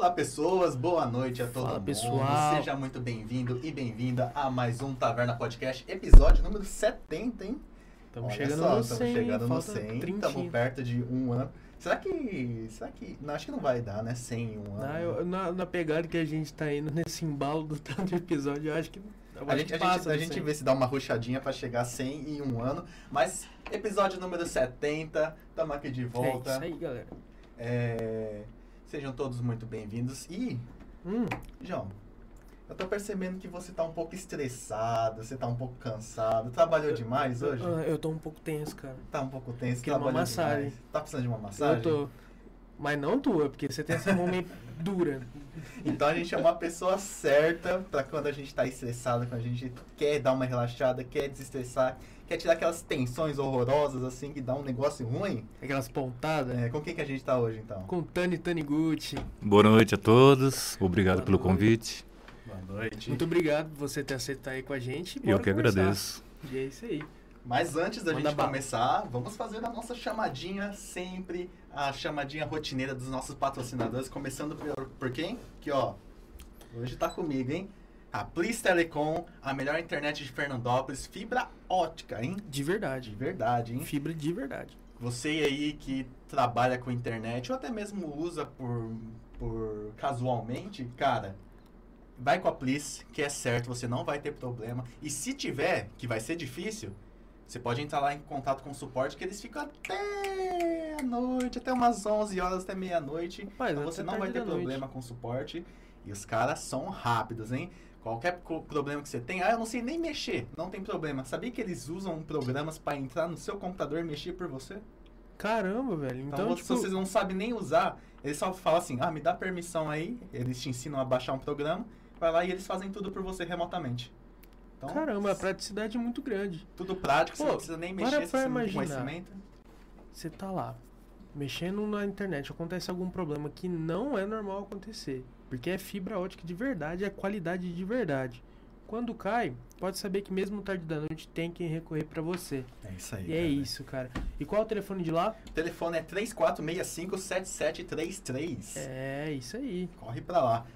Olá, pessoas, boa noite a todo Fala, mundo. pessoal. Seja muito bem-vindo e bem-vinda a mais um Taverna Podcast, episódio número 70, hein? Estamos chegando só, no tamo 100, chegando no falta 100, 30. estamos perto de um ano. Será que. Será que. Não, acho que não vai dar, né? 100 em um ano. Na, eu- na, na pegada que a gente tá indo nesse embalo do tanto episódio, eu acho que. Eu A acho gente, que a, gente, a gente 100. vê se dá uma ruchadinha pra chegar a 100 em um ano. Mas episódio número 70, estamos aqui de É volta. isso aí, galera. É, Sejam todos muito bem-vindos. E, Hum, João, eu tô percebendo que você tá um pouco estressado, você tá um pouco cansado. Trabalhou demais hoje? ah, eu tô um pouco tenso, cara. Tá um pouco tenso, Queria uma trabalhou massagem. demais. Tá precisando de uma massagem? Eu tô. Mas não tua, porque você tem essa mão meio dura. Então a gente é uma pessoa certa pra quando a gente tá estressado, quando a gente quer dar uma relaxada, quer desestressar, quer tirar aquelas tensões horrorosas assim que dá um negócio ruim. Aquelas pontadas. É, com quem que a gente tá hoje então? Com Tani Taniguchi. Boa noite a todos, obrigado Boa pelo noite. convite. Boa noite. Muito obrigado por você ter aceito estar aí com a gente. Eu Bora que conversar. agradeço. E é isso aí. Mas antes da Manda gente começar, vamos fazer a nossa chamadinha sempre, a chamadinha rotineira dos nossos patrocinadores, começando por, por quem? Que ó, hoje tá comigo, hein? A Plis Telecom, a melhor internet de Fernandópolis, fibra ótica, hein? De De verdade. verdade, hein? Fibra de verdade. Você aí que trabalha com internet ou até mesmo usa por, por casualmente, cara, vai com a Plis, que é certo, você não vai ter problema. E se tiver, que vai ser difícil, você pode entrar lá em contato com o suporte, que eles ficam até a noite, até umas 11 horas, até meia-noite. Então você não vai ter da noite. problema com o suporte. E os caras são rápidos, hein? Qualquer problema que você tem, ah, eu não sei nem mexer, não tem problema. Sabia que eles usam programas para entrar no seu computador e mexer por você? Caramba, velho. Então, Então, se tipo, vocês não sabem nem usar, eles só falam assim, ah, me dá permissão aí, eles te ensinam a baixar um programa, vai lá e eles fazem tudo por você remotamente. Então, caramba, a praticidade é muito grande. tudo prático, você Pô, não precisa nem mexer, se você não imaginar. conhecimento. Você tá lá, mexendo na internet, acontece algum problema que não é normal acontecer. Porque é fibra ótica de verdade, é qualidade de verdade. Quando cai, pode saber que mesmo tarde da noite tem quem recorrer pra você. É isso aí. E é isso, cara. E qual é o telefone de lá? O telefone é 3465-7733. É, isso aí. Corre pra lá.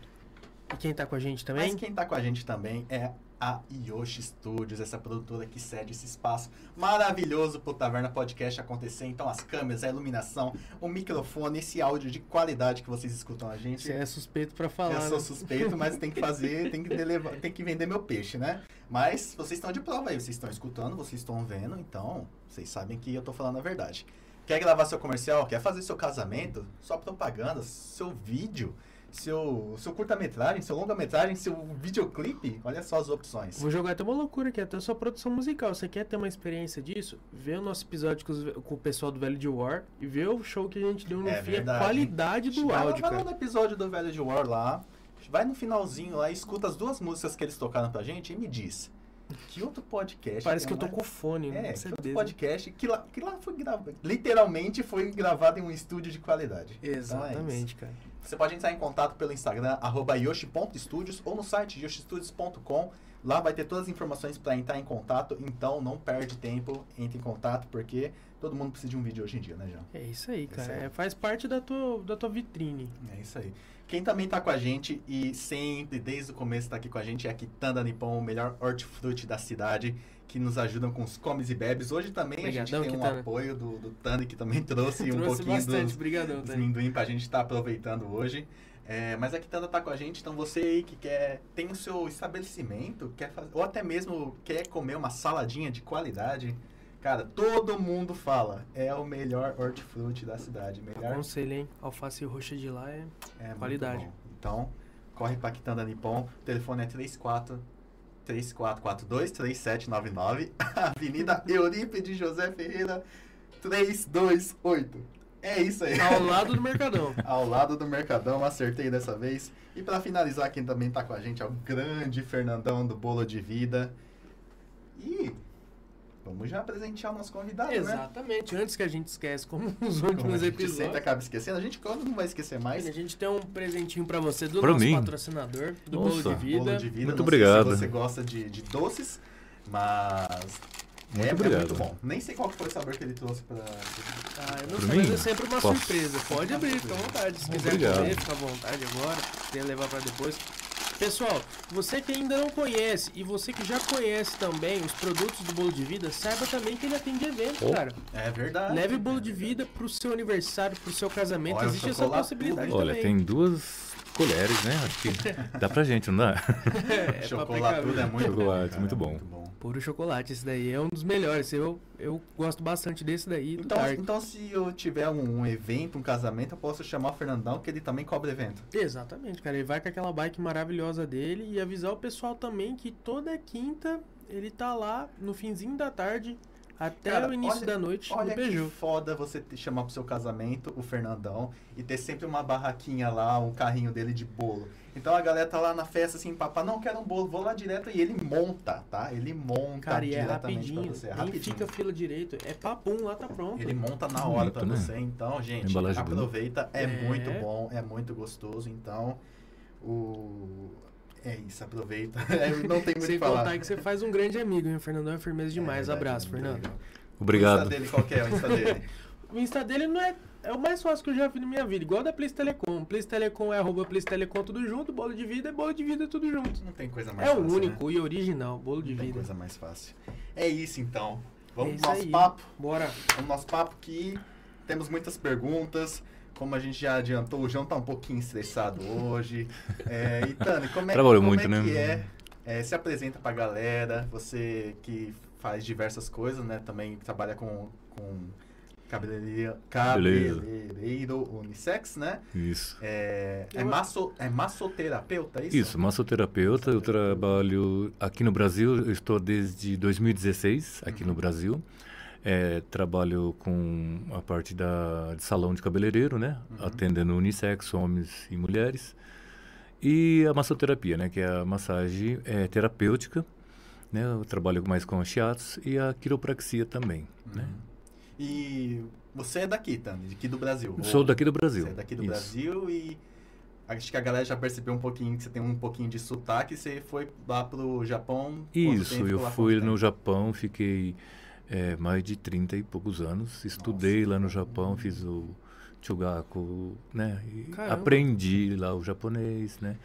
E quem tá com a gente Mas também? quem tá com a gente também é a Yoshi Studios, essa produtora que cede esse espaço maravilhoso pro Taverna Podcast acontecer. Então, as câmeras, a iluminação, o microfone, esse áudio de qualidade que vocês escutam a gente. Você é suspeito pra falar. Eu sou né? suspeito, mas tem que fazer, tem que, delevar- tem que vender meu peixe, né? Mas vocês estão de prova aí, vocês estão escutando, vocês estão vendo, então vocês sabem que eu tô falando a verdade. Quer gravar seu comercial? Quer fazer seu casamento? Sua propaganda? Seu vídeo? Seu, seu curta-metragem? Seu longa-metragem? Seu videoclipe? Olha só as opções. Vou jogar até uma loucura aqui, até a sua produção musical. Você quer ter uma experiência disso? Vê o nosso episódio com, os- com o pessoal do Velho de War e vê o show que a gente deu no É fim, verdade. a qualidade do vai, áudio, vai lá no episódio do Velho de War lá, vai no finalzinho lá, escuta as duas músicas que eles tocaram pra gente e me diz. Que outro podcast. Parece que tem eu tô uma- com fone, É, não que outro podcast que lá, que lá foi gravado. Literalmente foi gravado em um estúdio de qualidade. Então é. Exatamente, cara. Você pode entrar em contato pelo Instagram, arroba yoshi.studios ou no site yoshistudios.com. Lá vai ter todas as informações para entrar em contato. Então não perde tempo, entre em contato, porque todo mundo precisa de um vídeo hoje em dia, né, João? É isso aí, cara. Isso aí. É, faz parte da tua, da tua vitrine. É isso aí. Quem também tá com a gente e sempre, desde o começo, tá aqui com a gente é a Quitanda Nippon, o melhor hortifruti da cidade, que nos ajudam com os comes e bebes. Hoje também a Obrigadão, gente tem um Quitanda. apoio do, do Tani, que também trouxe um Trouxe pouquinho bastante, dos, brigadão, dos amendoim pra gente estar aproveitando hoje. É, mas a Quitanda tá com a gente, então você aí que quer, tem o seu estabelecimento, quer fazer, ou até mesmo quer comer uma saladinha de qualidade, cara, todo mundo fala, é o melhor hortifruti da cidade, melhor Aconselho, hein? Alface roxa de lá é... é Qualidade. Então, corre pra Quitanda Nippon. O telefone é 34 3442 3799. Avenida Eurípides José Ferreira 328. É isso aí. Ao lado do Mercadão. Ao lado do Mercadão, acertei dessa vez. E pra finalizar, quem também tá com a gente é o grande Fernandão do Bolo de Vida. E vamos já presentear o nosso convidado, né? Exatamente. Antes que a gente esquece, como nos Como a últimos gente sempre episódios. acaba esquecendo, a gente quando não vai esquecer mais. A gente tem um presentinho pra você do Pra nosso mim? patrocinador, do Nossa. Bolo de Vida. Bolo de vida. Muito Não obrigado. Sei se você gosta de, de doces, mas Muito é, obrigado. é muito bom. Nem sei qual que foi o sabor que ele trouxe pra. Ah, eu não Por sei, mas mim? é sempre uma Posso? surpresa. Pode abrir, fica à vontade. Se quiser Obrigado. comer, fica à vontade agora. Se quiser levar pra depois. Pessoal, você que ainda não conhece e você que já conhece também os produtos do Bolo de Vida, saiba também que ele atende evento, Oh. cara. É verdade. Leve o bolo de vida pro seu aniversário, pro seu casamento. Olha, Existe essa possibilidade. Olha, também. tem duas colheres, né? Acho que dá pra gente, não dá? É, pra Chocolate tudo é muito Chocolate, bom. cara, muito é bom. Muito bom. Puro chocolate, esse daí é um dos melhores. Eu, eu gosto bastante desse daí. Então, então, se eu tiver um, um evento, um casamento, eu posso chamar o Fernandão, que ele também cobra evento. Exatamente, cara. Ele vai com aquela bike maravilhosa dele e avisar o pessoal também que toda quinta ele tá lá no finzinho da tarde até Cara, o início olha- da noite Olha no que Beiju. foda você te chamar pro seu casamento o Fernandão e ter sempre uma barraquinha lá, um carrinho dele de bolo. Então a galera tá lá na festa assim, papá, não quero um bolo, vou lá direto e ele monta, tá? Ele monta Cara, e é diretamente rapidinho. pra você. É rapidinho. fica fila direito. É papum, lá tá pronto. Ele monta na hora pra Bonito, né? você. Então, gente, aproveita. É, É. muito bom, é muito gostoso. Então, o. É isso, aproveita. É, não tem muito o Sem que falar. contar que você faz um grande amigo, hein? O Fernandão é firmeza demais. É, Abraço, Fernando. legal. O Obrigado. Insta dele, qual que é o Insta dele? O Insta dele não é. É o mais fácil que eu já vi na minha vida, igual da Place Telecom. Place Telecom é arroba Place Telecom tudo junto, bolo de vida é bolo de vida tudo junto. Não tem coisa mais É fácil. o né? único e original, bolo de Não tem vida. coisa mais fácil. É isso então. Vamos É pro nosso aí. papo. Bora. Vamos pro nosso papo que temos muitas perguntas. Como a gente já adiantou, o João tá um pouquinho estressado hoje. É, e Tani, como é, Trabalhou como muito, é né? que é, é? Se apresenta pra galera, você que faz diversas coisas, né? Também trabalha com, com cabeleireiro, cabeleireiro unissex, né? Isso. É, é, masso, é massoterapeuta, é isso? Isso, massoterapeuta. Eu trabalho aqui no Brasil, eu estou desde 2016 aqui Uhum. no Brasil. É, trabalho com a parte da, de salão de cabeleireiro, né? Uhum. Atendendo unissex, homens e mulheres. E a massoterapia, né? Que é a massagem é, terapêutica. Né? Eu trabalho mais com shiatsu e a quiropraxia também, né? Uhum. E você é daqui, Tani, daqui do Brasil? Sou ou- daqui do Brasil. Você é daqui do Isso. Brasil e acho que a galera já percebeu um pouquinho que você tem um pouquinho de sotaque. Você foi lá pro Japão? Isso, eu fui no? Japão, fiquei é, mais de 30 e poucos anos. Estudei lá no Japão, fiz o Chugaku, né? aprendi lá o japonês, né?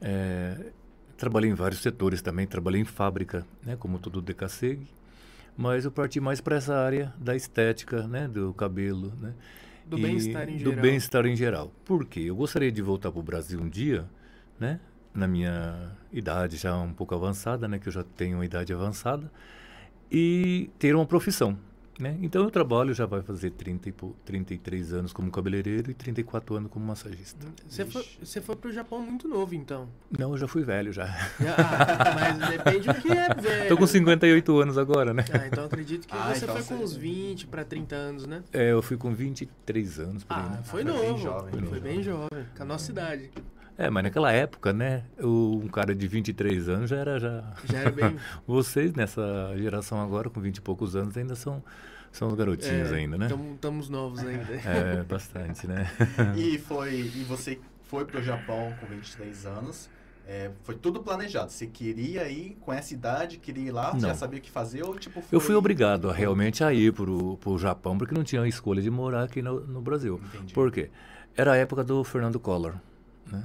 É, trabalhei em vários setores também, trabalhei em fábrica, né? Como todo DKSEG. Mas eu parti mais para essa área da estética, né? Do cabelo, né? Do bem-estar em Do geral. bem-estar em geral. Por quê? Eu gostaria de voltar para o Brasil um dia, né? Na minha idade já um pouco avançada, né? Que eu já tenho uma idade avançada. E ter uma profissão, né? Então eu trabalho, já vai fazer 30 e pou- 33 anos como cabeleireiro e 34 anos como massagista. Você foi, você foi pro Japão muito novo, então. Não, eu já fui velho já. Ah, mas depende do que é, velho. Tô com 58 anos agora, né? Ah, então acredito que Ah, você então foi com uns 20 pra 30 anos, né? É, eu fui com 23 anos por aí, Ah, né? foi foi bem novo. jovem, foi bem bem jovem. Com a nossa idade. É, mas naquela época, né? o- um cara de 23 anos já era já Já era bem. Vocês, nessa geração agora, com 20 e poucos anos, ainda são, são garotinhos ainda, né? Estamos novos ainda. É, bastante, né? E, foi, e você foi pro Japão com 23 anos. é, foi tudo planejado. Você queria ir com essa idade, queria ir lá, Não. já sabia o que fazer ou tipo Eu foi- fui obrigado a, realmente a ir pro, pro Japão, porque não tinha a escolha de morar aqui no, no Brasil. Entendi. Por quê? Era a época do Fernando Collor, né?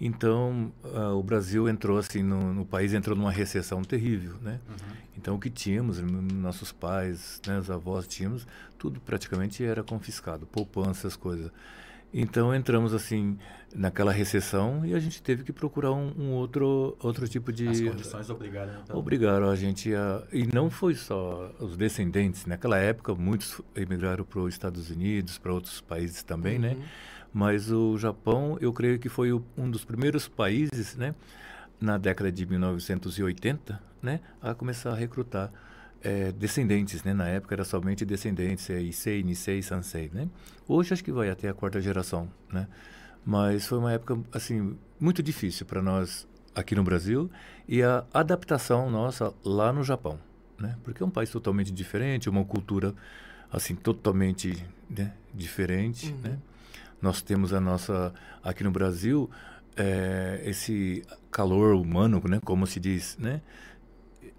Então, ah, o Brasil entrou assim, no, no país entrou numa recessão terrível, né? Uhum. Então, o que tínhamos, nossos pais, né, os avós tínhamos, tudo praticamente era confiscado, poupança, essas coisas. Então, entramos assim naquela recessão e a gente teve que procurar um, um outro outro tipo de As condições obrigaram. Então. obrigaram a gente a e não foi só os descendentes naquela época muitos emigraram para os Estados Unidos para outros países também né Uhum. Mas o Japão eu creio que foi o- um dos primeiros países né na década de 1980 né a começar a recrutar eh, descendentes né na época era somente descendentes é, Issei Nisei Sansei né hoje acho que vai até a quarta geração né mas foi uma época assim muito difícil para nós aqui no Brasil e a adaptação nossa lá no Japão, né? Porque é um país totalmente diferente, uma cultura assim totalmente né, diferente, Uhum. né? Nós temos a nossa aqui no Brasil eh, esse calor humano, né? Como se diz, né?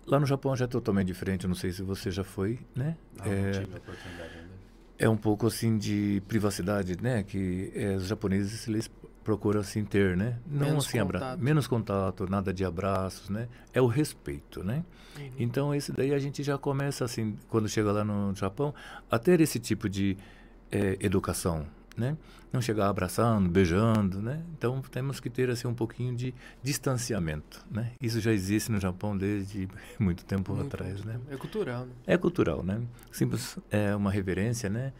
Lá no Japão já é totalmente diferente, eu não sei se você já foi, né? Não, é, não tive a oportunidade ainda. é um pouco assim de privacidade, né? Que é, os japoneses eles procuram assim ter, né? Não Menos assim abra contato. menos contato, nada de abraços, né? É o respeito, né? Uhum. Então esse daí a gente já começa assim quando chega lá no Japão a ter esse tipo de eh, educação, né? Não chegar abraçando, beijando, né? Então temos que ter assim um pouquinho de distanciamento, né? Isso já existe no Japão desde muito tempo Muito, atrás, muito né? É cultural, né? É cultural, né? Simples é uma reverência, né?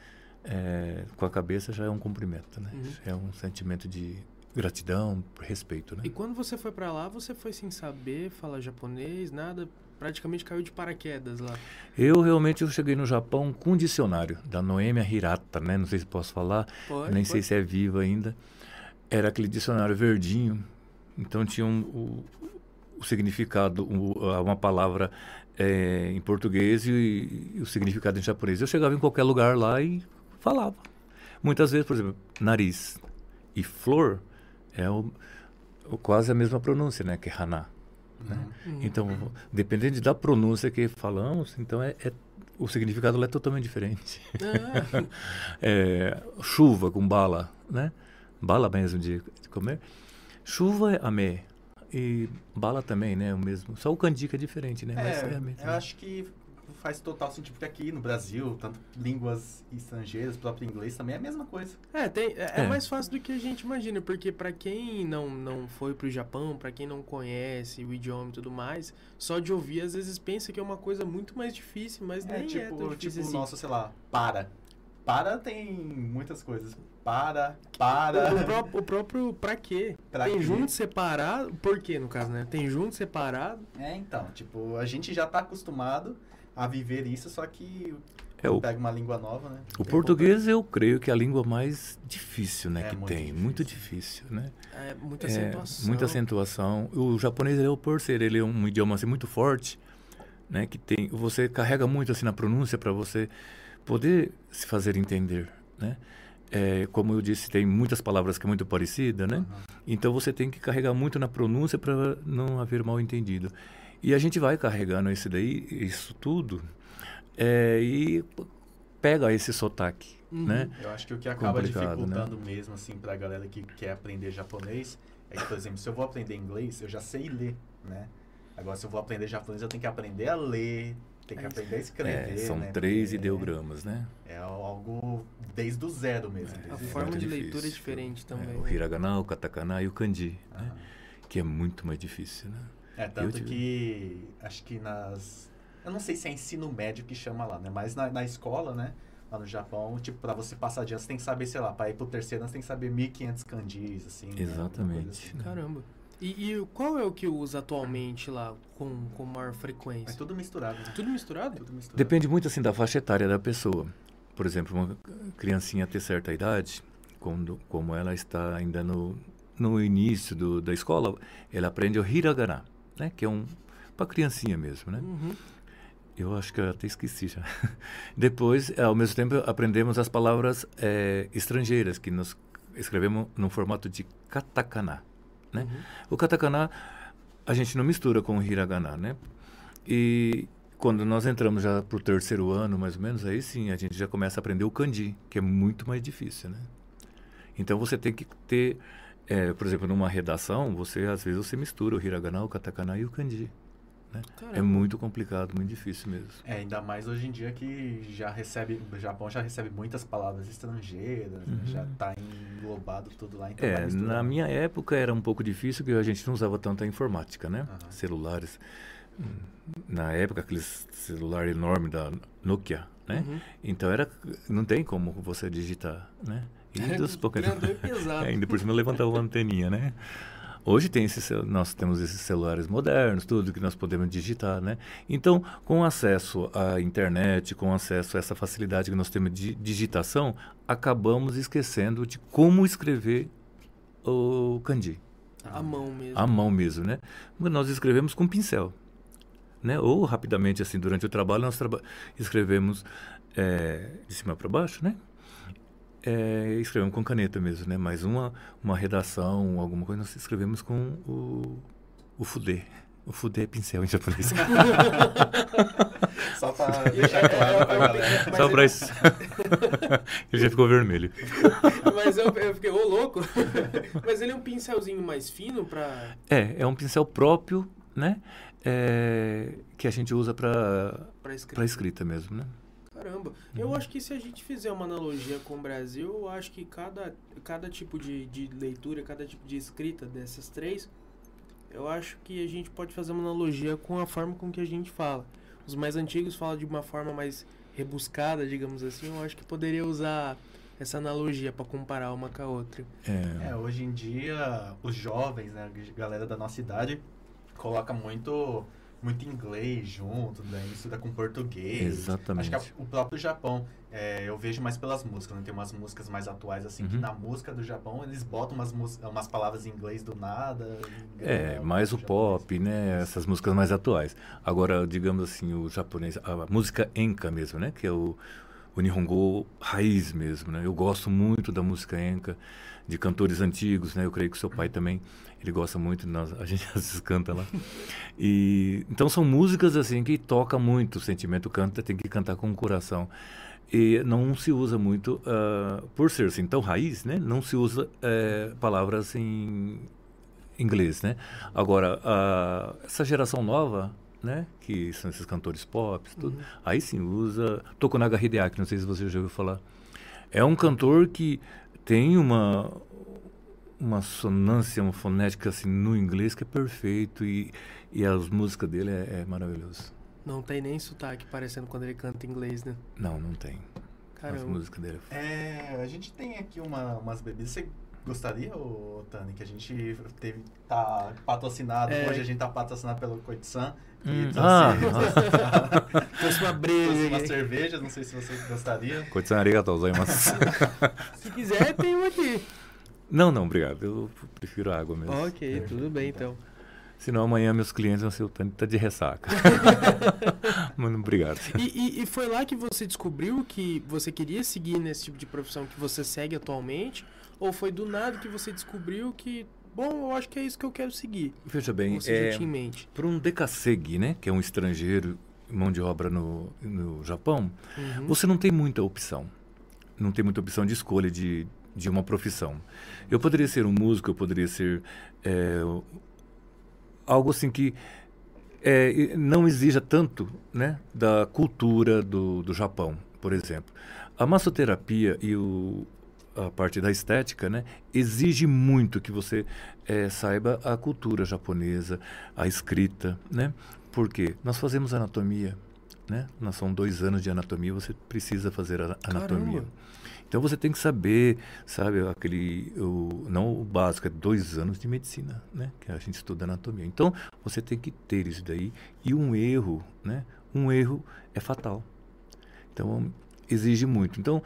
É, com a cabeça já é um cumprimento, né? Uhum. É um sentimento de gratidão, respeito, né? E quando você foi pra lá, você foi sem saber falar japonês, nada, praticamente caiu de paraquedas lá. Eu realmente eu cheguei no Japão com um dicionário da Noêmia Hirata, né? Não sei se posso falar, Pode, nem pode. sei se é vivo ainda. Era aquele dicionário verdinho, então tinha um, o, o significado, a- uma palavra eh, em português e, e o significado em japonês. Eu chegava em qualquer lugar lá e falava. Muitas vezes, por exemplo, nariz e flor é o, o- quase a mesma pronúncia, né? Que é hana. Né? Uhum. Então, dependendo da pronúncia que falamos, então é, é- o significado lá é totalmente diferente. Ah, É, chuva com bala, né? Bala mesmo de, de comer. Chuva é ame. E bala também, né? O mesmo. Só o que é diferente, né? Mas É, é eu acho que faz total sentido, porque aqui no Brasil, tanto línguas estrangeiras, o próprio inglês também é a mesma coisa. é, tem, é, é É. mais fácil do que a gente imagina, porque pra quem não, não foi pro Japão, pra quem não conhece o idioma e tudo mais, só de ouvir às vezes pensa que é uma coisa muito mais difícil, mas É nem é tipo, tão tipo difícil o assim. nosso, sei lá, para. Para tem muitas coisas. Para, O, para. pró- o próprio pra quê? Pra tem quê? junto, separado, por quê no caso, né? Tem junto, separado, É, então, tipo, a gente já tá acostumado a viver isso, só que É, o, pega uma língua nova, né? o português eu creio que é a língua mais difícil, né? É que muito tem. difícil. Muito difícil, né? é muita É, acentuação. muita acentuação. O japonês, ele, por ser ele é um idioma assim, muito forte, né? Que tem, você carrega muito assim na pronúncia para você poder se fazer entender, né? É, como eu disse, tem muitas palavras que é muito parecida, né? Aham. Então você tem que carregar muito na pronúncia para não haver mal entendido. E a gente vai carregando esse daí, isso tudo, é, e pega esse sotaque, Uhum. né? Eu acho que o que acaba Complicado, dificultando mesmo, assim, pra galera que quer aprender japonês, é que, por exemplo, se eu vou aprender inglês, eu já sei ler, né? Agora, se eu vou aprender japonês, eu tenho que aprender a ler, tenho que É, aprender a escrever, É, são né? três Porque ideogramas, né? É algo desde o zero mesmo. É, A o forma de muito leitura é difícil. diferente também. É, o né? hiragana, o katakana e o kanji, né? Aham. Que é muito mais difícil, né? É, tanto que acho que nas. Eu não sei se é ensino médio que chama lá, né? Mas na, na escola, né? Lá no Japão, tipo, pra você passar adiante, você tem que saber, sei lá, pra ir pro terceiro ano, você tem que saber 1500 kanjis, assim. né? Exatamente. assim. né? Caramba. E, e qual é o que usa atualmente lá com, com maior frequência? É tudo misturado, né? Tudo misturado? Tudo misturado. Depende muito assim da faixa etária da pessoa. Por exemplo, uma criancinha ter certa idade, quando, como ela está ainda no, no início do, da escola, ela aprende o hiragana, né? Que é um para criancinha mesmo, né? Uhum. Eu acho que eu até esqueci já. Depois, ao mesmo tempo, aprendemos as palavras eh, estrangeiras que nós escrevemos no formato de katakana, né? Uhum. O katakana a gente não mistura com o hiragana, né? E quando nós entramos já para o terceiro ano, mais ou menos, aí sim a gente já começa a aprender o kanji, que é muito mais difícil, né? Então você tem que ter, eh, por exemplo, numa redação, você às vezes você mistura o hiragana, o katakana e o kanji. Né? É muito complicado, muito difícil mesmo. É, ainda mais hoje em dia que já recebe, o Japão já recebe muitas palavras estrangeiras, né? Uhum. já tá englobado tudo lá. Então É, na minha época era um pouco difícil porque a gente não usava tanta informática, né? Aham. Celulares. Na época, aqueles celular enorme da Nokia, né? Uhum. Então era, não tem como você digitar, né? Grandão e pesado. É, ainda por cima levantava uma anteninha, né? Hoje tem esses, cel- nós temos esses celulares modernos, tudo que nós podemos digitar, né? Então, com acesso à internet, com acesso a essa facilidade que nós temos de digitação, acabamos esquecendo de como escrever o kanji, A mão mesmo. à mão mesmo, né? Nós escrevemos com pincel, né? Ou rapidamente, assim, durante o trabalho, nós traba escrevemos eh, de cima para baixo, né? É, escrevemos com caneta mesmo, né? Mas uma, uma redação, alguma coisa, nós escrevemos com o, o fudê, O fuder é pincel em japonês. Só pra deixar claro pra galera. Só ele- pra isso. ele já ficou vermelho. Mas eu, eu fiquei, ô louco. Mas ele é um pincelzinho mais fino pra. É, é um pincel próprio, né? É, que a gente usa para pra escrita. para escrita mesmo, né? Caramba. Eu acho que se a gente fizer uma analogia com o Brasil, eu acho que cada, cada tipo de, de leitura, cada tipo de escrita dessas três, eu acho que a gente pode fazer uma analogia com a forma com que a gente fala. Os mais antigos falam de uma forma mais rebuscada, digamos assim. Eu acho que poderia usar essa analogia para comparar uma com a outra. É, É, hoje em dia, os jovens, né, a galera da nossa idade, coloca muito, muito inglês junto, daí estuda com português. exatamente. Acho que a- o próprio Japão, é, eu vejo mais pelas músicas, né? Tem umas músicas mais atuais, assim, que Uhum. na música do Japão eles botam umas, umas palavras em inglês do nada. É, mais o japonês. pop, né? Essas músicas mais atuais. Agora, digamos assim, o japonês, a música enka mesmo, né? Que é o, o Nihongo raiz mesmo, né? Eu gosto muito da música enka, de cantores antigos, né? Eu creio que seu pai também, ele gosta muito, nós, a gente às vezes canta lá. E, então são músicas assim que toca muito o sentimento, canta, tem que cantar com o coração. E não se usa muito, ah, por ser assim tão raiz, né? Não se usa eh, palavras em inglês, né? Agora, a- essa geração nova, né? Que são esses cantores pop, tudo, aí sim usa Tokunaga Hideaki, não sei se você já ouviu falar. É um cantor que tem uma uma sonância, uma fonética assim no inglês que é perfeito e, e as músicas dele é, é maravilhoso. Não tem nem sotaque parecendo quando ele canta inglês, né? Não, não tem. As Caramba. músicas dele. É, a gente tem aqui uma, umas bebidas. Você gostaria, ô, Tani, que a gente teve, tá patrocinado, É. hoje a gente tá patrocinado pelo Koitsan. que Hum, trouxe- ah, Trouxe uma breja. uma cerveja, não sei se você gostaria. Koitsan arigatou gozaimasu. Se quiser, tem um aqui. Não, não, obrigado. Eu prefiro água mesmo. Ok, tudo bem então. Senão amanhã meus clientes vão ser o tanto tá de ressaca. Mano, obrigado. E, e- e foi lá que você descobriu que você queria seguir nesse tipo de profissão que você segue atualmente? Ou foi do nada que você descobriu que, bom, eu acho que é isso que eu quero seguir? Veja bem, você é, já tinha em mente? para um decassegue, né, que é um estrangeiro, mão de obra no, no Japão, Uhum. você não tem muita opção. Não tem muita opção de escolha de, de uma profissão. Eu poderia ser um músico, eu poderia ser é, algo assim que é, não exija tanto né, da cultura do, do Japão, por exemplo. A massoterapia e o, a parte da estética né, exige muito que você é, saiba a cultura japonesa, a escrita, né? Porque nós fazemos anatomia, né? Nós são dois anos de anatomia, você precisa fazer a anatomia. Caramba. Então você tem que saber, sabe, aquele, o, não o básico, é dois anos de medicina, né? Que a gente estuda anatomia. Então você tem que ter isso daí e um erro, né? Um erro é fatal. Então exige muito. Então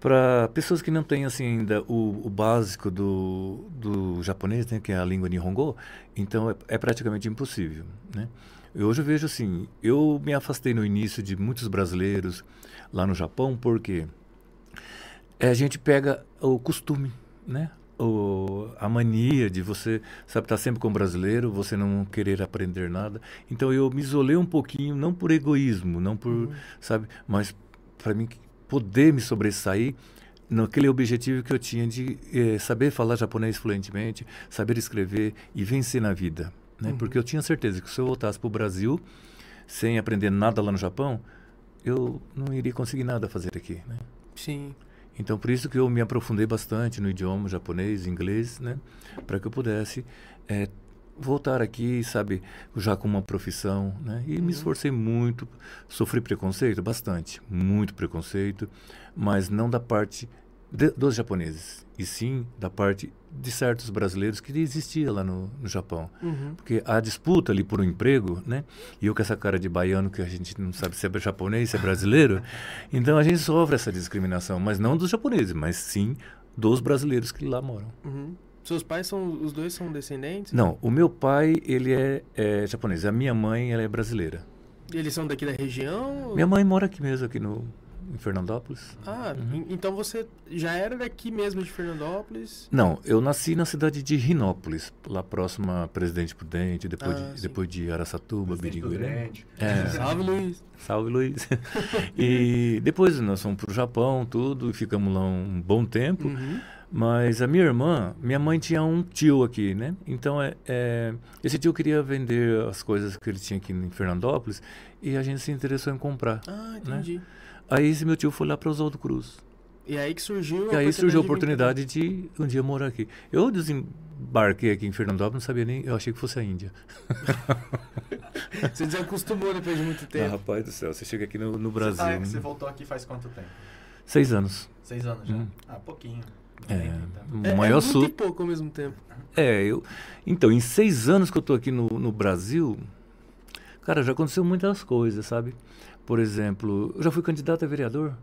para pessoas que não têm assim ainda o, o básico do, do japonês, né, que é a língua nihongo, então é, é praticamente impossível, né? E hoje eu vejo assim, eu me afastei no início de muitos brasileiros lá no Japão porque a gente pega o costume, né? O, a mania de você, sabe, estar sempre com o brasileiro, você não querer aprender nada. Então eu me isolei um pouquinho, não por egoísmo, não por, sabe, mas para mim poder me sobressair naquele objetivo que eu tinha de eh, saber falar japonês fluentemente, saber escrever e vencer na vida, né? Uhum. Porque eu tinha certeza que se eu voltasse para o Brasil sem aprender nada lá no Japão, eu não iria conseguir nada fazer aqui, né? Sim. Então, por isso que eu me aprofundei bastante no idioma japonês, inglês, né? Para que eu pudesse eh, voltar aqui, sabe, já com uma profissão, né? E Uhum. me esforcei muito, sofri preconceito, bastante, muito preconceito, mas não da parte de- dos japoneses, e sim da parte de certos brasileiros que existia lá no, no Japão. Uhum. Porque a disputa ali por um emprego, né? E eu com essa cara de baiano que a gente não sabe se é japonês, se é brasileiro. então a gente sofre essa discriminação, mas não dos japoneses, mas sim dos brasileiros que lá moram. Uhum. Seus pais são. Os dois são descendentes? Não, o meu pai, ele é, é japonês. A minha mãe, ela é brasileira. Eles são daqui da região? Minha mãe mora aqui mesmo, aqui no, em Fernandópolis. Ah, Uhum. en- então você já era daqui mesmo de Fernandópolis? Não, eu nasci na cidade de Rinópolis, lá próximo a Presidente Prudente, depois, Ah, de, depois de Araçatuba, né? Prudente. É. Salve, Luiz. Salve, Luiz. e depois nós fomos para o Japão, tudo, e ficamos lá um bom tempo. Uhum. Mas a minha irmã, minha mãe tinha um tio aqui, né? Então, é, é, esse tio queria vender as coisas que ele tinha aqui em Fernandópolis e a gente se interessou em comprar. Ah, Né? Aí esse meu tio foi lá para Oswaldo Cruz. E aí que surgiu E aí surgiu a de oportunidade de um dia morar aqui. Eu desembarquei aqui em Fernandópolis, não sabia nem, eu achei que fosse a Índia. Você desacostumou depois de muito Ah, tempo. rapaz do céu, você chega aqui no, no Você, Brasil. tá- né? você voltou aqui faz quanto tempo? Seis anos. Seis anos já? Hum. Ah, pouquinho. É, então. É, maior é muito sul. e pouco ao mesmo tempo. É, eu. Então, em seis anos que eu tô aqui no, no Brasil, cara, já aconteceu muitas coisas, sabe? Por exemplo, eu já fui candidato a vereador.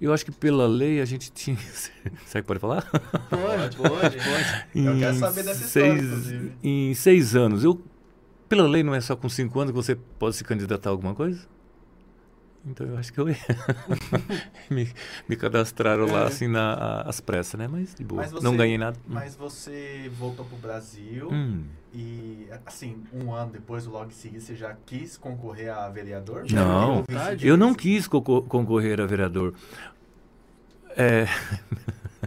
Eu acho que pela lei a gente tinha. Será que pode falar? Pode, pode, pode. Eu quero Em saber dessa história, seis, inclusive. Em seis anos. Eu, pela lei, não é só com cinco anos que você pode se candidatar a alguma coisa? Então eu acho que eu me, me cadastraram lá É. assim na, às pressas, né? Mas de boa. Mas você- Não ganhei nada. Mas você voltou pro Brasil Hum. e, assim, um ano depois, logo em seguida, você já quis concorrer a vereador? Não. Eu não quis conco- concorrer a vereador. É,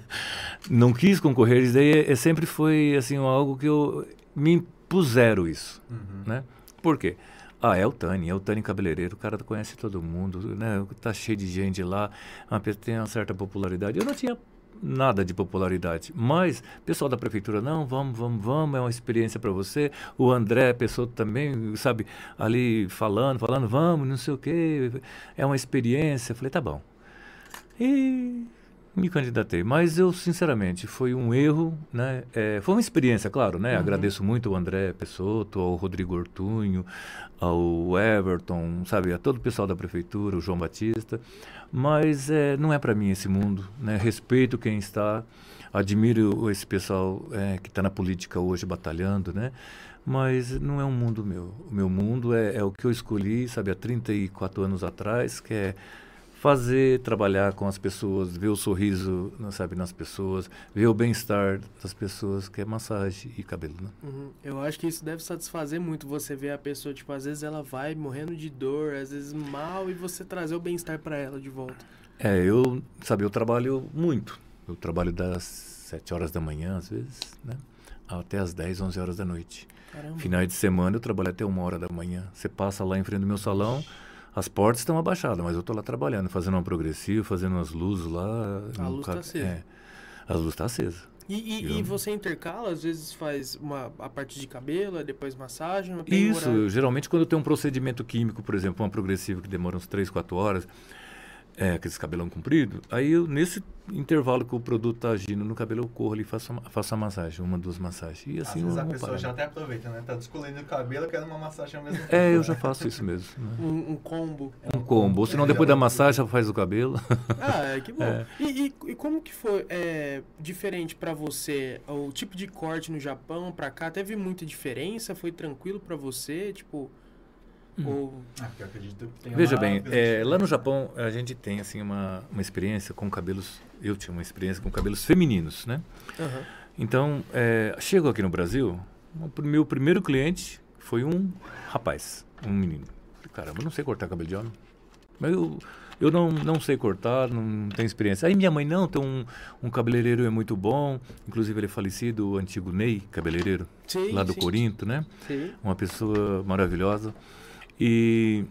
não quis concorrer, isso daí é, é sempre foi assim algo que eu me impuseram isso, Uhum. né? Por quê? Ah, é o Tani, é o Tani cabeleireiro, o cara conhece todo mundo, né? Tá cheio de gente lá, tem uma certa popularidade. Eu não tinha nada de popularidade, mas pessoal da prefeitura, não, vamos, vamos, vamos, é uma experiência para você. O André Pessoa também, sabe, ali falando, falando, vamos, não sei o quê, é uma experiência. Eu falei, tá bom. E me candidatei, mas eu, sinceramente, foi um erro, né? É, foi uma experiência, claro, né? Uhum. Agradeço muito ao André Pessoto, ao Rodrigo Ortunho, ao Everton, sabe, a todo o pessoal da prefeitura, o João Batista, mas é, não é para mim esse mundo, né? Respeito quem está, admiro esse pessoal é, que está na política hoje batalhando, né? Mas não é um mundo meu. O meu mundo é, é o que eu escolhi, sabe, há 34 anos atrás, que é fazer, trabalhar com as pessoas, ver o sorriso, né, sabe, nas pessoas, ver o bem-estar das pessoas, que é massagem e cabelo, né? Uhum. Eu acho que isso deve satisfazer muito você ver a pessoa, tipo, às vezes ela vai morrendo de dor, às vezes mal, e você trazer o bem-estar pra ela de volta. É, eu, sabe, eu trabalho muito. Eu trabalho das 7 horas da manhã, às vezes, né? Até as 10, 11 horas da noite. Caramba. Finais de semana eu trabalho até uma hora da manhã. Você passa lá em frente do meu salão, as portas estão abaixadas, mas eu tô lá trabalhando, fazendo uma progressiva, fazendo umas luzes lá. A luz tá ca- acesa. É, a luz tá acesa. E, e- Eu- e você intercala, às vezes faz uma, a parte de cabelo, depois massagem, Isso, horário? geralmente quando eu tenho um procedimento químico, por exemplo, uma progressiva que demora uns 3, 4 horas, é, aqueles cabelão comprido, aí eu, nesse intervalo que o produto está agindo no cabelo, eu corro ali e faço, a- faço a massagem, uma, duas massagens. E Às assim vezes eu a pessoa parando. já até aproveita, né? Tá descolorindo o cabelo, quer uma massagem ao mesmo tempo. É, eu já faço isso mesmo. né? Um, um combo. É Um combo, ou senão depois da massagem já faz o cabelo. Ah, é, que bom. É. E, e- e como que foi é, diferente pra você o tipo de corte no Japão pra cá? Teve muita diferença? Foi tranquilo pra você? Tipo, ou... Ah, porque eu acredito que tem Veja bem, é, lá no. Japão a gente tem assim uma, uma experiência com cabelos, eu tinha uma experiência com cabelos femininos, né? Aham. Então, é, chego aqui no Brasil, o meu primeiro cliente foi um rapaz, um menino. Falei, Caramba, eu não sei cortar cabelo de homem. Mas eu, eu não, não sei cortar, não tenho experiência. Aí minha mãe, não, tem um, um cabeleireiro é muito bom. Inclusive ele é falecido, o antigo Ney, cabeleireiro, Sim, lá do sim, Corinto, né? Sim. Uma pessoa maravilhosa. E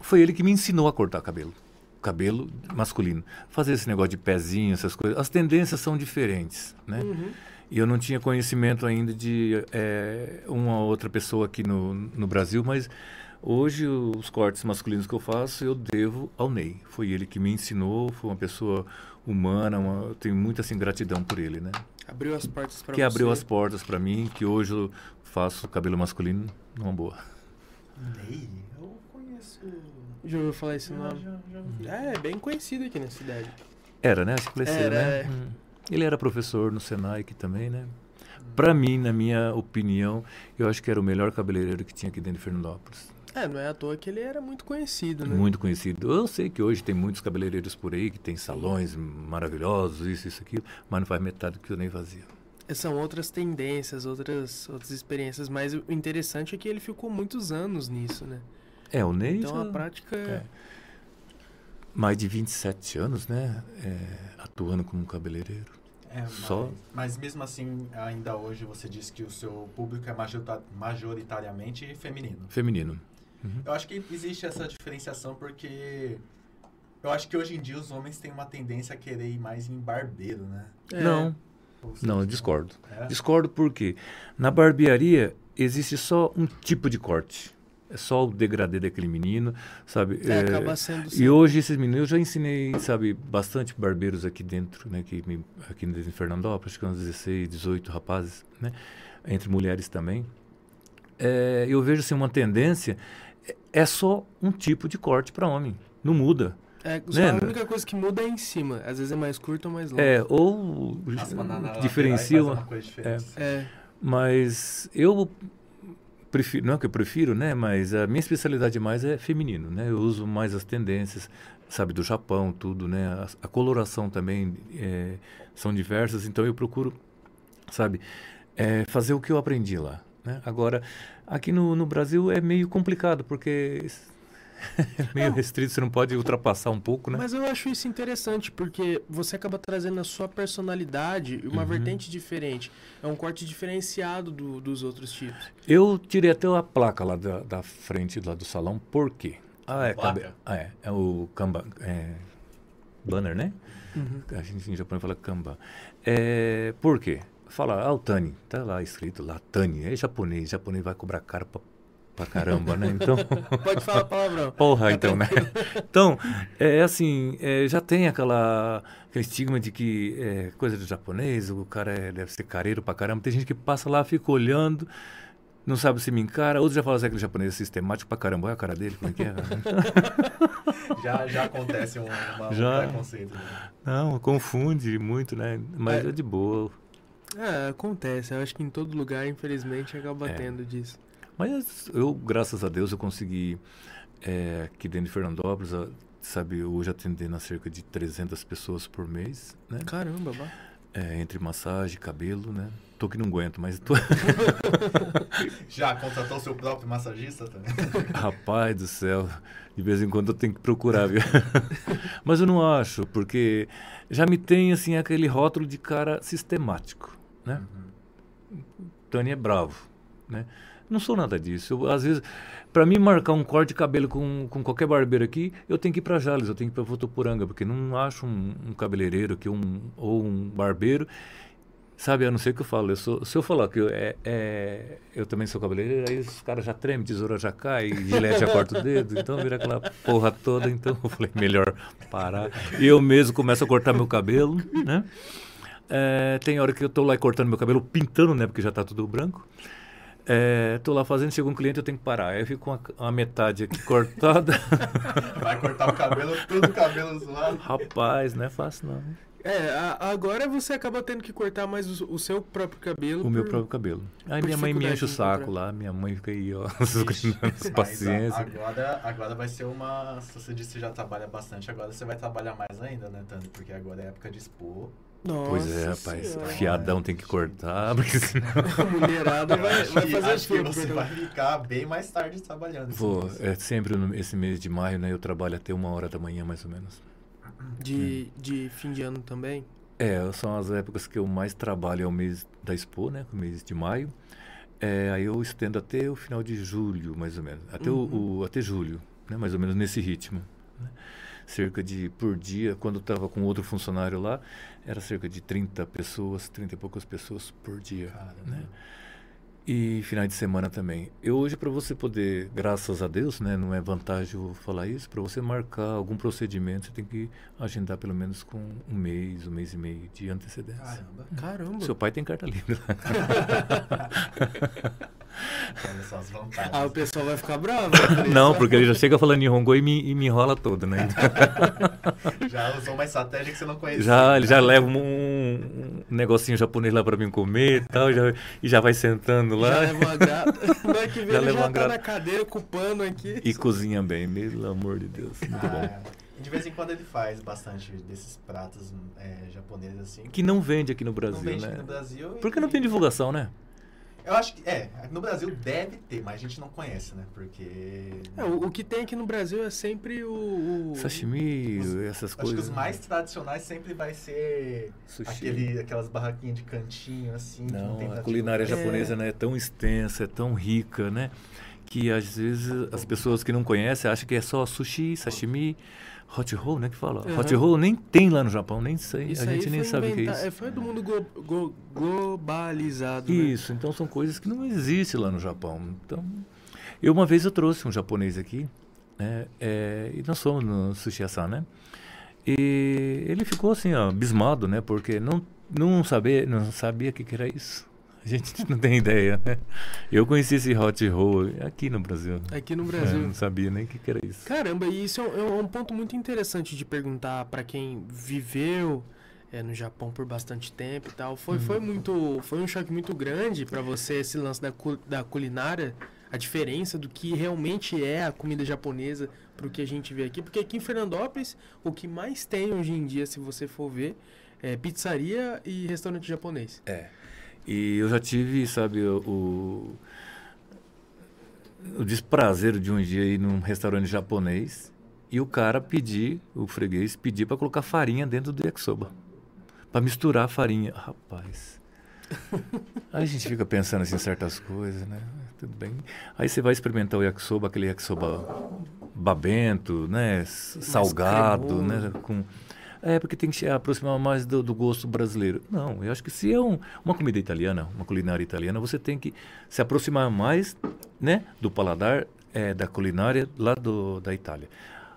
foi ele que me ensinou a cortar cabelo. Cabelo masculino. Fazer esse negócio de pezinho, essas coisas. As tendências são diferentes, né? Uhum. E eu não tinha conhecimento ainda de eh, uma outra pessoa aqui no, no Brasil, mas hoje os cortes masculinos que eu faço eu devo ao Ney. Foi ele que me ensinou, foi uma pessoa humana, uma, eu tenho muita assim, gratidão por ele, né? Abriu as portas pra que você. abriu as portas para mim, que hoje eu faço cabelo masculino numa boa. Ney, eu conheço. Já ouviu falar esse nome? já, já vi. É, é bem conhecido aqui na cidade. Era, né? Acho que faleceu, Era, né? é. Hum. Ele era professor no Senai aqui também, né? Para mim, na minha opinião, eu acho que era o melhor cabeleireiro que tinha aqui dentro de Fernandópolis. É, não é à toa que ele era muito conhecido, né? Muito conhecido. Eu sei que hoje tem muitos cabeleireiros por aí que tem salões maravilhosos, isso, isso, aquilo, mas não faz metade do que eu nem fazia. São outras tendências, outras, outras experiências, mas o interessante é que ele ficou muitos anos nisso, né? É, o Ney. Então já- a prática é, mais de 27 anos, né? é, atuando como cabeleireiro. É, mas, Só- mas mesmo assim, ainda hoje você disse que o seu público é majorita- majoritariamente feminino. Feminino. Uhum. Eu acho que existe essa diferenciação porque eu acho que hoje em dia os homens têm uma tendência a querer ir mais em barbeiro, né? é, Não, não, eu discordo. É? Discordo porque na barbearia existe só um tipo de corte. É só o degradê daquele menino, sabe? é, É, acaba sendo E hoje esses meninos, eu já ensinei, sabe, bastante barbeiros aqui dentro, né, que me, aqui em Fernandópolis, acho que uns 16, 18 rapazes, né, entre mulheres também. É, eu vejo assim uma tendência, é- é só um tipo de corte para homem, não muda. É, né? a única coisa que muda é em cima. Às vezes é mais curto ou mais longo. É, ou diferencia, uma coisa diferente. É, mas eu prefiro, não é que eu prefiro, né, mas a minha especialidade mais é feminino, né, eu uso mais as tendências, sabe, do Japão, tudo, né, a, a coloração também é, são diversas, então eu procuro, sabe, é, fazer o que eu aprendi lá, né, agora, aqui no, no Brasil é meio complicado, porque é meio restrito, você não pode ultrapassar um pouco, né, Mas eu acho isso interessante, porque você acaba trazendo a sua personalidade e uma Uhum. vertente diferente. É um corte diferenciado do- dos outros tipos. Eu tirei até a placa lá da, da frente lá do salão, por quê? Ah, é, cabe- ah, é, é o Kanban, é, banner, né? Uhum. A gente em japonês fala Kanban. É, por quê? Fala, ah, o Tani, tá lá escrito lá, Tani, é japonês, japonês vai cobrar caro pra, pra caramba, né? Então, Pode falar palavrão. porra, Tá então, né? Então, é assim, é, já tem aquela, aquele estigma de que é coisa do japonês, o cara é- deve ser careiro pra caramba. Tem gente que passa lá, fica olhando, não sabe se me encara. Outros já falam assim, aquele japonês é sistemático pra caramba. Olha a cara dele, como é que é? Já, já acontece um, uma, Já. um preconceito. né? não, confunde muito, né? Mas É. é de boa. É, acontece. Eu acho que em todo lugar, infelizmente, acaba É. tendo disso. Mas eu, graças a Deus, eu consegui, é, aqui dentro de Fernandópolis, a- sabe, hoje atendendo a cerca de 300 pessoas por mês, né? Caramba, bah. É, entre massagem, cabelo, né? Tô que não aguento, mas tô... Já contratou seu próprio massagista também? Rapaz do céu, de vez em quando eu tenho que procurar, viu? mas eu não acho, porque já me tem, assim, aquele rótulo de cara sistemático, né? Tony é bravo, né? Não sou nada disso. Eu, às vezes, para mim marcar um corte de cabelo com, com qualquer barbeiro aqui, eu tenho que ir para Jales, eu tenho que ir para Votuporanga, porque não acho um, um cabeleireiro aqui um, ou um barbeiro. Sabe, a não ser que eu falo. Eu sou, se eu falar que eu, é, é- eu também sou cabeleireiro, aí os caras já tremem, tesoura já cai, gilete já corta o dedo, então vira aquela porra toda. Então eu falei, melhor parar. E eu mesmo começo a cortar meu cabelo, né? É, tem hora que eu tô lá cortando meu cabelo, pintando, né? Porque já tá tudo branco. É, tô lá fazendo, chega um cliente, eu tenho que parar. Aí eu fico com a, a metade aqui cortada. Vai cortar o cabelo, tudo cabelo zoado. Rapaz, não é fácil não. É, a- agora você acaba tendo que cortar mais o, o seu próprio cabelo. O meu por- próprio cabelo. Aí minha mãe me enche o saco lá, minha mãe fica aí, ó, paciência. Agora, agora vai ser uma. Se você disse que já trabalha bastante, agora você vai trabalhar mais ainda, né, Tânia? Porque agora é época de expor. Nossa Pois é, rapaz, Senhora. fiadão tem que cortar, porque senão... A mulherada vai, vai fazer acho que você vai ficar bem mais tarde trabalhando. Vou, é sempre no, esse mês de maio, né, eu trabalho até uma hora da manhã, mais ou menos. De, de fim de ano também? É, são as épocas que eu mais trabalho, é o mês da Expo, né, o mês de maio. É, aí eu estendo até o final de julho, mais ou menos, até, o- Uhum. o, até julho, né, mais ou menos nesse ritmo. né. Cerca de, por dia, quando eu estava com outro funcionário lá, era cerca de 30 pessoas, 30 e poucas pessoas por dia. Caramba. né? E final de semana também. Eu hoje, para você poder, graças a Deus, né, não é vantagem falar isso, para você marcar algum procedimento, você tem que agendar pelo menos com um mês, um mês e meio de antecedência. Caramba. Caramba. Seu pai tem carta livre. Vontade. Ah, o pessoal vai ficar bravo. Não, porque ele já chega falando Nihongo e me, e me enrola todo, né? Já usou uma estratégia que você não conhecia. Já, ele já leva um, um negocinho japonês lá pra mim comer e tal, já, e já vai sentando lá Já leva uma grata. Não é que Já ele já tá grata. na cadeira com o pano aqui. e cozinha bem, pelo amor de Deus. Muito bom. Ah, de vez em quando ele faz bastante desses pratos é, japoneses assim. Que não vende aqui no não Brasil, vende né? aqui no Brasil. e- Porque não tem divulgação, né? Eu acho que, é, no Brasil deve ter, mas a gente não conhece, né? Porque... É, o, o que tem aqui no Brasil é sempre o. o- Sashimi, Os- essas Acho coisas. que os mais tradicionais sempre vai ser Sushi. aquele, aquelas barraquinhas de cantinho, assim. que não, Não, tem a culinária divulgação. japonesa né, é tão extensa, é tão rica, né? Que às vezes as pessoas que não conhecem acham que é só sushi, sashimi, hot roll, né? Que fala. Aham. Hot roll nem tem lá no Japão, nem sei. Isso a gente nem sabe o que é isso. é, Foi do mundo glo- glo- globalizado. né? Isso, então são coisas que não existem lá no Japão. Então, eu uma vez eu trouxe um japonês aqui, né? é, e nós fomos no Sushi Asan, né? E ele ficou assim, ó, abismado, né? Porque não, não, sabia, não sabia o que, que era isso. A gente não tem ideia, né? Eu conheci esse hot roll aqui no Brasil. Aqui no É, Brasil. não sabia nem o que, que era isso. Caramba, e isso é um, é um ponto muito interessante de perguntar pra quem viveu é, no Japão por bastante tempo e tal. Foi, foi muito, foi um choque muito grande pra você esse lance da, cu- da culinária, a diferença do que realmente é a comida japonesa pro que a gente vê aqui, porque aqui em Fernandópolis o que mais tem hoje em dia, se você for ver, é pizzaria e restaurante japonês. É. E eu já tive, sabe, o, o, desprazer de um dia ir num restaurante japonês e o cara pedir, o freguês, pedir para colocar farinha dentro do yakisoba. Para misturar a farinha. Rapaz. Aí a gente fica pensando assim em certas coisas, né? Tudo bem. Aí você vai experimentar o yakisoba, aquele yakisoba babento, né? Salgado, né? Com... É, porque tem que se aproximar mais do, do gosto brasileiro. Não, eu acho que se é um- uma comida italiana, uma culinária italiana, você tem que se aproximar mais, né? Do paladar é, da culinária lá do, da Itália.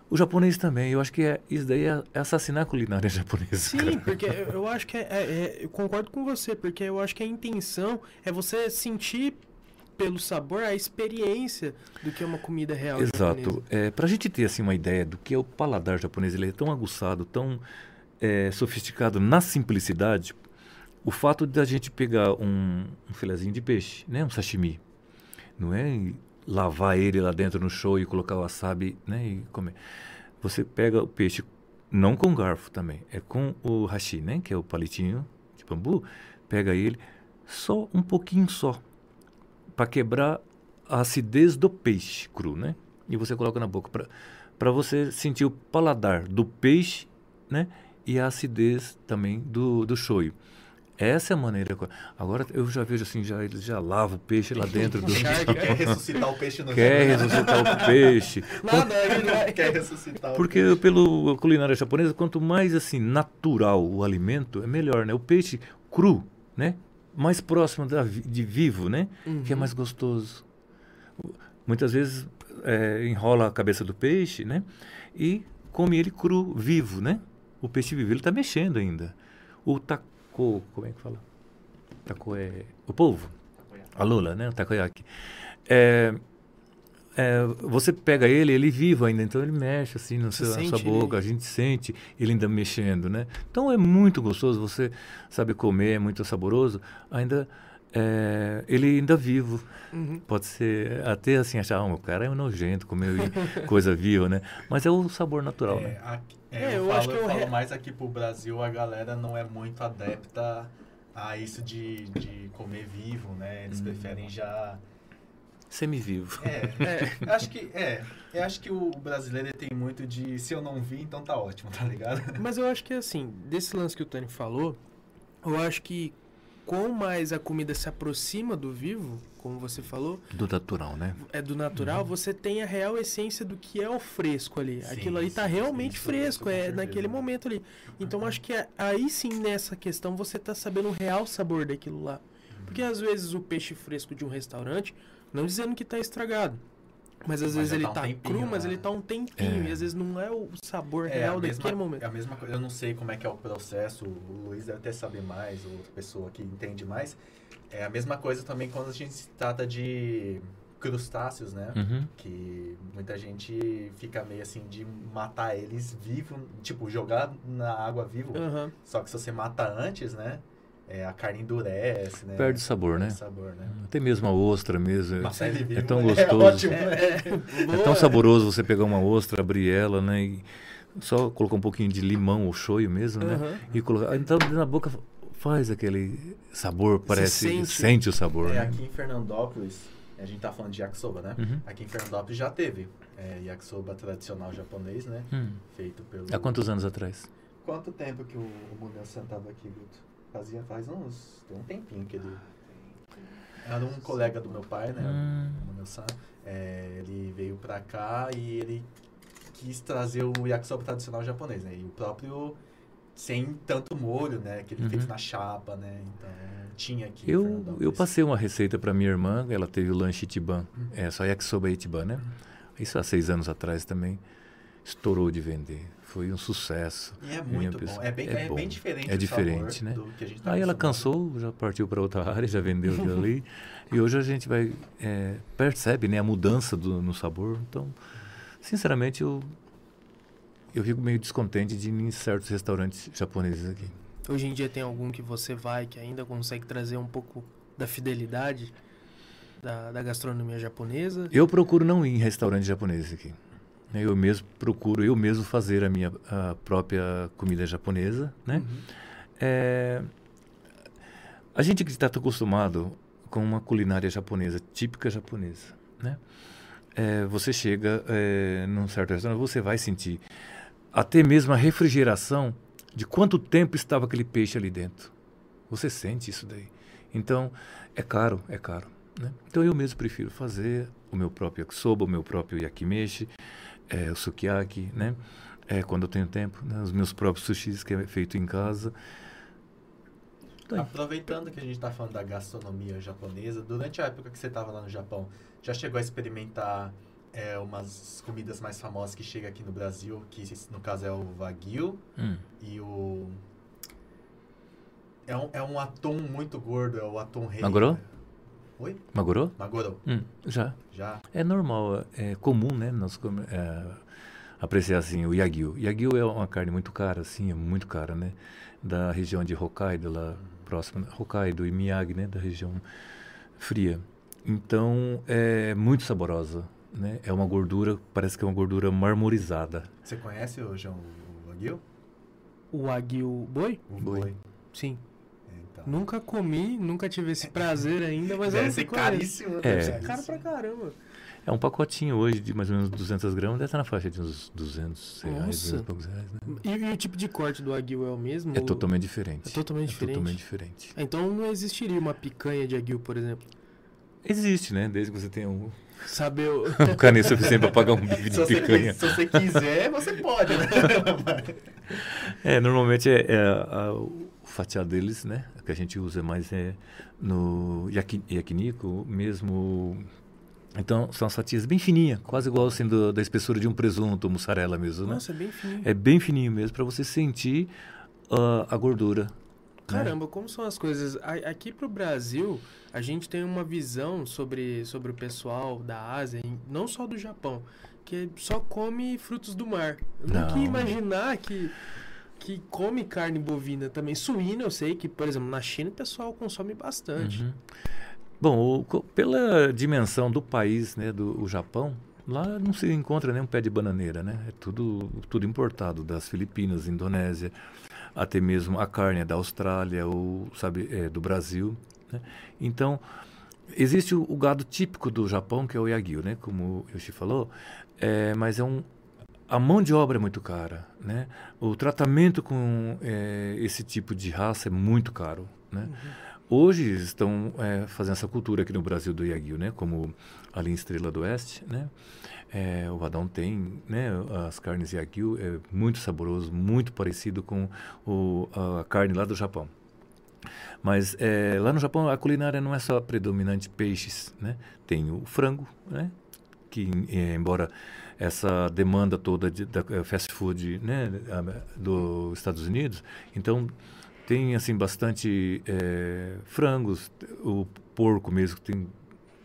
O japonês também, eu acho que é, isso daí é, assassinar a culinária japonesa. Sim, cara. porque eu eu acho que é, é- é- Eu concordo com você, porque eu acho que a intenção é você sentir pelo sabor a experiência do que é uma comida real. Exato. japonesa. É, Para a gente ter assim uma ideia do que é o paladar japonês, ele é tão aguçado, tão é, sofisticado na simplicidade. O fato de a gente pegar um, um filezinho de peixe, né, um sashimi, não é e lavar ele lá dentro no show e colocar o wasabi, né, e comer. Você pega o peixe não com garfo também, é com o hashi, né, que é o palitinho de bambu. Pega ele só um pouquinho só para quebrar a acidez do peixe cru, né? E você coloca na boca para você sentir o paladar do peixe, né? E a acidez também do, do shoyu. Essa é a maneira. Agora eu já vejo assim, já eles já lavam o peixe lá dentro do. Quer ressuscitar o peixe no Quer rio, né? ressuscitar o peixe. Aí não é. Quer ressuscitar o Porque pelo culinária japonesa, quanto mais assim natural o alimento, é melhor, né? O peixe cru, né? Mais próximo da, de vivo, né? Que é Uhum. mais gostoso. Muitas vezes é, enrola a cabeça do peixe, né? E come ele cru, vivo, né? O peixe vivo, ele está mexendo ainda. O taco, como é que fala? Taco é o polvo. A lula, né? O takoyaki. É, é, você pega ele, ele vivo ainda, então ele mexe assim na sua, sua boca, ele. a gente sente ele ainda mexendo, né? Então é muito gostoso, você sabe comer, é muito saboroso, ainda é, ele ainda vivo. Uhum. Pode ser até assim, achar, ah, o cara é um nojento, comeu coisa viva, né? Mas é o sabor natural, É, né? aqui- é, É, eu, eu falo, acho que eu eu falo re- mais aqui pro Brasil, a galera não é muito adepta a isso de, de comer vivo, né? Eles Hum. preferem já. Semi-vivo. É, É. acho que é. Eu acho que o brasileiro tem muito de se eu não vi, então tá ótimo, tá ligado? Mas eu acho que assim, desse lance que o Tony falou, eu acho que quanto mais a comida se aproxima do vivo, como você falou, Do natural, né? é do natural, você tem a real essência do que é o fresco ali. Sim, Aquilo ali tá sim, realmente isso- fresco, é naquele momento ali. Então acho que é- aí sim nessa questão você tá sabendo o real sabor daquilo lá. Porque às vezes o peixe fresco de um restaurante, não dizendo que tá estragado, mas às Mas vezes ele tá um tá tempinho cru, mas lá, ele né? tá um tempinho, É. e às vezes não é o sabor É, real mesma, daquele momento. é a mesma coisa. Eu não sei como é que é o processo, o Luiz deve até saber mais, ou outra pessoa que entende mais. É a mesma coisa também quando a gente se trata de crustáceos, né? Uhum. Que muita gente fica meio assim de matar eles vivo, tipo, jogar na água vivo. Aham. Só que se você mata antes, né? É, a carne endurece, né? Perde o sabor, né? Sabor, né? Até mesmo a ostra mesmo. É vivo tão é gostoso. ótimo, né? É tão saboroso você pegar uma ostra, abrir ela, né? E só colocar um pouquinho de limão ou shoyu mesmo, né? Aham. E colocar. Então na boca faz aquele sabor, parece. sente. Sente, o sabor. É, né? aqui em Fernandópolis, a gente tá falando de yakisoba, né? Uhum. Aqui em Fernandópolis já teve é, yakisoba tradicional japonês, né? Hum. Feito pelo... Há quantos anos atrás? Quanto tempo que o, o Munel sentava aqui, Guto? Fazia, faz uns... Tem um tempinho que ele... Era um colega do meu pai, né? Hum. O. É, ele veio pra cá e ele quis trazer o yakisoba tradicional japonês, né? E o próprio... Sem tanto molho, né? Aquele Uhum. feito na chapa, né? Então, tinha aqui Eu, eu passei uma receita para minha irmã, ela teve o lanche Itiban, Uhum. é só yakisoba Itiban, né? Isso há seis anos atrás também estourou de vender. Foi um sucesso. E é muito bom. pessoa- É bem, é é bom. bem diferente É diferente, né? do que a gente tá Aí ela cansou, já partiu para outra área, já vendeu aquilo ali. E hoje a gente vai é, percebe né, a mudança do, no sabor. Então, sinceramente, eu, eu fico meio descontente de ir em certos restaurantes japoneses aqui. Hoje em dia tem algum que você vai que ainda consegue trazer um pouco da fidelidade da, da gastronomia japonesa? Eu procuro não ir em restaurantes japoneses aqui. Eu mesmo procuro eu mesmo fazer a minha a própria comida japonesa, né? Uhum. É, a gente que está acostumado com uma culinária japonesa, típica japonesa, né? É, você chega é, num certo restaurante, você vai sentir até mesmo a refrigeração de quanto tempo estava aquele peixe ali dentro. Você sente isso daí. Então, é caro, é caro. Né? Então, eu mesmo prefiro fazer o meu próprio yakisoba, o meu próprio yakimeshi, é, o sukiyaki, né? É, quando eu tenho tempo, né? os meus próprios sushis que é feito em casa. Tá. Aproveitando que a gente está falando da gastronomia japonesa, durante a época que você estava lá no Japão, já chegou a experimentar é, umas comidas mais famosas que chega aqui no Brasil, que no caso é o Wagyu Hum. e o... É um, é um atum muito gordo, é o atum rei. Maguro? Oi? Maguro? Magoro. Hum, já. Já? É normal, é comum, né? Nós come- é, apreciar assim o Yagyu. Yagyu é uma carne muito cara, assim, é muito cara, né? Da região de Hokkaido, lá próxima, Hokkaido e Miyagi, né? Da região fria. Então, é muito saborosa, né? É uma gordura, parece que é uma gordura marmorizada. Você conhece, João, o Wagyu? O Wagyu boi? O Boi. Sim. É. Nunca comi, nunca tive esse prazer ainda, mas Deve ser caríssimo. É. deve ser É caro pra caramba. É um pacotinho hoje de mais ou menos 200 gramas, deve estar na faixa de uns 200 reais, Nossa. 200 e poucos reais, né? E, e o tipo de corte do Wagyu é o mesmo? É totalmente diferente. É totalmente diferente? totalmente diferente. Então não existiria uma picanha de Wagyu, por exemplo. Existe, né? Desde que você tenha um, Saber o... um canê suficiente para pagar um bife de você, picanha. se você quiser, você pode, né? É, normalmente é, é a- o fatiado deles, né? Que a gente usa mais é no yaki, yakiniku, mesmo. Então, são as fatias bem fininhas, quase igual assim do- da espessura de um presunto, mussarela mesmo, né? Nossa, é bem fininho. É bem fininho mesmo, para você sentir ah, a gordura. Né? Caramba, como são as coisas? Aqui pro Brasil, a gente tem uma visão sobre, sobre o pessoal da Ásia, não só do Japão, que só come frutos do mar. Eu nunca Não. ia imaginar que, que come carne bovina também. Suína, eu sei que, por exemplo, na China o pessoal consome bastante. Uhum. Bom, o pela dimensão do país, né, do o Japão, lá não se encontra nem um pé de bananeira, né? É tudo, tudo importado das Filipinas, Indonésia, até mesmo a carne é da Austrália ou, sabe, é, do Brasil, né? Então, existe o, o gado típico do Japão, que é o Yagyu, né? Como o Yoshi falou, é, mas é um a mão de obra é muito cara, né? O tratamento com é, esse tipo de raça é muito caro, né? Hoje estão é, fazendo essa cultura aqui no Brasil do Yagyu, né? Como ali em Estrela do Oeste, né? É, o Vadão tem, né? As carnes Yagyu é muito saboroso, muito parecido com o, a carne lá do Japão. Mas é, lá no Japão a culinária não é só predominante peixes, né? Tem o frango, né? Que é, embora essa demanda toda de, da eh, fast food, né? Dos Estados Unidos, então tem assim bastante eh, frangos, o porco mesmo tem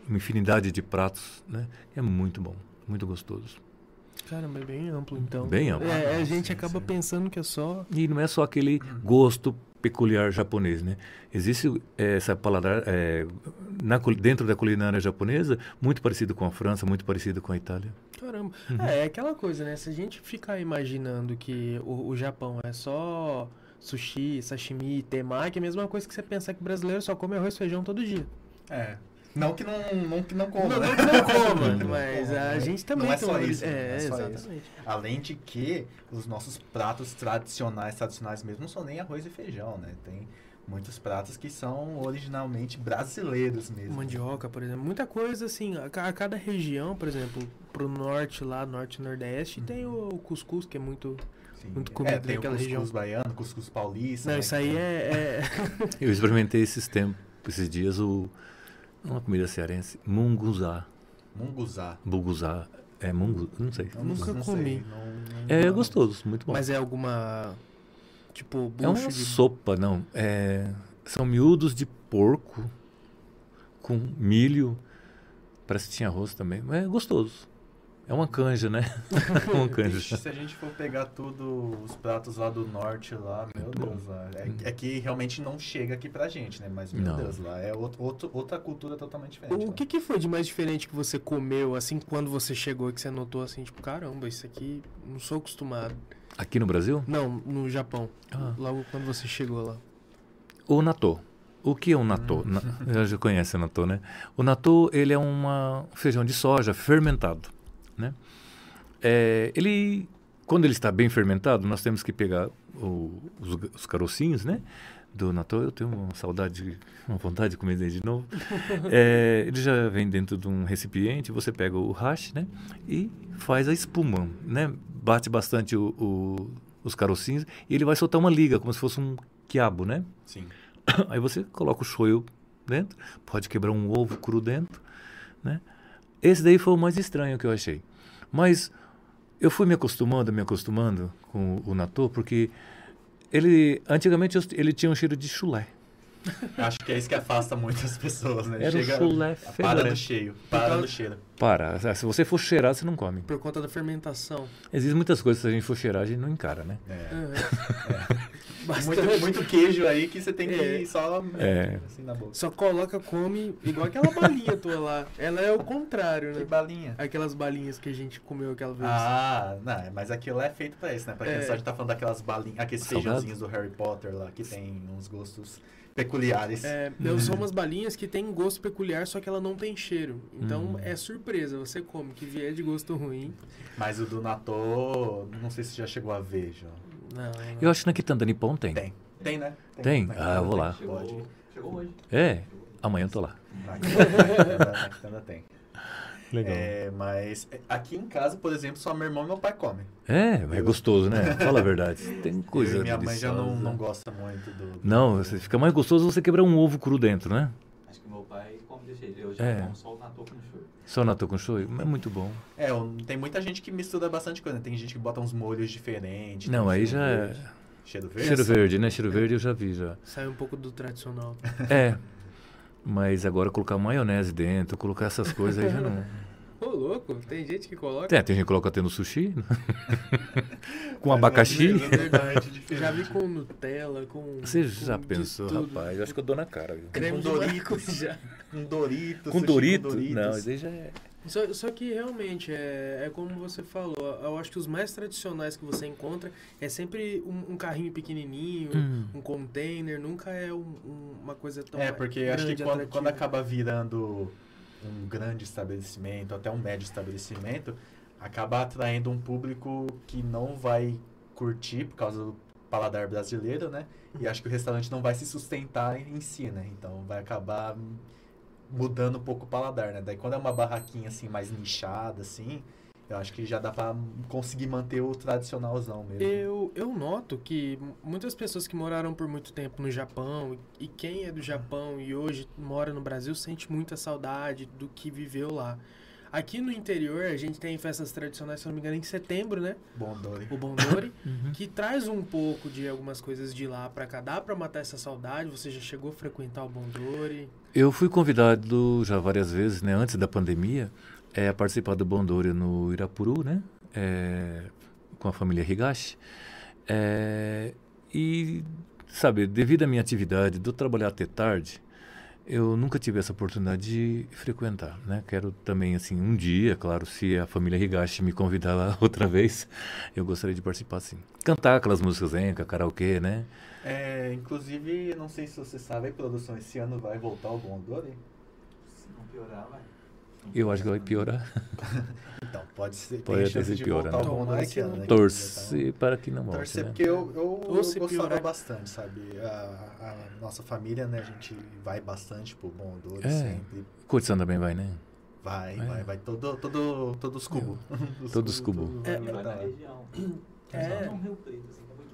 uma infinidade de pratos, né? É muito bom, muito gostoso. Caramba, é bem amplo então. Bem amplo. É, a gente sim, acaba sim. pensando que é só. E não é só aquele gosto peculiar japonês, né? Existe eh, essa paladar eh, na dentro da culinária japonesa muito parecido com a França, muito parecido com a Itália. Caramba. Uhum. É, é aquela coisa, né? Se a gente ficar imaginando que o, o Japão é só sushi, sashimi, temaki, é a mesma coisa que você pensar que o brasileiro só come arroz e feijão todo dia. É. Não que não, não, que não coma, não, né? não que não coma, não mas coma, a né? gente também Não é só isso. É, não é só isso. exatamente. Além de que os nossos pratos tradicionais, tradicionais mesmo, não são nem arroz e feijão, né? Tem muitos pratos que são originalmente brasileiros mesmo. Mandioca, por exemplo. Muita coisa, assim, a, ca- a cada região, por exemplo, pro norte lá, norte e nordeste, tem o, o cuscuz, que é muito... Sim. muito é, comida tem o naquela cuscuz região. baiano, cuscuz paulista. Não, né, isso aí tem- é... é- Eu experimentei esses tempos, esses dias o uma comida cearense, munguzá, Munguzá. buguzá, é mungu, não sei. Eu nunca não comi. sei, não- não- É não- gostoso, muito bom. Mas é alguma... Tipo, É uma de... sopa, não. É, são miúdos de porco com milho. Parece que tinha arroz também. Mas é gostoso. É uma canja, né? uma Vixe, canja. se a gente for pegar tudo, os pratos lá do norte lá, meu. Deus, lá, é, é que realmente não chega aqui pra gente, né? Mas, meu Não. Deus, lá é outro, outro- outra cultura totalmente diferente. O lá. que, que foi de mais diferente que você comeu, assim, quando você chegou, que você notou, assim, tipo, caramba, isso aqui não sou acostumado. Aqui no Brasil, Não, no Japão. Ah. Logo quando você chegou lá. o natô. O que é um natô? Na, eu já conhece o natô, né? O natô, ele é uma feijão de soja fermentado, né? É, ele, quando ele está bem fermentado, nós temos que pegar o- os, os carocinhos, né? Do natô, eu tenho uma saudade, uma vontade de comer ele de novo. É, ele já vem dentro de um recipiente, você pega o hash, né? E faz a espuma, né? Bate bastante o- o- os carocinhos e ele vai soltar uma liga, como se fosse um quiabo, né? Sim. Aí você coloca o shoyu dentro, pode quebrar um ovo cru dentro, né? Esse daí foi o mais estranho que eu achei. Mas eu fui me acostumando, me acostumando com o, o natô, porque ele antigamente ele tinha um cheiro de chulé. Acho que é isso que afasta muitas pessoas, né? Era um Chega, chulé para fedorento. no cheio, para no cheiro. Para, se você for cheirar, você não come. Por conta da fermentação. Existem muitas coisas que se a gente for cheirar, a gente não encara, né? É. Bastante. Muito, muito queijo aí que você tem que É. ir só É. assim na boca. Só coloca, come, igual aquela balinha tua lá. Ela é o contrário, Que né? balinha. Aquelas balinhas que a gente comeu aquela vez. Ah, não, mas aquilo é feito pra isso, né? Pra quem É. só a gente tá falando daquelas balinhas, aqueles feijãozinhos do Harry Potter lá, que tem uns gostos peculiares. É, eu sou umas balinhas que tem gosto peculiar, só que ela não tem cheiro. Então Hum. é surpresa, você come, que vier de gosto ruim. Mas o do Natô, não sei se já chegou a ver, já. Não. Eu acho que na Quitanda Nippon tem. Tem. Tem, né? Tem? Na Ah, eu vou lá. Chegou, Pode. chegou hoje. É, amanhã eu tô lá. Na Quitanda, na Quitanda tem. Legal. É, mas é, aqui em casa, por exemplo, só meu irmão e meu pai comem. É, é gostoso, né? Fala a verdade. Tem Eu coisa e minha mãe já não, não gosta muito do... Não, você fica mais gostoso você quebrar um ovo cru dentro, né? Acho que meu pai come desse jeito. Eu já É. como só o natô com natô com shoyu, é muito bom. É, tem muita gente que mistura bastante coisa. né? Tem gente que bota uns molhos diferentes. Não, tem aí já é. Cheiro verde? cheiro verde, né? Cheiro verde eu já vi já. Sai um pouco do tradicional. É. Mas agora colocar maionese dentro, colocar essas coisas aí já não. Ô, louco, tem gente que coloca. É, tem gente que coloca até no sushi. né? com É abacaxi. é verdade, diferente. Já vi com Nutella, com. Você já com de pensou, rapaz? Eu acho que eu dou na cara, viu? Creme Com Doritos. Um Dorito. Com Dorito? Doritos. Não, isso aí já é. Só, só que realmente é, é como você falou. Eu acho que os mais tradicionais que você encontra é sempre um, um carrinho pequenininho, Hum. um container, nunca é um- um- uma coisa tão É, porque acho que grande, quando, quando acaba virando um grande estabelecimento, até um médio estabelecimento, acaba atraindo um público que não vai curtir por causa do paladar brasileiro, né? E acho que o restaurante não vai se sustentar em si, né? Então vai acabar mudando um pouco o paladar, né? Daí quando é uma barraquinha assim mais nichada assim, eu acho que já dá pra conseguir manter o tradicionalzão mesmo. Eu, eu noto que muitas pessoas que moraram por muito tempo no Japão e quem é do Japão e hoje mora no Brasil sente muita saudade do que viveu lá. Aqui no interior a gente tem festas tradicionais, se não me engano, em setembro, né? Bom, Dori. O Bondori, Uhum. que traz um pouco de algumas coisas de lá pra cá. Dá pra matar essa saudade? Você já chegou a frequentar o Bondori? Eu fui convidado já várias vezes, né, antes da pandemia, é, a participar do Bondori no Irapuru, né, é, com a família Higashi. É, e, sabe, devido à minha atividade, do trabalhar até tarde, eu nunca tive essa oportunidade de frequentar, né? Quero também, assim, um dia, claro, se a família Higashi me convidar lá outra vez, eu gostaria de participar, sim. Cantar aquelas músicas enca, karaokê, né? É, inclusive, não sei se você sabe, a produção esse ano vai voltar ao Bom Dori. Se não piorar, vai. Eu acho que vai piorar. Então, pode ser. Pode ter sido de pior, voltar né? ao ano, né? Torcer para que não volte, Torcer, né? porque eu, eu, eu gostava piorar. bastante, sabe? A, a nossa família, né? A gente vai bastante pro Bom Dori É. sempre. Curtição também vai, né? Vai, É. vai, vai. Todo, todo, todos os cubos. Todos os cubos. tudo É, vai Vai tá na lá. região. É. Só no Rio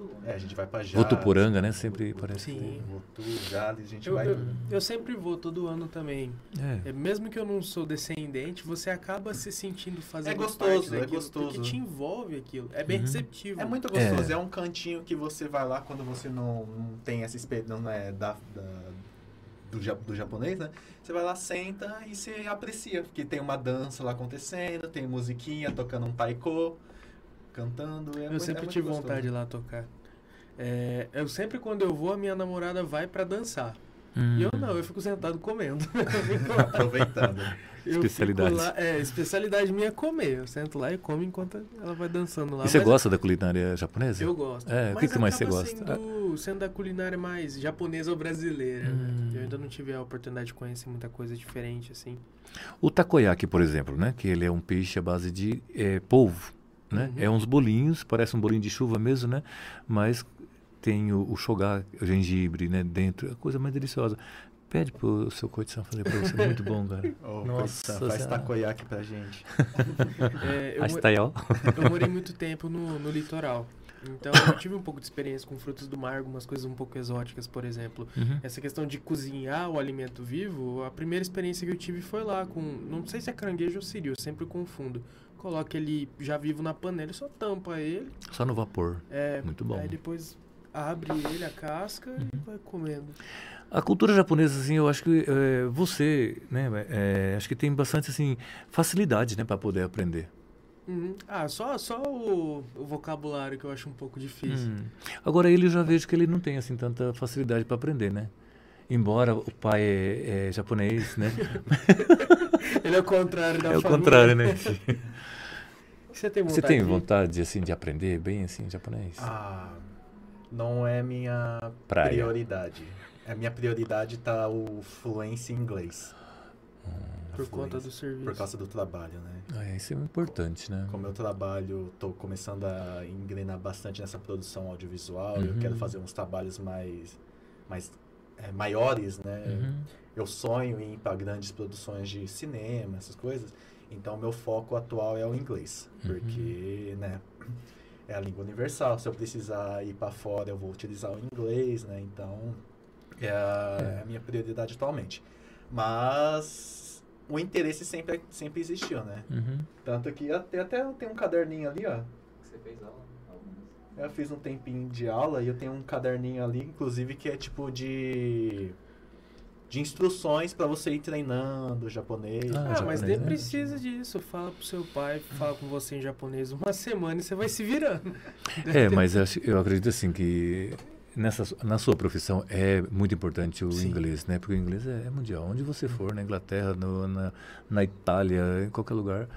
Preto, muito longe. É, a gente vai pra Jales. Votuporanga, né? Sempre parece. Sim. Votu, Jales, a gente Eu, vai... eu, eu sempre vou todo ano também. É. É, mesmo que eu não sou descendente, você acaba se sentindo fazendo É gostoso, parte é gostoso. Porque te envolve aquilo. É bem Uhum. receptivo. É muito gostoso, É. é. um cantinho que você vai lá quando você não, não tem essa experiência, não é da, da- do, do japonês, né? Você vai lá, senta e você aprecia, porque tem uma dança lá acontecendo, tem musiquinha, tocando um taiko, cantando. É Eu muito- é sempre muito tive gostoso. vontade de ir lá tocar. É, eu sempre, quando eu vou, a minha namorada vai pra dançar. Hum. E eu não, eu fico sentado comendo. Aproveitando. Especialidades. lá- é, especialidade minha é comer. Eu sento lá e como enquanto ela vai dançando lá. E você Mas gosta da culinária japonesa? Eu gosto. É, o que que mais você gosta? Sendo, sendo da culinária mais japonesa ou brasileira. né? Hum. Eu ainda não tive a oportunidade de conhecer muita coisa diferente, assim. O takoyaki, por exemplo, né? Que ele é um peixe à base de é, polvo, né? Uhum. É uns bolinhos, parece um bolinho de chuva mesmo, né? Mas tem o, o o gengibre, né? Dentro, é a coisa mais deliciosa. Pede pro seu coitição fazer pra você, é muito bom, cara. Ô, Nossa coitado, faz takoyaki pra gente. É, eu, Astaiol. eu morei muito tempo no, no litoral. Então eu tive um pouco de experiência com frutos do mar, algumas coisas um pouco exóticas, por exemplo. Uhum. Essa questão de cozinhar o alimento vivo, a primeira experiência que eu tive foi lá com. Não sei se é caranguejo ou siri, eu sempre confundo. Coloca ele já vivo na panela e só tampa ele. Só no vapor. É, Muito bom. Aí depois abre ele, a casca e vai comendo. A cultura japonesa, assim, eu acho que é, você, né, é, acho que tem bastante, assim, facilidade, né, para poder aprender. Uhum. Ah, só, só o, o vocabulário que eu acho um pouco difícil. Hum. Agora ele eu já vejo que ele não tem, assim, tanta facilidade para aprender, né? Embora o pai é, é japonês, né? Ele é o contrário da é o contrário, né? Você tem vontade? Você tem de- vontade, assim, de aprender bem, assim, japonês? Ah, não é minha Praia. prioridade. A minha prioridade tá o fluência em inglês. A Por conta do serviço. Por causa do trabalho, né? Ah, isso é importante, né? Como eu trabalho, tô começando a engrenar bastante nessa produção audiovisual. Eu Uhum. quero fazer uns trabalhos mais, mais é, maiores, né? Uhum. Eu sonho em ir para grandes produções de cinema, essas coisas. Então, meu foco atual é o inglês, Uhum. porque, né, é a língua universal. Se eu precisar ir para fora, eu vou utilizar o inglês, né? Então, é a, É. é a minha prioridade atualmente. Mas o interesse sempre, sempre existiu, né? Uhum. Tanto que até, até tem um caderninho ali, ó. Você fez aula? Eu fiz um tempinho de aula e eu tenho um caderninho ali, inclusive, que é tipo de. de instruções para você ir treinando japonês. Ah, Ah, mas nem né? precisa disso. Fala pro seu pai, fala com você em japonês uma semana e você vai se virando. É, mas eu, acredito, assim, que nessa, na sua profissão é muito importante o Sim. inglês, né? Porque o inglês é, é mundial. Onde você for, na Inglaterra, no- na, na Itália, em qualquer lugar,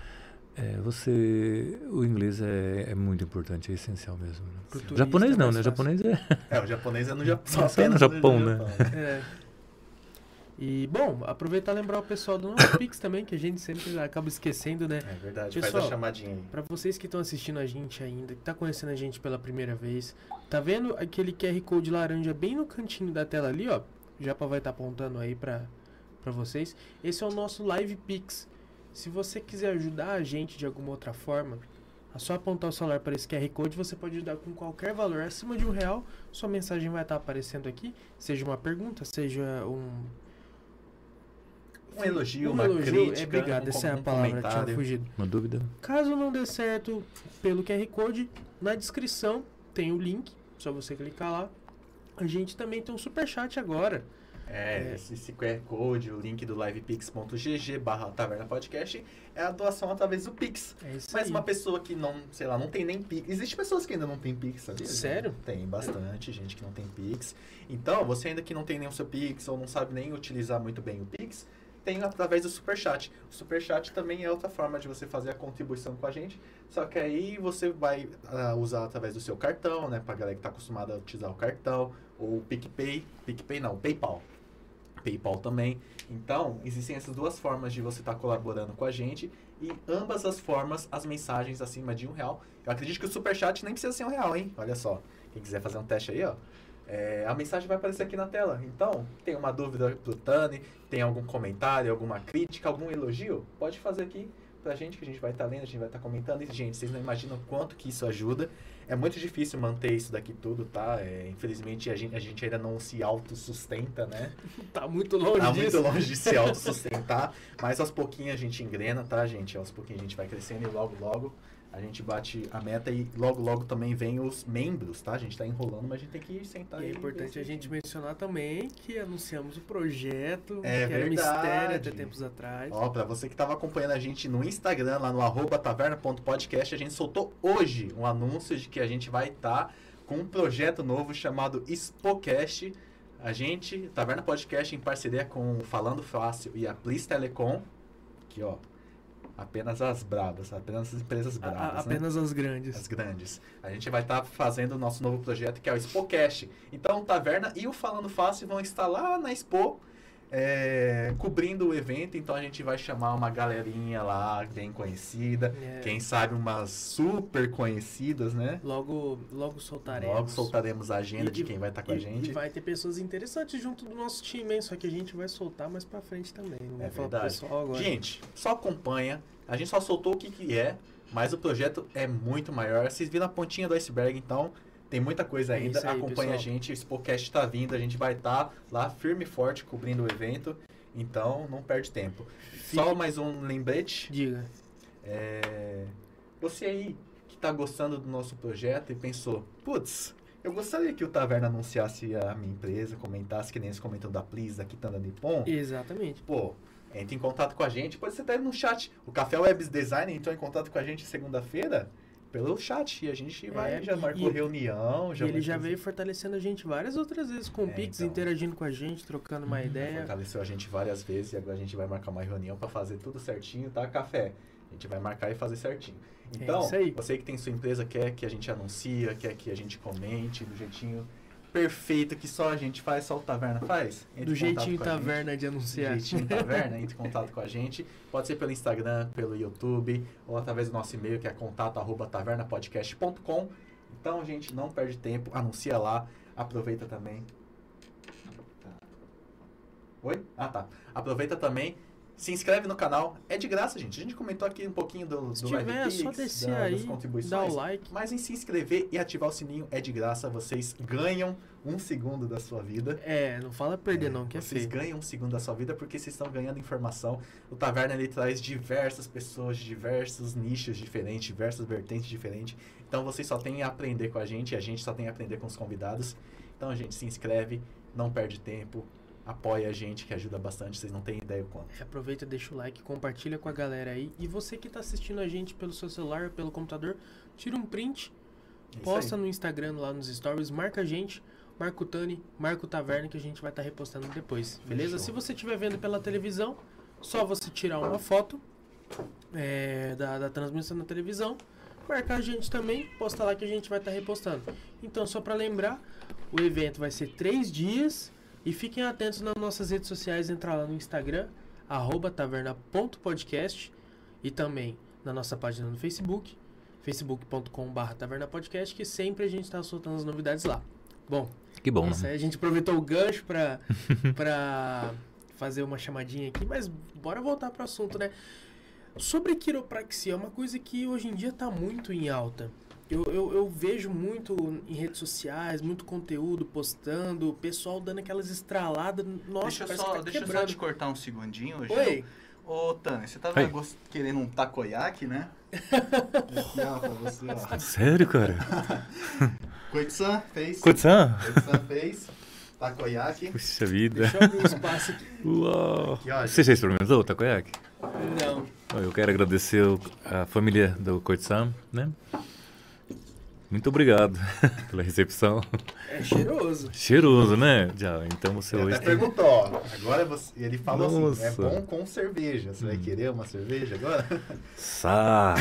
é, você... O inglês é, é muito importante, é essencial mesmo. né? Japonês é não, né? fácil. Japonês é... É, o japonês é no Japão. Só no Japão, né? É. E, bom, aproveitar e lembrar o pessoal do nosso Pix também, que a gente sempre acaba esquecendo, né? É verdade, Pessoal, faz a chamadinha aí. Pra vocês que estão assistindo a gente ainda, que tá conhecendo a gente pela primeira vez, tá vendo aquele QR Code laranja bem no cantinho da tela ali, ó? O Japa vai estar apontando aí pra, pra vocês. Esse é o nosso Live Pix. Se você quiser ajudar a gente de alguma outra forma, é só apontar o celular para esse QR Code, você pode ajudar com qualquer valor acima de um real. Sua mensagem vai estar aparecendo aqui, seja uma pergunta, seja um Um elogio, Um uma elogio, crítica, é, obrigado, um, essa é a palavra, tinha comentário. fugido. Uma dúvida? Caso não dê certo pelo QR Code, na descrição tem o link, só você clicar lá. A gente também tem um superchat agora. É, É. esse, esse QR Code, o link do livepix.gg barra taverna podcast é a doação através do Pix. É isso Mas aí. uma pessoa que não, sei lá, não tem nem Pix. Existem pessoas que ainda não tem Pix, sabia? Sério? Tem bastante gente que não tem Pix. Então, você ainda que não tem nem o seu Pix ou não sabe nem utilizar muito bem o Pix, tem através do Superchat. O Superchat também é outra forma de você fazer a contribuição com a gente. Só que aí você vai ah, usar através do seu cartão, né? Pra galera que tá acostumada a utilizar o cartão. Ou o PicPay. PicPay não, PayPal. PayPal também. Então, existem essas duas formas de você estar colaborando com a gente. E ambas as formas, as mensagens acima de um real. Eu acredito que o Superchat nem precisa ser um real, hein? Olha só. Quem quiser fazer um teste aí, ó. é, a mensagem vai aparecer aqui na tela. Então, tem uma dúvida pro Tani, tem algum comentário, alguma crítica, algum elogio? Pode fazer aqui pra gente, que a gente vai estar lendo, a gente vai estar comentando. E, gente, vocês não imaginam quanto que isso ajuda. É muito difícil manter isso daqui tudo, tá? É, infelizmente, a gente, a gente ainda não se autossustenta, né? Tá muito longe Tá disso. muito longe de se autossustentar, mas aos pouquinhos a gente engrena, tá, gente? Aos pouquinhos a gente vai crescendo e logo, logo a gente bate a meta e logo, logo também vem os membros, tá? A gente tá enrolando, mas a gente tem que sentar E é importante a gente mencionar também que anunciamos o projeto, É que era mistério verdade. até tempos atrás. Ó, pra você que tava acompanhando a gente no Instagram, lá no arroba taverna.podcast, a gente soltou hoje um anúncio de que a gente vai estar com um projeto novo chamado Spocast. A gente, Taverna Podcast, em parceria com o Falando Fácil e a Plis Telecom, que ó, apenas as brabas, apenas as empresas A- a- brabas, né? apenas as grandes. As grandes. A gente vai estar fazendo o nosso novo projeto, que é o Expocast. Então, Taverna e o Falando Fácil vão estar lá na Expo, é, cobrindo o evento. Então, a gente vai chamar uma galerinha lá, bem conhecida. É, Quem sabe umas super conhecidas, né? Logo, logo soltaremos. Logo soltaremos a agenda E- de quem vai estar com a E- gente. E vai ter pessoas interessantes junto do nosso time, hein? Só que a gente vai soltar mais pra frente também. Não É verdade. Gente, só acompanha. A gente só soltou o que, que é, mas o projeto é muito maior. Vocês viram a pontinha do iceberg, então tem muita coisa É ainda. isso aí, Acompanha a pessoal. gente, o Spocast tá vindo, a gente vai estar lá firme e forte cobrindo o evento. Então não perde tempo. Só mais um lembrete. Diga. É, Você aí que tá gostando do nosso projeto e pensou, putz, eu gostaria que o Taverna anunciasse a minha empresa, comentasse que nem eles comentam da Please, da Kitanda Nippon. Exatamente. Pô, entre em contato com a gente. Pode ser até no chat. O Café Webs Design entrou em contato com a gente segunda-feira pelo chat. E a gente vai, É, já marcou e- reunião. Já e ele já fazer- veio fortalecendo a gente várias outras vezes com o É, Pix, então. interagindo com a gente, trocando uma ideia. Fortaleceu a gente várias vezes e agora a gente vai marcar uma reunião para fazer tudo certinho, tá? Café. A gente vai marcar e fazer certinho. Então, É isso aí. você que tem sua empresa, quer que a gente anuncia, quer que a gente comente do jeitinho perfeito que só a gente faz, só o Taverna faz. Entre Do jeitinho a gente. taverna de anunciar. Jeitinho Taverna, entre em contato com a gente. Pode ser pelo Instagram, pelo YouTube, ou através do nosso e-mail, que é contato.tavernapodcast.com. Então, gente, não perde tempo, anuncia lá, aproveita também. Oi? Ah, tá. Aproveita também, se inscreve no canal, é de graça, gente. A gente comentou aqui um pouquinho do, do Se tiver, é só descer da- das aí, contribuições. dá o like. Mas em se inscrever e ativar o sininho é de graça, vocês ganham um segundo da sua vida. É, não fala perder É, não, que é vocês feio. ganham um segundo da sua vida porque vocês estão ganhando informação. O Taverna ele traz diversas pessoas de diversos nichos diferentes, diversas vertentes diferentes. Então vocês só têm a aprender com a gente e a gente só tem a aprender com os convidados. Então a gente se inscreve, não perde tempo, apoia a gente que ajuda bastante, vocês não têm ideia o quanto. É, Aproveita, deixa o like, compartilha com a galera aí. E você que tá assistindo a gente pelo seu celular, pelo computador, tira um print, É posta aí. no Instagram, lá nos stories, marca a gente, marca o Tani, marca o Taverna que a gente vai estar repostando depois, beleza? Fechou. Se você estiver vendo pela televisão, só você tirar uma foto é, da, da transmissão na televisão, marcar a gente também, posta lá que a gente vai estar repostando. Então, só para lembrar, o evento vai ser três dias e fiquem atentos nas nossas redes sociais, entra lá no Instagram, arroba taverna.podcast e também na nossa página no Facebook, facebook.com.br tavernapodcast, que sempre a gente está soltando as novidades lá. Bom, Que bom, isso né? a gente aproveitou o gancho para pra fazer uma chamadinha aqui, mas bora voltar pro assunto, né? Sobre quiropraxia, é uma coisa que hoje em dia tá muito em alta. Eu, eu, eu vejo muito em redes sociais, muito conteúdo postando, o pessoal dando aquelas estraladas. Nossa, deixa eu só, que tá deixa eu só te cortar um segundinho, Gil. Oi, Ô, Tânia, você tava Oi. gos- querendo um takoyaki, né? Ó, pra você, ó. Sério, cara? Koitsan fez. Koitsan? Koitsan fez. Takoyaki. Puxa vida. deixa eu abrir um espaço aqui. Uau. Aqui, ó. Você já experimentou o takoyaki? Não. Eu quero agradecer a família do Koitsam, né? Muito obrigado pela recepção. É cheiroso. Cheiroso, né? Já, então você Ele hoje até tem... perguntou, ó. Agora você. Ele falou assim: é Nossa. bom com cerveja. Você vai querer uma cerveja agora? Sá.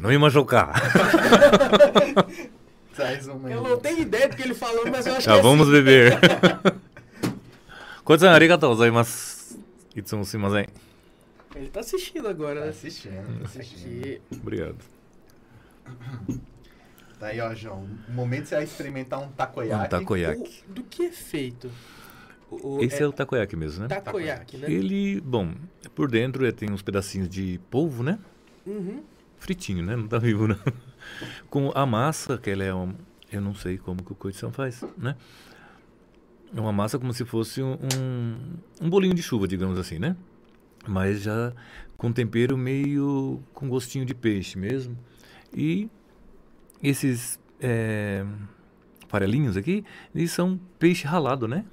Não ia machucar. Traz uma. Eu não tenho ideia do que ele falou, mas eu acho Já que é vamos beber. Koitsam, arigatou gozaimasu. Itsumo sumimasen. assim. Ele tá assistindo agora, Tá né? assistindo, tá assistindo. Aqui. Obrigado. Tá aí, ó, João. No momento você vai experimentar um takoyaki. Um takoyaki. O- do que é feito? O, o- Esse é o takoyaki mesmo, né? takoyaki, né? Ele, bom, por dentro ele tem uns pedacinhos de polvo, né? Uhum. Fritinho, né? Não tá vivo, não. Com a massa, que ela é um... Eu não sei como que o coição faz, né? É uma massa como se fosse um, um, um bolinho de chuva, digamos assim, né? Mas já com tempero meio com gostinho de peixe mesmo. E esses é, farelinhos aqui, eles são peixe ralado, né?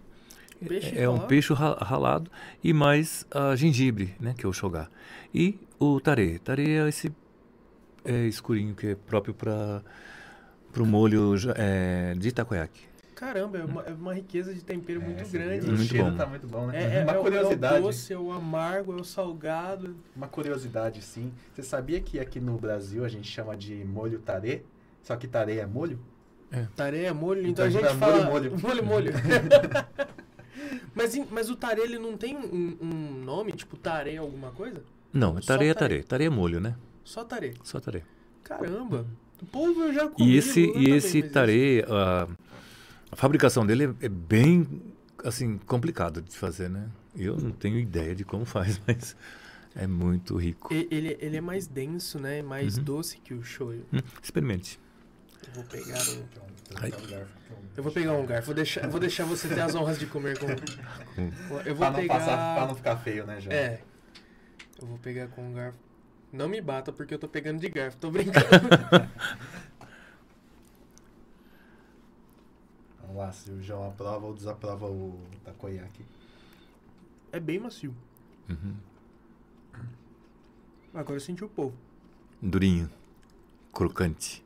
Peixe é um ralado? peixe ra- ralado e mais a gengibre, né, que é o shogar. E o tare. Tare é esse é, escurinho que é próprio para o molho é, de takoyaki. Caramba, é uma, é uma riqueza de tempero É, muito grande. O Muito cheiro bom. tá muito bom, né? É, é, uma é o- curiosidade. É o doce, é o amargo, é o salgado. Uma curiosidade, sim. Você sabia que aqui no Brasil a gente chama de molho tarê? Só que tarê é molho? Tare é molho, Então então, a gente dá fala... molho, molho. molho. mas, em- mas o tare, ele não tem um, um nome, tipo tare alguma coisa? Não, é tare. tare. Tare é molho, né? Só tare. Só tare. Caramba. O polvo eu já comi. E esse, e também, esse mas tare, a, a fabricação dele é, é bem, assim, complicado de fazer, né? Eu não tenho ideia de como faz, mas é muito rico. Ele, ele é mais denso, né? Mais Uhum. doce que o shoyu. Hum, experimente. Eu vou pegar um... Então, Ai. garfo. Eu vou pegar um garfo. Vou deixar, vou deixar você ter as honras de comer com... Eu vou Pra não, pegar... passar, pra não ficar feio, né, João? É. Eu vou pegar com um garfo. Não me bata porque eu tô pegando de garfo. Tô brincando. Vamos lá, se o João aprova ou desaprova o takoyaki. é bem macio. Uhum. Agora eu senti o povo. Durinho. Crocante.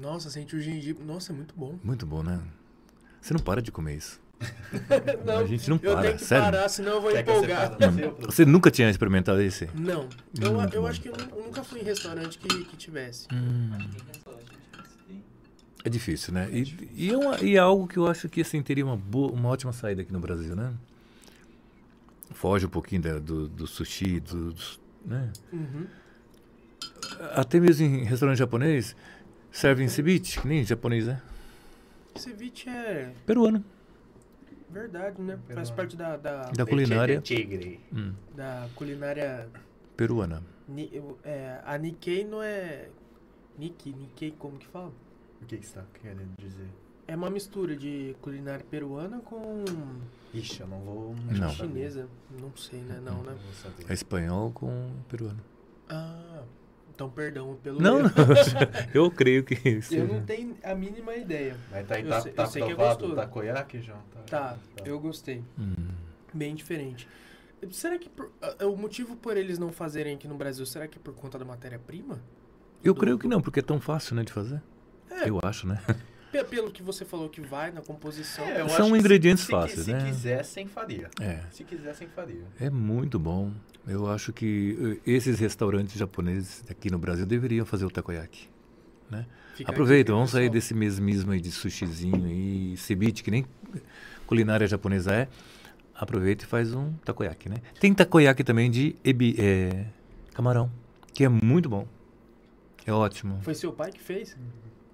Nossa, senti o gengibre. Nossa, é muito bom. Muito bom, né? Você não para de comer isso. não, a gente não eu para, tenho que sério. parar, senão eu vou Quer que eu empolgar. Bruno? Você nunca tinha experimentado esse? Não, eu, Muito eu acho que eu, eu nunca fui em restaurante que, que tivesse. Hum, é difícil, né? E, e, é uma- e é algo que eu acho que assim, teria uma, boa, uma ótima saída aqui no Brasil, né? Foge um pouquinho da- do, do sushi, do, dos- né? Uhum. Até mesmo em restaurante japonês, servem ceviche, que nem japonês, né? Ceviche é Peruano. verdade, né? Faz Peruano. parte da, da, Da culinária. Tigre. Hum, da culinária. peruana. ni- é, a Nikkei não é. Nikkei, Nikkei, como que fala? O que que você tá querendo dizer? É uma mistura de culinária peruana com Ixi, eu não vou... Não. chinesa. Não sei, né? Não, né? Não vou saber. É espanhol com peruano. Ah, então perdão pelo Não, não. Eu creio que Eu seja. não tenho a mínima ideia. Mas tá, Eu tá, sei- tá eu sei que é aprovado gostoso. o takoyaki, João? Tá, eu gostei. Hum. Bem diferente. Será que por- ah, o motivo por eles não fazerem aqui no Brasil, será que é por conta da matéria-prima? Eu Do- creio que não, porque é tão fácil, né, de fazer. É, Eu acho, né? pe- pelo que você falou que vai na composição. É, eu São acho que ingredientes se, fáceis, se, né? Se quisessem, faria. É. Se quisessem, faria. É muito bom. Eu acho que eh, esses restaurantes japoneses aqui no Brasil deveriam fazer o takoyaki. Fica a Aproveita, vamos sair desse mesmismo aí de sushizinho e ceviche, que nem culinária japonesa é. Aproveita e faz um takoyaki, né? Tem takoyaki também de ebi, é, camarão, que é muito bom. É ótimo. Foi seu pai que fez?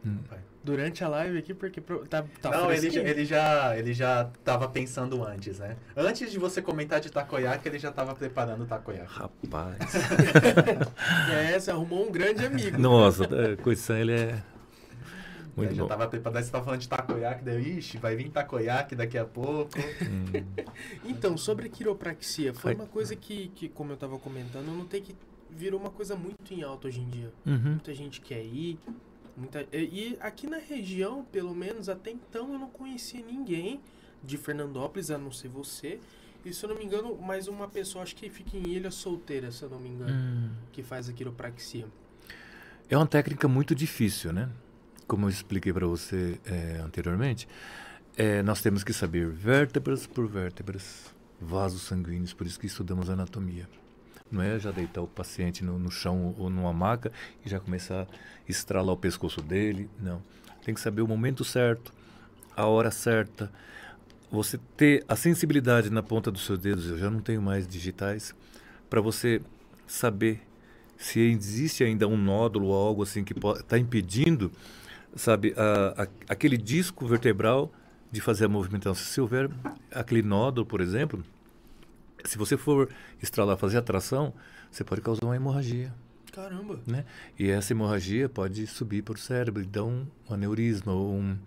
Hum. Pai. Durante a live aqui, porque tá, tá não, ele, já- ele já ele já tava pensando antes, né? Antes de você comentar de takoyaki, ele já tava preparando o takoyaki. Rapaz. É, você arrumou um grande amigo. Nossa, é, Coisan, ele é. Ele Muito já bom. tava preparando, você tava falando de takoyaki, daí, ixi, vai vir takoyaki daqui a pouco. Hum, Então, sobre a quiropraxia, foi Ai. uma coisa que, que, como eu tava comentando, eu notei que virou uma coisa muito em alta hoje em dia. uhum. Muita gente quer ir. Muita... E aqui na região, pelo menos até então, eu não conhecia ninguém de Fernandópolis, a não ser você. E se eu não me engano, mais uma pessoa, acho que fica em Ilha Solteira, se eu não me engano, Hum. que faz a quiropraxia. É uma técnica muito difícil, né? Como eu expliquei para você é, anteriormente, é, nós temos que saber vértebras por vértebras, vasos sanguíneos, por isso que estudamos anatomia. Não é já deitar o paciente no, no chão ou numa maca e já começar a estralar o pescoço dele. Não. Tem que saber o momento certo, a hora certa. Você ter a sensibilidade na ponta dos seus dedos, eu já não tenho mais digitais, para você saber se existe ainda um nódulo ou algo assim que está impedindo, sabe, a, a- aquele disco vertebral de fazer a movimentação. Se houver aquele nódulo, por exemplo, se você for estralar, fazer a tração, você pode causar uma hemorragia, Caramba! né? E essa hemorragia pode subir para o cérebro e dar um, um aneurisma ou um-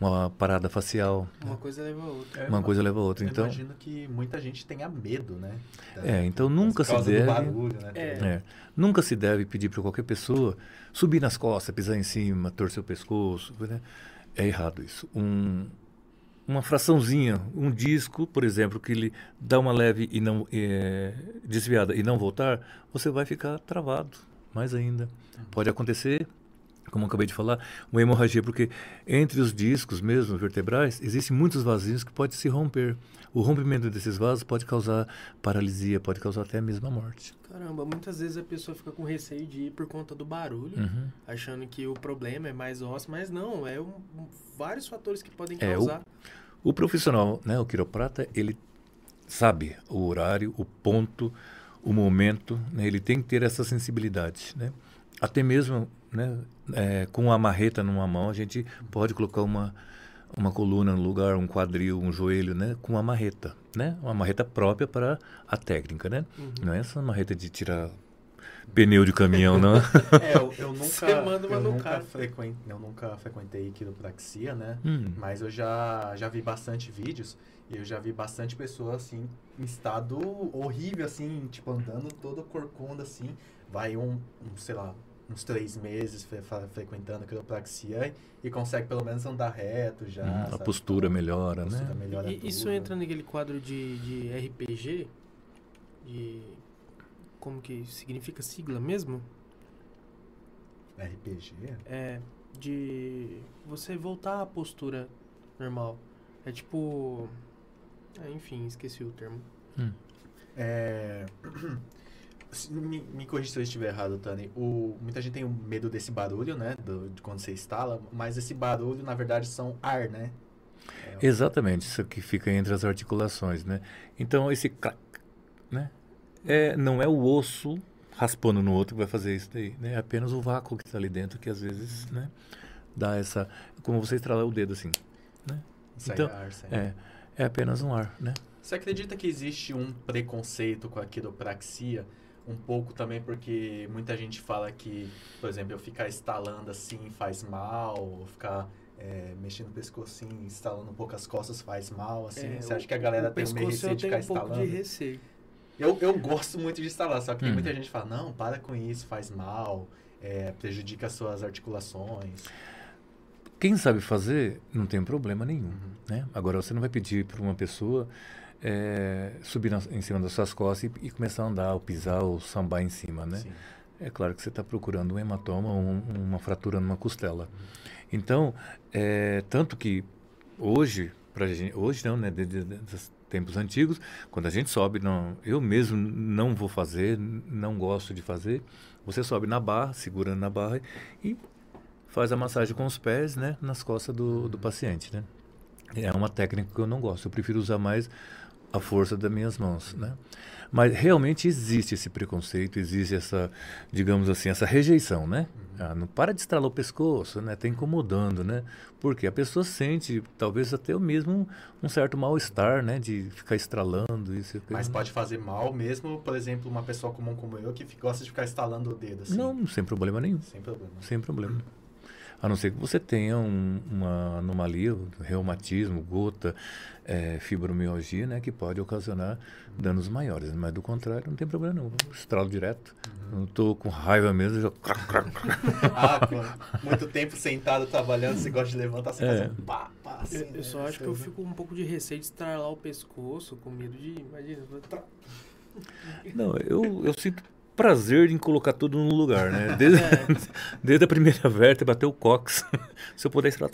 uma parada facial. Uma coisa leva a outra. Uma coisa leva a outra. Eu Então, imagino que muita gente tenha medo, né? Da- É, então nunca se deve- Do barulho, né? É. É, nunca se deve pedir para qualquer pessoa subir nas costas, pisar em cima, torcer o pescoço. Né? É errado isso. Um, uma fraçãozinha, um disco, por exemplo, que ele dá uma leve e não é, desviada e não voltar, você vai ficar travado mais ainda. Pode acontecer, como acabei de falar, uma hemorragia, porque entre os discos mesmo vertebrais existem muitos vasinhos que podem se romper. O rompimento desses vasos pode causar paralisia, pode causar até mesmo a morte. Caramba, muitas vezes a pessoa fica com receio de ir por conta do barulho, Uhum. achando que o problema é mais osso, mas não, é um- vários fatores que podem É, o- causar. O profissional, né, o quiroprata, ele sabe o horário, o ponto, o momento, né, ele tem que ter essa sensibilidade, né? Até mesmo, né, é, com a marreta numa mão, a gente pode colocar uma uma coluna no lugar, um quadril, um joelho, né, com uma marreta, né? Uma marreta própria para a técnica, né? Uhum. Não é essa marreta de tirar pneu de caminhão, não. É, eu, eu nunca, Você manda uma eu no nunca, cara. frequen, eu nunca frequentei quiropraxia, né? Hum. Mas eu já, já vi bastante vídeos e eu já vi bastante pessoas, assim, em estado horrível, assim, tipo, andando toda corcunda, assim. Vai um, um, sei lá, uns três meses fre- frequentando a quiropraxia e, e consegue pelo menos andar reto já, Hum, a postura Então, melhora, a postura né? melhora E isso entra naquele quadro de, de RPG? De. Como que significa sigla mesmo? RPG? É. De você voltar à postura normal. É tipo. é, enfim, esqueci o termo. Hum. É... Me, me corrija se eu estiver errado, Tani. O, muita gente tem um medo desse barulho, né? do- de quando você instala, mas esse barulho, na verdade, são ar, né? É, Exatamente, isso que fica entre as articulações, né? Então esse clac, né? É, não é o osso raspando no outro que vai fazer isso daí, né? É apenas o vácuo que está ali dentro que às vezes, né? Dá essa, como você estralar o dedo assim, né? sai então, ar, sai É, é apenas um ar, né? Você acredita que existe um preconceito com a quiropraxia? Um pouco também porque muita gente fala que, por exemplo, eu ficar estalando assim faz mal, ou ficar é, mexendo o pescoço assim, estalando um pouco as costas faz mal, assim. É, Você acha que a galera tem um meio receio de ficar um pouco instalando? de receio. Eu, eu gosto muito de instalar, só que tem Hum. muita gente que fala, não, para com isso, faz mal, é, prejudica as suas articulações. Quem sabe fazer não tem problema nenhum, Uhum. né? Agora você não vai pedir para uma pessoa é, subir em cima das suas costas e, e começar a andar, ou pisar, ou sambar em cima, né? Sim. É claro que você está procurando um hematoma, um- uma fratura numa costela. Então, é, tanto que hoje, pra gente, hoje não, né, desde os tempos antigos, quando a gente sobe, não, eu mesmo não vou fazer, não gosto de fazer, você sobe na barra, segurando na barra e faz a massagem com os pés, né, nas costas do, do paciente, né. É uma técnica que eu não gosto, eu prefiro usar mais a força das minhas mãos, né? Mas realmente existe esse preconceito, existe essa, digamos assim, essa rejeição, né? Ah, não para de estralar o pescoço, né? Tá incomodando, né? Porque a pessoa sente, talvez até o mesmo um certo mal-estar, né? De ficar estralando isso. Mas pode fazer mal mesmo, por exemplo, uma pessoa comum como eu que gosta de ficar estalando o dedo assim. Não, sem problema nenhum. Sem problema. Sem problema. A não ser que você tenha um- uma anomalia, reumatismo, gota, eh, fibromialgia, né, que pode ocasionar danos maiores. Mas do contrário, não tem problema não. Estralo direto. Não estou com raiva mesmo, já. Ah, com muito tempo sentado trabalhando, você gosta de levantar, você É. faz um pá, pá, assim, Eu, eu só né? acho que eu fico um pouco de receio de estralar o pescoço, com medo de. Imagina. vou Não, eu, eu sinto prazer em colocar tudo no lugar, né? Desde, É. desde a primeira vértebra até o cox. Se eu puder estralar.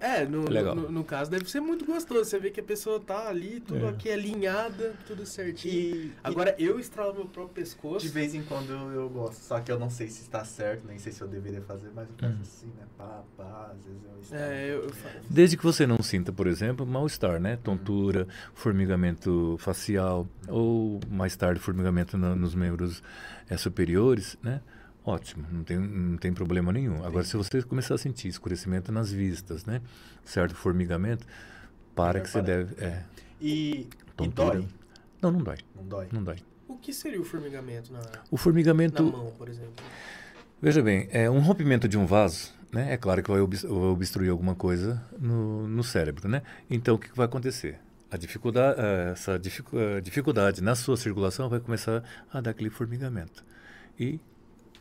É, no, Legal. no, no caso deve ser muito gostoso. Você vê que a pessoa tá ali, tudo É. aqui alinhada, tudo certinho. E, Agora eu estralo meu próprio e pescoço. de vez em quando eu, eu gosto, só que eu não sei se está certo, nem sei se eu deveria fazer, mas eu faço Hum. assim, né? Pá, pá, às vezes eu estalo. É, eu, eu faço. Desde que você não sinta, por exemplo, mal-estar, né? Tontura, formigamento facial ou mais tarde formigamento na- nos membros eh, superiores, né? Ótimo, não tem, não tem problema nenhum. Agora, se você começar a sentir escurecimento nas vistas, né? Certo formigamento, para Melhor que você parar. deve. É, E, e dói? Não, não dói, Não dói? não dói. O que seria o formigamento na, O na formigamento, mão, por exemplo? veja bem, é um rompimento de um vaso, né? É claro que vai obs- vai obstruir alguma coisa no, no cérebro, né? Então, o que vai acontecer? A dificuldade, eh, essa eh, dificuldade na sua circulação vai começar a dar aquele formigamento. E,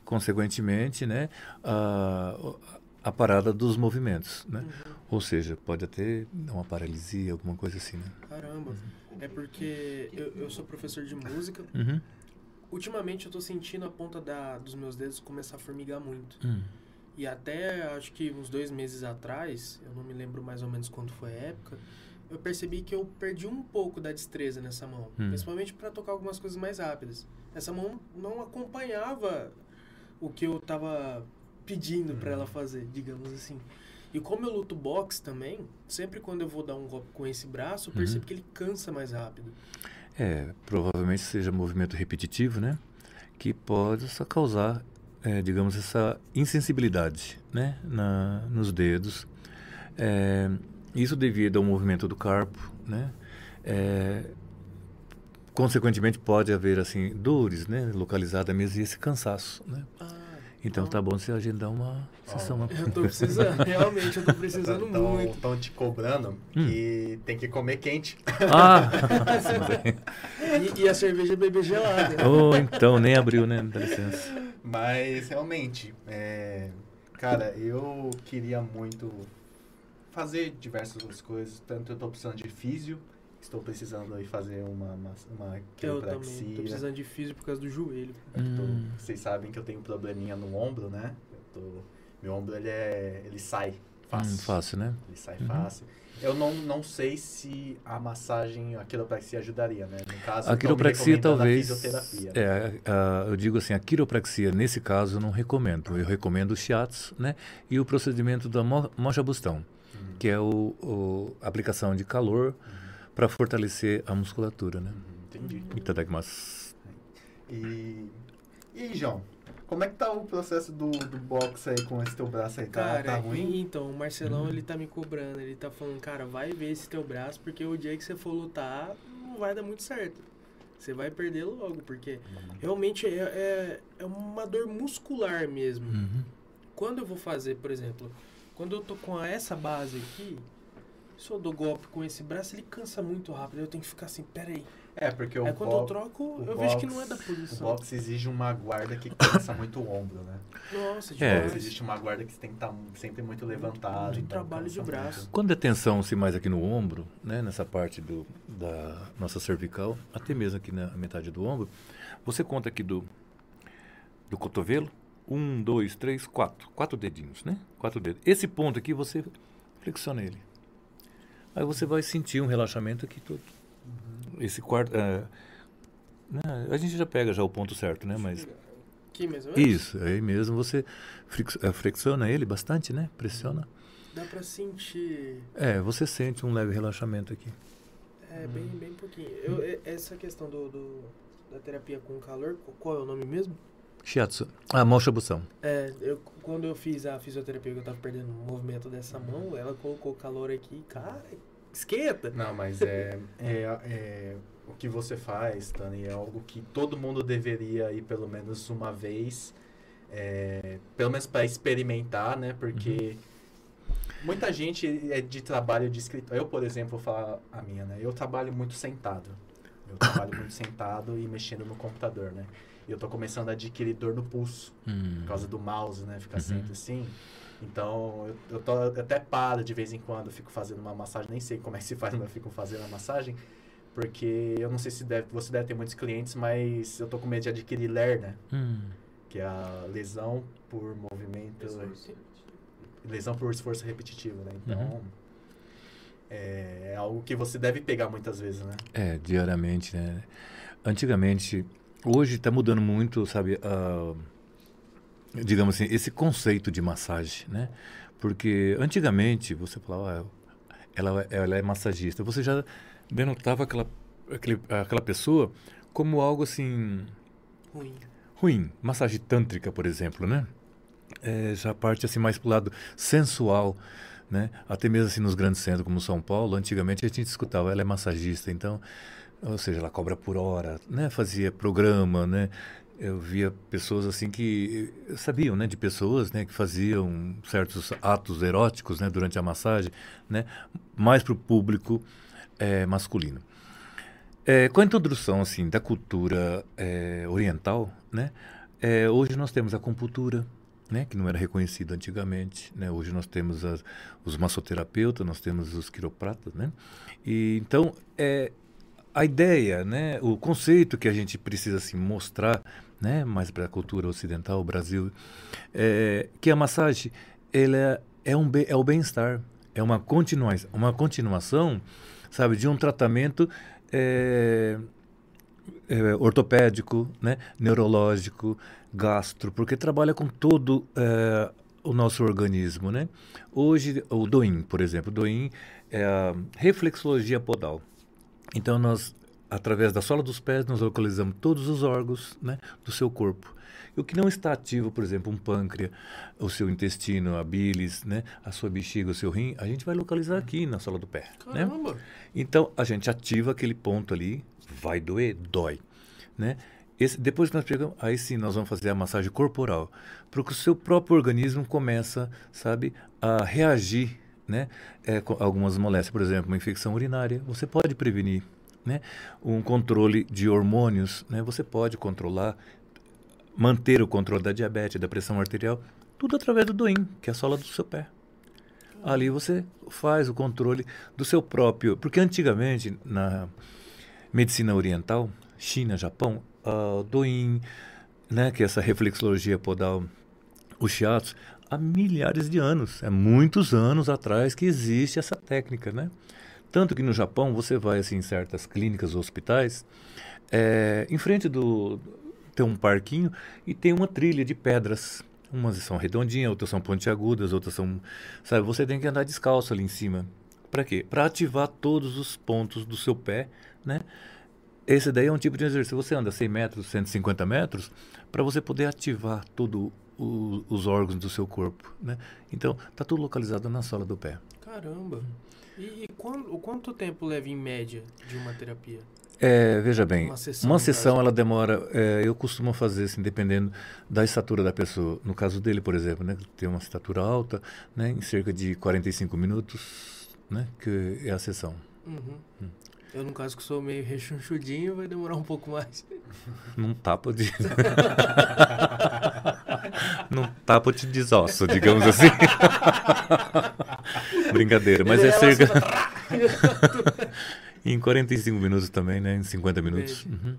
consequentemente, né, a, a parada dos movimentos, né? Uhum. Ou seja, pode até uma paralisia, alguma coisa assim, né? Caramba. É porque eu, eu sou professor de música. Uhum. Ultimamente eu tô sentindo a ponta da, dos meus dedos começar a formigar muito. Hum. E até acho que uns dois meses atrás, eu não me lembro mais ou menos quando foi a época, eu percebi que eu perdi um pouco da destreza nessa mão. Hum. Principalmente para tocar algumas coisas mais rápidas. Essa mão não acompanhava o que eu tava pedindo para ela fazer, digamos assim. E como eu luto boxe também, sempre quando eu vou dar um golpe com esse braço, eu Uhum. percebo que ele cansa mais rápido. É, provavelmente seja movimento repetitivo, né? Que pode só causar, é, digamos, essa insensibilidade, né? Na, nos dedos. É, isso devido ao movimento do carpo, né? É, consequentemente pode haver assim dores, né? Localizada mesmo e esse cansaço, né? Ah, Então tá bom se agendar uma sessão. lá. eu tô precisando, realmente eu tô precisando muito. Estão te cobrando Hum. que tem que comer quente. Ah! E, e a cerveja beber gelada. Ou então nem abriu, né? Dá licença. Mas realmente, é, cara, eu queria muito fazer diversas coisas. Tanto eu tô precisando de físio, estou precisando aí fazer uma, uma, uma Eu também tô precisando de físio por causa do joelho. Eu tô- Hum. vocês sabem que eu tenho um probleminha no ombro, né? Eu tô- meu ombro ele é, ele sai fácil. Hum, fácil, né? Ele sai Uhum. fácil. Eu não, não sei se a massagem, a quiropraxia ajudaria, né? No caso, A quiropraxia a talvez. É, a- a- eu digo assim, a quiropraxia nesse caso eu não recomendo. Eu recomendo o shiatsu, né? E o procedimento da mo- mocha bustão, Uhum. que é o, o- a aplicação de calor para fortalecer a musculatura, né? Uhum, entendi. Itadakimasu. E, e aí, João? Como é que tá o processo do, do boxe aí com esse teu braço aí? Tá, Cara, tá ruim? então, o Marcelão, ele tá me cobrando. Ele tá falando, cara, vai ver esse teu braço, porque o dia que você for lutar, não vai dar muito certo. Você vai perder logo, porque realmente é, é, é uma dor muscular mesmo. Uhum. Quando eu vou fazer, por exemplo, quando eu tô com essa base aqui, se eu dou golpe com esse braço, ele cansa muito rápido. Eu tenho que ficar assim, peraí. É, porque o, Aí quando eu troco, o eu vejo que não é da o posição. boxe exige uma guarda que cansa muito o ombro, né? Nossa, É. demais. Existe uma guarda que você tem que estar sempre muito levantado. muito então trabalho de braço. muito. Quando é tensão se mais aqui no ombro, né, nessa parte do, da nossa cervical, até mesmo aqui na metade do ombro, você conta aqui do, do cotovelo, um, dois, três, quatro, quatro dedinhos, né? Quatro dedos. Esse ponto aqui você flexiona ele. Aí você vai sentir um relaxamento aqui todo. Esse quarto, é, né, a gente já pega já o ponto certo, né? Mas Aqui mesmo, é? isso, aí mesmo você eh, flexiona ele bastante, né? Pressiona. Dá pra sentir. É, você sente um leve relaxamento aqui. É, bem, bem pouquinho. Eu, essa questão do, do- da terapia com calor, qu- qual é o nome mesmo? Shiatsu. Ah, mão chabução. É, eu, quando eu fiz a fisioterapia que eu tava perdendo o movimento dessa mão, ela colocou calor aqui, cara, esquenta. Não, mas é, é, é o que você faz, Tani, é algo que todo mundo deveria ir pelo menos uma vez, é, pelo menos para experimentar, né? Porque muita gente é de trabalho de escritório. Eu, por exemplo, vou falar a minha, né? Eu trabalho muito sentado. Eu trabalho muito sentado e mexendo no computador, né? E eu tô começando a adquirir dor no pulso Hum. por causa do mouse, né? Ficar Uhum. sempre assim. Então, eu, eu, tô, eu até paro de vez em quando, fico fazendo uma massagem, nem sei como é que se faz, mas eu fico fazendo a massagem, porque eu não sei se deve, você deve ter muitos clientes, mas eu tô com medo de adquirir LER, né? Hum. Que é a lesão por movimento, lesão por esforço repetitivo, né? Então, Uhum. é, é algo que você deve pegar muitas vezes, né? É, diariamente, né? Antigamente, hoje está mudando muito, sabe, a- digamos assim, esse conceito de massagem, né? Porque antigamente você falava, ah, ela, ela é massagista, você já denotava aquela, aquele, aquela pessoa como algo assim Ruim. ruim. Massagem tântrica, por exemplo, né? É, já parte assim mais pro lado sensual, né? Até mesmo assim nos grandes centros como São Paulo, antigamente a gente escutava, ela é massagista, então, ou seja, ela cobra por hora, né? Fazia programa, né? Eu via pessoas assim que eh, sabiam, né, de pessoas, né, que faziam certos atos eróticos, né, durante a massagem, né, mais para o público eh, masculino. É, com a introdução assim da cultura é, oriental, né, é, hoje nós temos a acupuntura, né, que não era reconhecida antigamente, né, hoje nós temos as, os massoterapeutas, nós temos os quiropratas, né, e então é a ideia, né, o conceito que a gente precisa assim mostrar, né, mais para a cultura ocidental, o Brasil, é que a massagem ela é, é um é o bem-estar, é uma continua uma continuação, sabe, de um tratamento é, é, ortopédico, né, neurológico, gastro, porque trabalha com todo é, o nosso organismo, né? Hoje o Doin, por exemplo, Doin é a reflexologia podal. Então nós, através da sola dos pés, nós localizamos todos os órgãos, né, do seu corpo. E o que não está ativo, por exemplo, um pâncreas, o seu intestino, a bilis, né, a sua bexiga, o seu rim, a gente vai localizar aqui na sola do pé, né? Caramba. Então, a gente ativa aquele ponto ali, vai doer, dói, né? Esse, depois que nós pegamos, aí sim nós vamos fazer a massagem corporal, porque o seu próprio organismo começa, sabe, a reagir, né, é, com algumas moléstias, por exemplo, uma infecção urinária, você pode prevenir, né? Um controle de hormônios, né? Você pode controlar, manter o controle da diabetes, da pressão arterial, tudo através do doim, que é a sola do seu pé. Ali você faz o controle do seu próprio. Porque antigamente, na medicina oriental, China, Japão, o Doin, né, que é essa reflexologia podal, o shiatsu, há milhares de anos, é muitos anos atrás que existe essa técnica, né? Tanto que no Japão você vai assim em certas clínicas ou hospitais, é, em frente do tem um parquinho e tem uma trilha de pedras. Umas são redondinhas, outras são pontiagudas, outras são, sabe, você tem que andar descalço ali em cima. Para quê? Para ativar todos os pontos do seu pé, né? Esse daí é um tipo de exercício. Você anda 100 metros, 150 metros, para você poder ativar todos os órgãos do seu corpo, né? Então, tá tudo localizado na sola do pé. Caramba. E, e quando, quanto tempo leva em média de uma terapia? É, veja bem, Uma sessão, uma sessão ela demora, é, eu costumo fazer assim, dependendo da estatura da pessoa. No caso dele, por exemplo, né, tem uma estatura alta, né, em cerca de 45 minutos, né, que é a sessão. Uhum. Eu, no caso, que sou meio rechonchudinho, vai demorar um pouco mais. Num tapa de. Num tapa de desosso, digamos assim. Brincadeira, mas é cerca. só- em 45 minutos também, né? Em 50 minutos. Média. Uhum.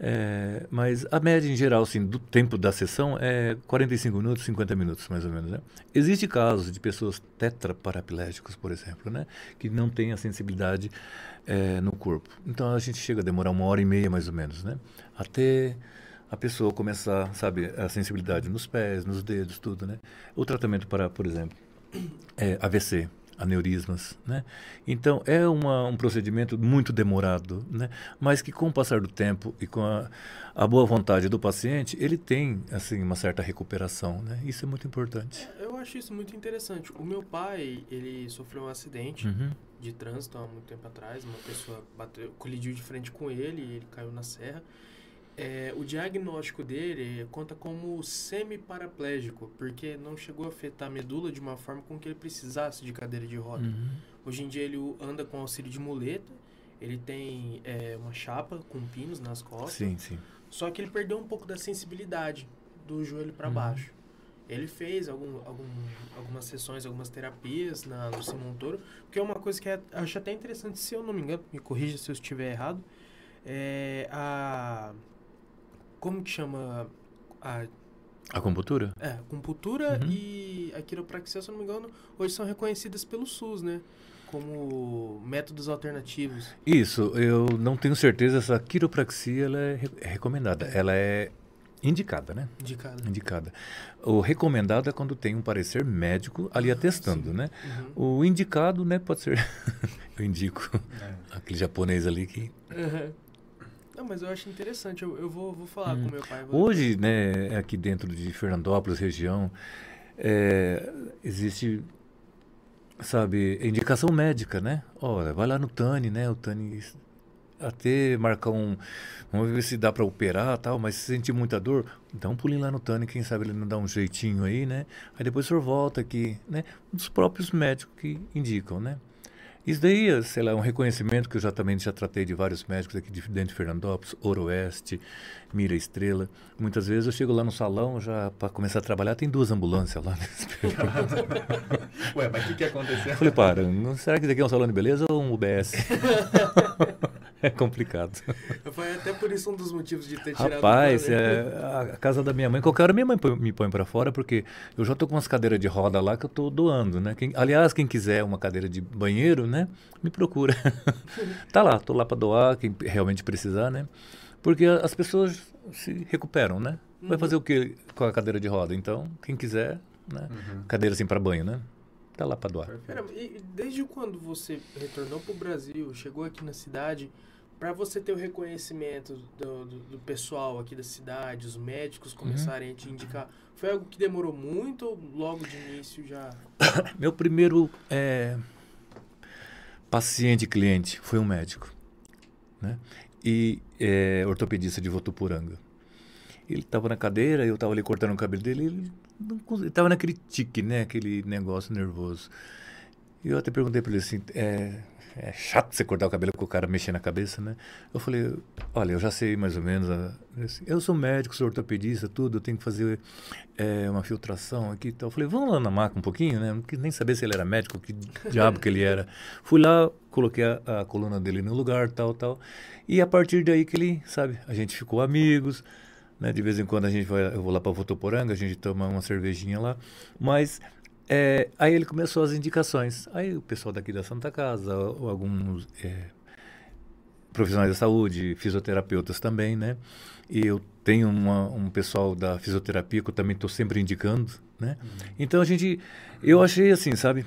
É, mas a média em geral, assim, do tempo da sessão é 45 minutos, 50 minutos, mais ou menos, né? Existe casos de pessoas tetraparapilégicos, por exemplo, né? Que não têm a sensibilidade é, no corpo. Então a gente chega a demorar uma hora e meia, mais ou menos, né? Até a pessoa começar, sabe, a sensibilidade nos pés, nos dedos, tudo, né? O tratamento para, por exemplo, é, AVC. aneurismas, né? Então é uma, um procedimento muito demorado, né? Mas que com o passar do tempo e com a, a boa vontade do paciente, ele tem assim uma certa recuperação, né? Isso é muito importante. Eu acho isso muito interessante. O meu pai, ele sofreu um acidente Uhum. de trânsito há muito tempo atrás. Uma pessoa bateu, colidiu de frente com ele e ele caiu na serra. É, o diagnóstico dele conta como semi-paraplégico, porque não chegou a afetar a medula de uma forma com que ele precisasse de cadeira de roda. Uhum. Hoje em dia ele anda com auxílio de muleta, ele tem é, uma chapa com pinos nas costas, Sim, sim. só que ele perdeu um pouco da sensibilidade do joelho para Uhum. baixo. Ele fez algum, algum, algumas sessões, algumas terapias na, no Simon Toro, que é uma coisa que é, acho até interessante, se eu não me engano, me corrija se eu estiver errado, é a... Como que chama? A Acupuntura? é, acupuntura Uhum. e a quiropraxia, se eu não me engano, hoje são reconhecidas pelo SUS, né? Como métodos alternativos. Isso, eu não tenho certeza se a quiropraxia ela é, re- é recomendada. Ela é indicada, né? Indicado. Indicada. O recomendado é quando tem um parecer médico ali atestando, sim. né? Uhum. O indicado, né, pode ser. eu indico É. aquele japonês ali que. Uhum. Não, mas eu acho interessante. Eu, eu vou, vou falar Hum. com meu pai. vou- Hoje, né, aqui dentro de Fernandópolis, região, é, existe, sabe, indicação médica, né? Olha, vai lá no Tani, né? O Tani até marcar um, vamos ver se dá para operar tal, mas se sentir muita dor, dá um pulinho lá no Tani, quem sabe ele não dá um jeitinho aí, né? Aí depois o senhor volta aqui, né? Dos próprios médicos que indicam, né? Isso daí, é, sei lá, é um reconhecimento que eu já também já tratei de vários médicos aqui de dentro de Fernandópolis, Oroeste, Mira Estrela. Muitas vezes eu chego lá no salão já para começar a trabalhar, tem duas ambulâncias lá. Ué, mas o que, que aconteceu? Eu falei, para, será que isso aqui é um salão de beleza ou um UBS? é complicado. Foi até por isso um dos motivos de ter tirado Rapaz, o plano, né? é, a casa da minha mãe, qualquer hora minha mãe me põe para fora, porque eu já tô com umas cadeiras de roda lá que eu tô doando, né? Quem- aliás, quem quiser uma cadeira de banheiro, né? Me procura. tá lá, tô lá para doar, quem realmente precisar, né? Porque as pessoas se recuperam, né? Vai Uhum. fazer o que com a cadeira de roda? Então, quem quiser, né? Uhum. Cadeira assim para banho, né? Tá lá para doar. Pera, e e desde quando você retornou pro Brasil, chegou aqui na cidade, para você ter o reconhecimento do, do, do pessoal aqui da cidade, os médicos Uhum. começarem a te indicar, foi algo que demorou muito ou logo de início já? Meu primeiro é, paciente cliente foi um médico, né? E é, ortopedista de Votuporanga. Ele estava na cadeira, eu estava ali cortando o cabelo dele, ele estava naquele tique, né? Aquele negócio nervoso. E eu até perguntei para ele assim, é, é chato você cortar o cabelo com o cara mexer na cabeça, né? Eu falei, olha, eu já sei mais ou menos. a- eu sou médico, sou ortopedista, tudo, eu tenho que fazer é, uma filtração aqui e tal. Eu falei, vamos lá na maca um pouquinho, né? Não quis nem saber se ele era médico, que diabo que ele era. Fui lá, coloquei a, a coluna dele no lugar, tal, tal. E a partir daí que ele, sabe, a gente ficou amigos, né? De vez em quando a gente vai, eu vou lá para Votoporanga, a gente toma uma cervejinha lá. Mas é, aí ele começou as indicações. Aí o pessoal daqui da Santa Casa, alguns é, profissionais da saúde, fisioterapeutas também, né? E eu tenho uma, um pessoal da fisioterapia que eu também estou sempre indicando, né? Então a gente, eu achei assim, sabe,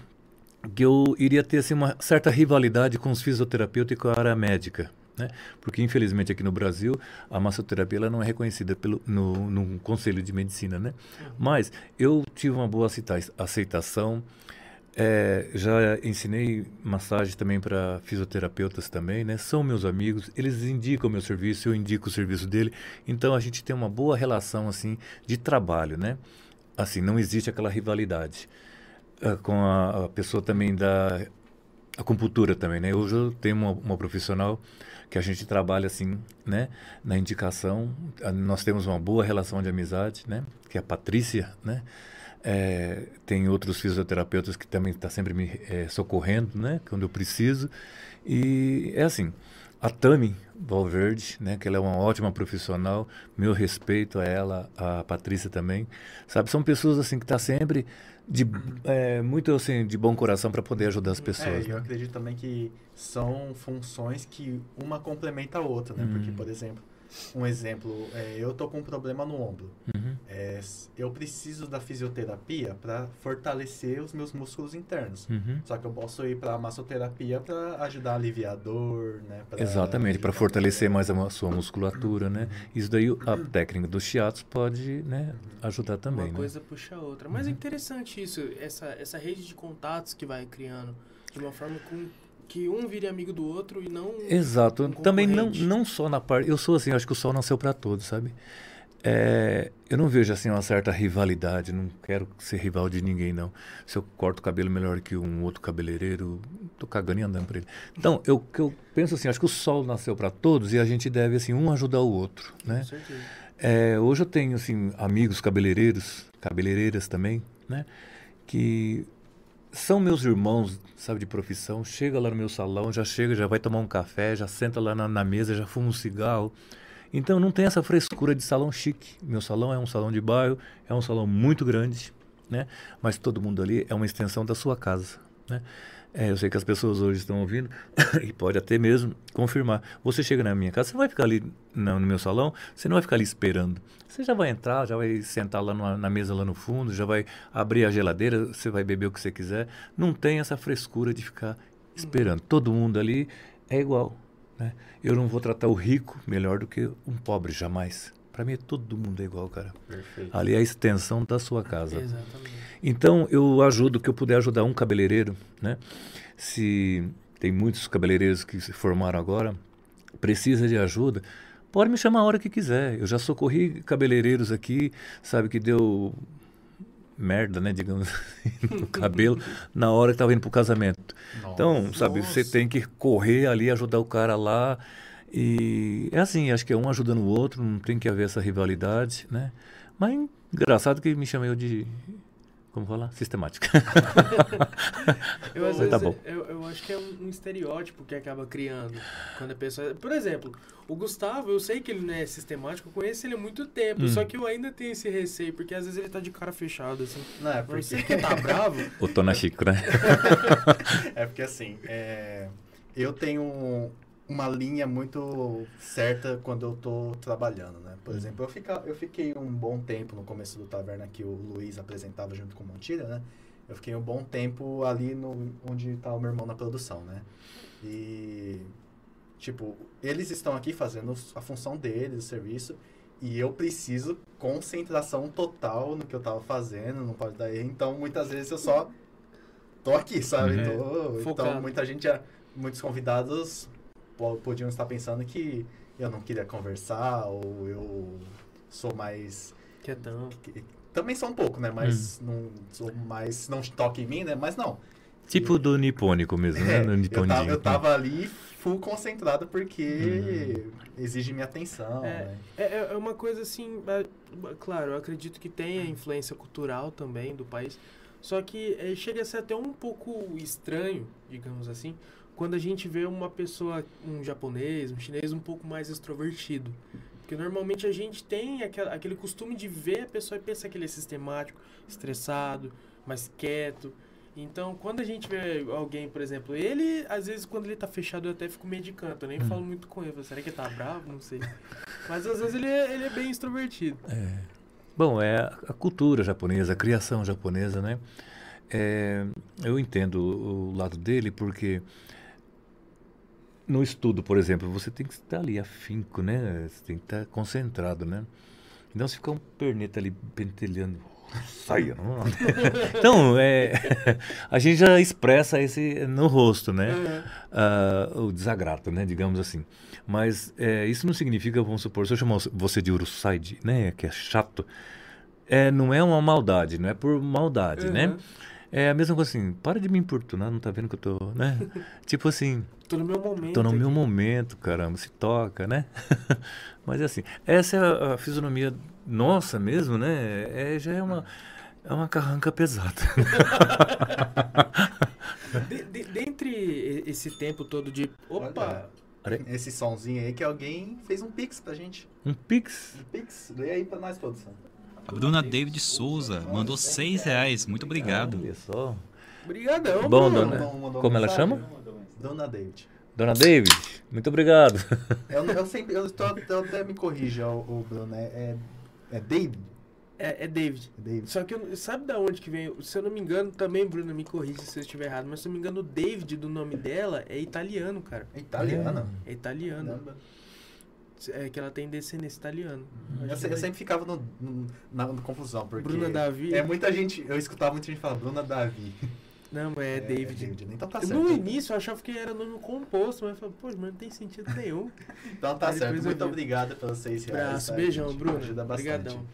que eu iria ter assim uma certa rivalidade com os fisioterapeutas e com a área médica, né? Porque infelizmente aqui no Brasil a massoterapia ela não é reconhecida pelo no, no Conselho de Medicina, né? Mas eu tive uma boa aceita- aceitação. É, já ensinei massagem também para fisioterapeutas também, né? São meus amigos, eles indicam o meu serviço, eu indico o serviço dele. Então a gente tem uma boa relação assim de trabalho, né? Assim, não existe aquela rivalidade ah, com a, a pessoa também da acupuntura também, né? Hoje eu tenho uma, uma profissional que a gente trabalha assim, né? Na indicação, Ah, nós temos uma boa relação de amizade, né? Que é a Patrícia, né? É, tem outros fisioterapeutas que também estão sempre me eh, socorrendo, né? Quando eu preciso. E é assim, a Tami Valverde, né? Que ela é uma ótima profissional, meu respeito a ela, a Patrícia também, sabe? São pessoas assim que estão sempre de eh, muito assim de bom coração para poder ajudar as É, pessoas. e eu né? acredito também que são funções que uma complementa a outra, né? Porque, Hum. por exemplo, um exemplo, é, eu tô com um problema no ombro. Uhum. É, eu preciso da fisioterapia para fortalecer os meus músculos internos. Uhum. Só que eu posso ir para massoterapia para ajudar a aliviar a dor, né? pra Exatamente, para fortalecer mais a sua musculatura, né? Isso daí, o- a técnica dos shiatos pode, né, ajudar também, Uma né? coisa puxa a outra. Mas é Uhum. interessante isso, essa, essa rede de contatos que vai criando. De uma forma com, que um vire amigo do outro e não. Exato. um Também não, não só na parte. Eu sou assim, acho que o sol nasceu para todos, sabe? É, eu não vejo assim uma certa rivalidade, não quero ser rival de ninguém, não. Se eu corto o cabelo melhor que um outro cabeleireiro, tô cagando e andando por ele. Então, eu, que eu penso assim, acho que o sol nasceu para todos e a gente deve assim um ajudar o outro, né? Com certeza. É, hoje eu tenho assim amigos cabeleireiros, cabeleireiras também, né? Que são meus irmãos, sabe, de profissão. Chega lá no meu salão, já chega, já vai tomar um café, já senta lá na, na mesa, já fuma um cigarro. Então não tem essa frescura de salão chique. Meu salão é um salão de bairro, é um salão muito grande, né? Mas todo mundo ali é uma extensão da sua casa, né? É, eu sei que as pessoas hoje estão ouvindo e pode até mesmo confirmar. Você chega na minha casa, você não vai ficar ali no, no meu salão, você não vai ficar ali esperando. Você já vai entrar, já vai sentar lá numa- na mesa lá no fundo, já vai abrir a geladeira, você vai beber o que você quiser. Não tem essa frescura de ficar esperando. Todo mundo ali é igual. Né? Eu não vou tratar o rico melhor do que um pobre, jamais. Para mim, todo mundo é igual, cara. Perfeito. Ali é a extensão da sua casa. Exatamente. Então, eu ajudo, que eu puder ajudar um cabeleireiro, né? Se tem muitos cabeleireiros que se formaram agora, precisa de ajuda, pode me chamar a hora que quiser. Eu já socorri cabeleireiros aqui, sabe, que deu merda, né, digamos assim, no cabelo, na hora que estava indo pro casamento. Então, Nossa. sabe, você Nossa. tem que correr ali, ajudar o cara lá. E é assim, acho que é um ajudando o outro, não tem que haver essa rivalidade, né? Mas engraçado que me chamei de. Como falar? Sistemática. Eu, às Mas vezes, tá bom. Eu, eu acho que é um, um estereótipo que acaba criando. Quando a pessoa. Por exemplo, o Gustavo, eu sei que ele não é sistemático, eu conheço ele há muito tempo. Hum. Só que eu ainda tenho esse receio, porque às vezes ele tá de cara fechada, assim. Não, é Você porque, que tá bravo. o Tona Chico, né? é porque assim, é, eu tenho uma linha muito certa quando eu tô trabalhando, né? Por exemplo, eu, fica, eu fiquei um bom tempo no começo do Taverna que o Luiz apresentava junto com o Montilha, né? Eu fiquei um bom tempo ali no, onde tá o meu irmão na produção, né? E, tipo, eles estão aqui fazendo a função deles, o serviço, e eu preciso concentração total no que eu tava fazendo, não pode dar erro. Então, muitas vezes eu só tô aqui, sabe? Uhum. Tô- então, muita gente, muitos convidados podiam estar pensando que eu não queria conversar ou eu sou mais Quietão. que- também sou um pouco, né? Mas não sou mais não toque em mim, né? Mas não. Tipo do nipônico mesmo, né? É, Do eu, tava, eu tava ali full concentrado porque exige minha atenção. É. né? É, é- é uma coisa assim, é, claro, eu acredito que tem a influência cultural também do país, só que é, chega a ser até um pouco estranho, digamos assim, quando a gente vê uma pessoa, um japonês, um chinês um pouco mais extrovertido. Porque normalmente a gente tem aquela, aquele costume de ver a pessoa e pensar que ele é sistemático, estressado, mais quieto. Então, quando a gente vê alguém, por exemplo, ele, às vezes, quando ele tá fechado, eu até fico meio de canto. Eu nem Hum. falo muito com ele. Será que ele tá bravo? Não sei. Mas às vezes ele é, ele é bem extrovertido. É. Bom, é a cultura japonesa, a criação japonesa, né? É, eu entendo o lado dele porque no estudo, por exemplo, você tem que estar ali afinco, né? Você tem que estar concentrado, né? Então, se ficar um perneta ali pentelhando, saia, não. Então, é, a gente já expressa esse no rosto, né? Ah, o desagrado, né? Digamos assim. Mas é, isso não significa, vamos supor, se eu chamar você de urusaide, né? Que é chato, é, não é uma maldade, não é por maldade, né? Uhum. É a mesma coisa assim, para de me importunar, não tá vendo que eu tô, né? tipo assim, Tô no meu momento. tô no meu aqui. momento, caramba, se toca, né? Mas é assim, essa é a, a fisionomia nossa mesmo, né? É, já é uma, é uma carranca pesada. De- de- dentre esse tempo todo de. Opa! Olha. Esse sonzinho aí que alguém fez um pix pra gente. Um pix. Um pix, lê aí pra nós, produção. A Bruna David Souza mandou 6 reais. Muito obrigado. Olha só. Obrigadão, Bom, Bruno. dona- como ela chama? Dona David. Dona David, muito obrigado. Eu, eu sempre, eu, tô, eu até me corrija, o, o Bruno, é, é, é David? É, é David. David. Só que eu- sabe da onde que vem? Se eu não me engano, também, Bruno, me corrija se eu estiver errado, mas se eu não me engano, o David do nome dela é italiano, cara. É italiana. É italiano. Caramba. É que ela tem descendência italiana. Acho Eu, eu sempre ficava no, no- na, na confusão, porque... Bruna Davi. É muita gente, eu escutava muita gente falar Bruna Davi. Não, mas é, David. Então tá certo. no início eu achava que era nome composto, mas eu falei, pô, mas não tem sentido nenhum. Então tá Aí certo. eu Muito obrigado pelos seis reais. Abraço, tá, beijão, gente? Bruno. Ajuda bastante. Obrigadão.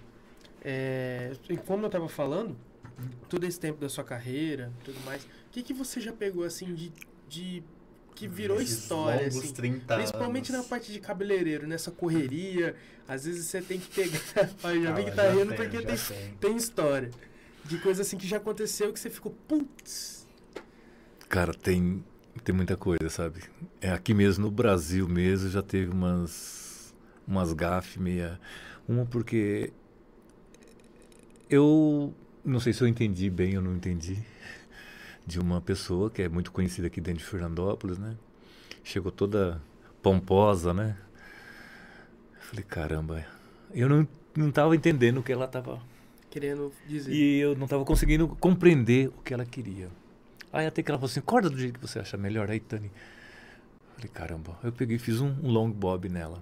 É, e como eu tava falando, todo esse tempo da sua carreira, tudo mais, o que, que você já pegou assim de, de que virou Esses história, longos assim? 30 Principalmente na anos. parte de cabeleireiro, nessa correria. Às vezes você tem que pegar. Olha, já vi que tá rindo porque tem. tem história. De coisa assim que já aconteceu que você ficou, putz. Cara, tem, tem muita coisa, sabe? É aqui mesmo no Brasil mesmo já teve umas umas gafes meia. Uma porque eu não sei se eu entendi bem ou não entendi de uma pessoa que é muito conhecida aqui dentro de Fernandópolis, né? Chegou toda pomposa, né? Eu falei, caramba, eu não não tava entendendo o que ela tava Querendo dizer. e eu não estava conseguindo compreender o que ela queria. Aí até que ela falou assim, corta do jeito que você acha melhor. Aí, Tani, falei, caramba. Eu peguei e fiz um, um long bob nela.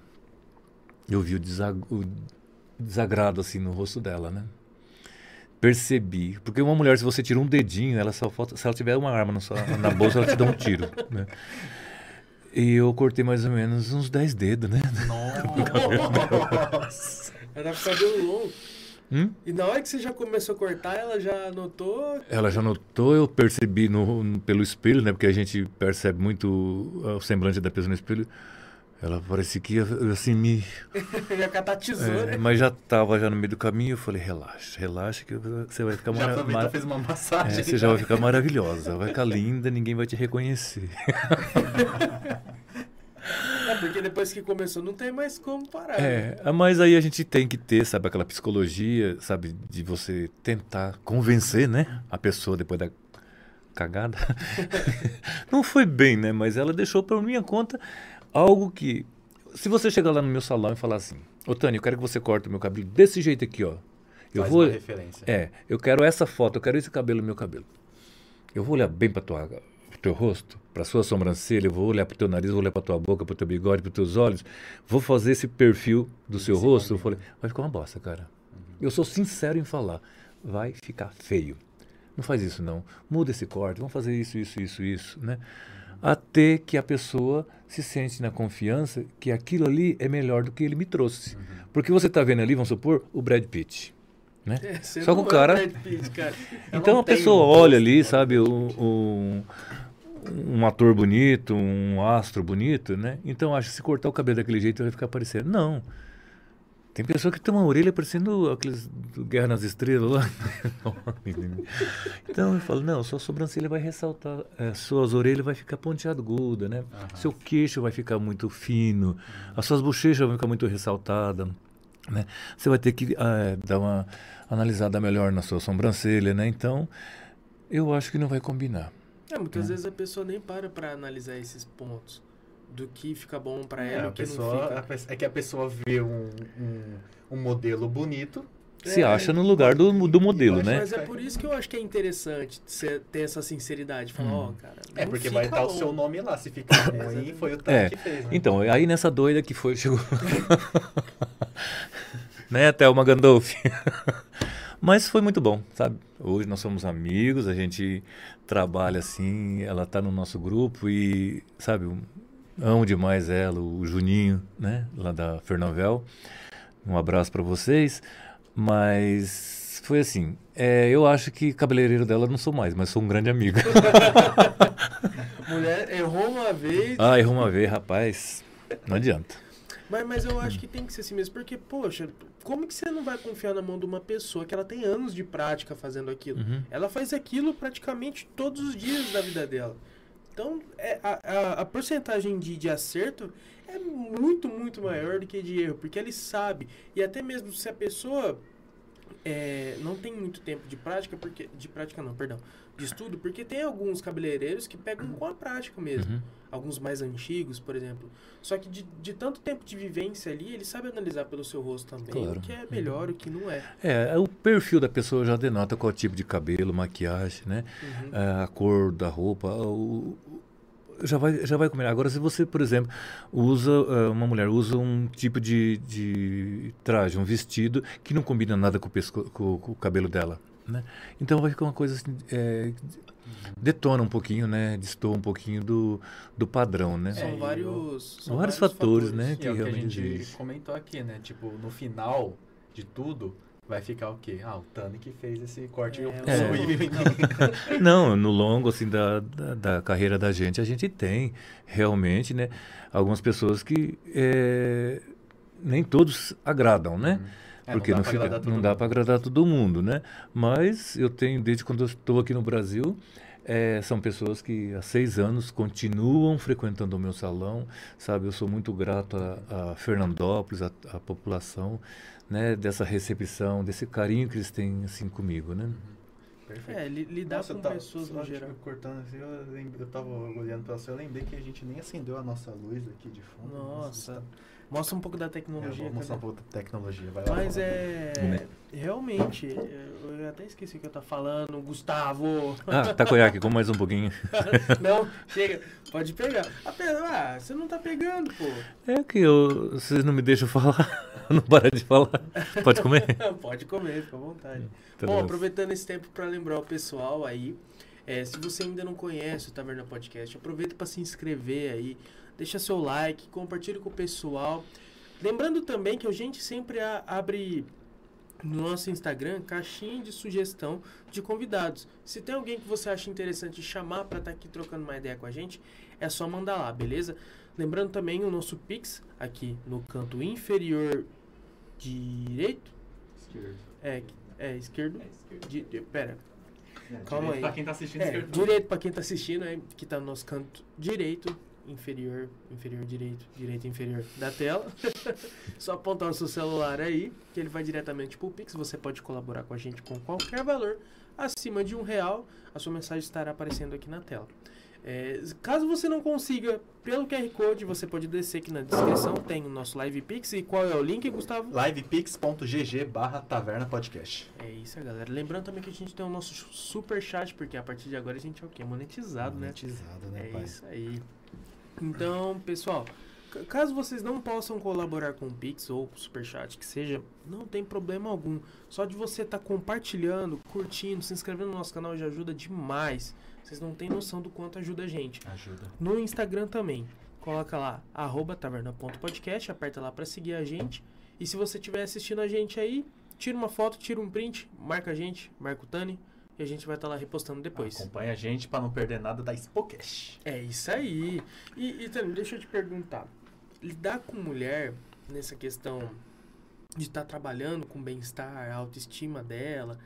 Eu vi o, desag- o desagrado assim no rosto dela, né? Percebi. Porque uma mulher, se você tira um dedinho, ela só falta. Se ela tiver uma arma na, sua- na bolsa, ela te dá um tiro. Né? E eu cortei mais ou menos uns 10 dedos, né? Nossa. Ficou cabelo longo. Hum? E na hora que você já começou a cortar, ela já notou. Ela já notou, eu percebi no, no- pelo espelho, né? Porque a gente percebe muito o semblante da pessoa no espelho. Ela parecia que ia, assim, me... já catar tesoura. é, mas já estava já no meio do caminho, eu falei, relaxa, relaxa que você vai ficar Já mara- aproveitou mara- fez uma massagem. É, você já vai ficar maravilhosa, vai ficar linda, ninguém vai te reconhecer. É, porque depois que começou não tem mais como parar. né? É, mas aí a gente tem que ter, sabe, aquela psicologia, sabe, de você tentar convencer, né, a pessoa depois da cagada. Não foi bem, né, mas ela deixou por minha conta algo que, se você chegar lá no meu salão e falar assim, ô Tânia, eu quero que você corte o meu cabelo desse jeito aqui, ó. Eu Faz vou, uma referência. é, eu quero essa foto, eu quero esse cabelo no meu cabelo. Eu vou olhar bem para tua teu rosto, para sua sobrancelha, eu vou olhar para o teu nariz, vou olhar para tua boca, para o teu bigode, para os teus olhos. Vou fazer esse perfil do seu se rosto. Eu falei, vai ficar uma bosta, cara. Eu sou sincero em falar, vai ficar feio. Não faz isso não. Muda esse corte, vamos fazer isso, isso, isso, isso, né? Até que a pessoa se sente na confiança que aquilo ali é melhor do que ele me trouxe. Porque você está vendo ali, vamos supor, o Brad Pitt. Né? É, Só não o cara- Pitt, cara. Então a pessoa olha ali, sabe, um, um, um ator bonito, um astro bonito, né? Então acha que se cortar o cabelo daquele jeito vai ficar parecendo. Não. Tem pessoa que tem uma orelha parecendo aqueles do Guerra nas Estrelas lá. então eu falo, não, sua sobrancelha vai ressaltar, é, suas orelhas vai ficar pontiaguda, né? Seu queixo vai ficar muito fino, as suas bochechas vão ficar muito ressaltadas, né? Você vai ter que ah, dar uma analisada melhor na sua sobrancelha, né? Então, eu acho que não vai combinar. É, muitas vezes a pessoa nem para pra analisar esses pontos. Do que fica bom pra É, ela e a o que não pessoa, fica. a pe- é que a pessoa vê um, um, um modelo bonito. Se É, acha no lugar do, do modelo, acho né? Mas é por isso que eu acho que é interessante você ter essa sinceridade. Falar, ó, cara. É, não porque fica vai estar o seu nome lá. Se ficar ruim, foi o Tati É, que fez, né? Então, aí nessa doida que foi, chegou. né, Thelma Gandolfi? Mas foi muito bom, sabe? Hoje nós somos amigos, a gente trabalha assim, ela tá no nosso grupo e, sabe, amo demais ela, o Juninho, né, lá da Fernavel. Um abraço para vocês. Mas foi assim, é, eu acho que cabeleireiro dela não sou mais, mas sou um grande amigo. Mulher errou uma vez. ah, errou uma vez, rapaz. Não adianta. Mas, mas eu acho que tem que ser assim mesmo. Porque, poxa, como que você não vai confiar na mão de uma pessoa que ela tem anos de prática fazendo aquilo? Uhum. Ela faz aquilo praticamente todos os dias da vida dela. Então, é, a, a, a porcentagem de, de acerto é muito, muito maior do que de erro, porque ele sabe. E até mesmo se a pessoa é, não tem muito tempo de prática, porque. De prática não, perdão. De estudo, porque tem alguns cabeleireiros que pegam com a prática mesmo. Uhum. Alguns mais antigos, por exemplo. Só que de, de tanto tempo de vivência ali, ele sabe analisar pelo seu rosto também Claro. o que é melhor, o que não é. É, o perfil da pessoa já denota qual tipo de cabelo, maquiagem, né? Uhum. a cor da roupa, o- já vai já vai combinar. Agora, se você, por exemplo, usa eh, uma mulher usa um tipo de, de traje, um vestido que não combina nada com o, pesco, com, com o cabelo dela, né? Então vai ficar uma coisa assim, eh, detona um pouquinho, né? Destoa um pouquinho do, do padrão, né? São É, e vários. São vários fatores, né? E que é o que a realmente gente existe. comentou aqui, né? Tipo, no final de tudo, vai ficar o quê? Ah, o Tani que fez esse corte É, mim. Não, no longo assim da, da, da carreira da gente, a gente tem realmente, né, algumas pessoas que eh, nem todos agradam, né? É, Porque não não, dá pra fica- agradar para agradar todo mundo, né? Mas eu tenho, desde quando eu estou aqui no Brasil, eh, são pessoas que há seis anos continuam frequentando o meu salão, sabe? Eu sou muito grato a, a Fernandópolis, a, a população, né? Dessa recepção, desse carinho que eles têm assim comigo, né? Perfeito. É, li- lidar Nossa, com tava- pessoas só, no tipo, geral. cortando assim, eu, lem- eu tava olhando pra você, eu lembrei que a gente nem acendeu a nossa luz aqui de fundo. Nossa. Mostra um pouco da É, tecnologia. vou mostrar um pouco da tecnologia, vai lá. Mas é. Realmente, eu até esqueci o que eu tava falando, Gustavo. Ah, takoyaki, com mais um pouquinho. Não, chega, pode pegar. Apesar, ah, você não tá pegando, pô. É que eu, vocês não me deixam falar, não para de falar. Pode comer? pode comer, fica à vontade. Tá Bom, bom. aproveitando esse tempo para lembrar o pessoal aí, é, se você ainda não conhece o Taverna Podcast, aproveita para se inscrever aí, deixa seu like, compartilhe com o pessoal. Lembrando também que a gente sempre a- abre no nosso Instagram caixinha de sugestão de convidados. Se tem alguém que você acha interessante chamar para estar aqui trocando uma ideia com a gente, é só mandar lá, beleza? Lembrando também o nosso Pix aqui no canto inferior direito. É, é esquerdo. Di- di- pera. calma Direito aí. Pra quem tá assistindo, É, esquerdo. direito pra quem tá assistindo, é, que tá no nosso canto direito, inferior, inferior direito, direito inferior da tela. Só apontar o seu celular aí, que ele vai diretamente pro Pix. Você pode colaborar com a gente com qualquer valor acima de um real. A sua mensagem estará aparecendo aqui na tela. É, caso você não consiga pelo QR Code, você pode descer aqui na descrição, tem o nosso Live Pix. E qual é o link, Gustavo? livepix.gg barra taverna podcast. É isso, galera. Lembrando também que a gente tem o nosso super chat, porque a partir de agora a gente é o quê? Monetizado, né? Monetizado, né, É pai? isso aí. Então, pessoal, ca- caso vocês não possam colaborar com o Pix ou Super Chat, que seja, não tem problema algum. Só de você estar compartilhando, curtindo, se inscrevendo no nosso canal já ajuda demais. Vocês não têm noção do quanto ajuda a gente. Ajuda. No Instagram também. Coloca lá, arroba taverna.podcast, aperta lá pra seguir a gente. E se você estiver assistindo a gente aí, tira uma foto, tira um print, marca a gente, marca o Tani, e a gente vai estar lá repostando depois. Acompanha a gente pra não perder nada da Spocast. É isso aí. E, e Tani, deixa eu te perguntar. Lidar com mulher nessa questão de estar trabalhando com bem-estar, a autoestima dela,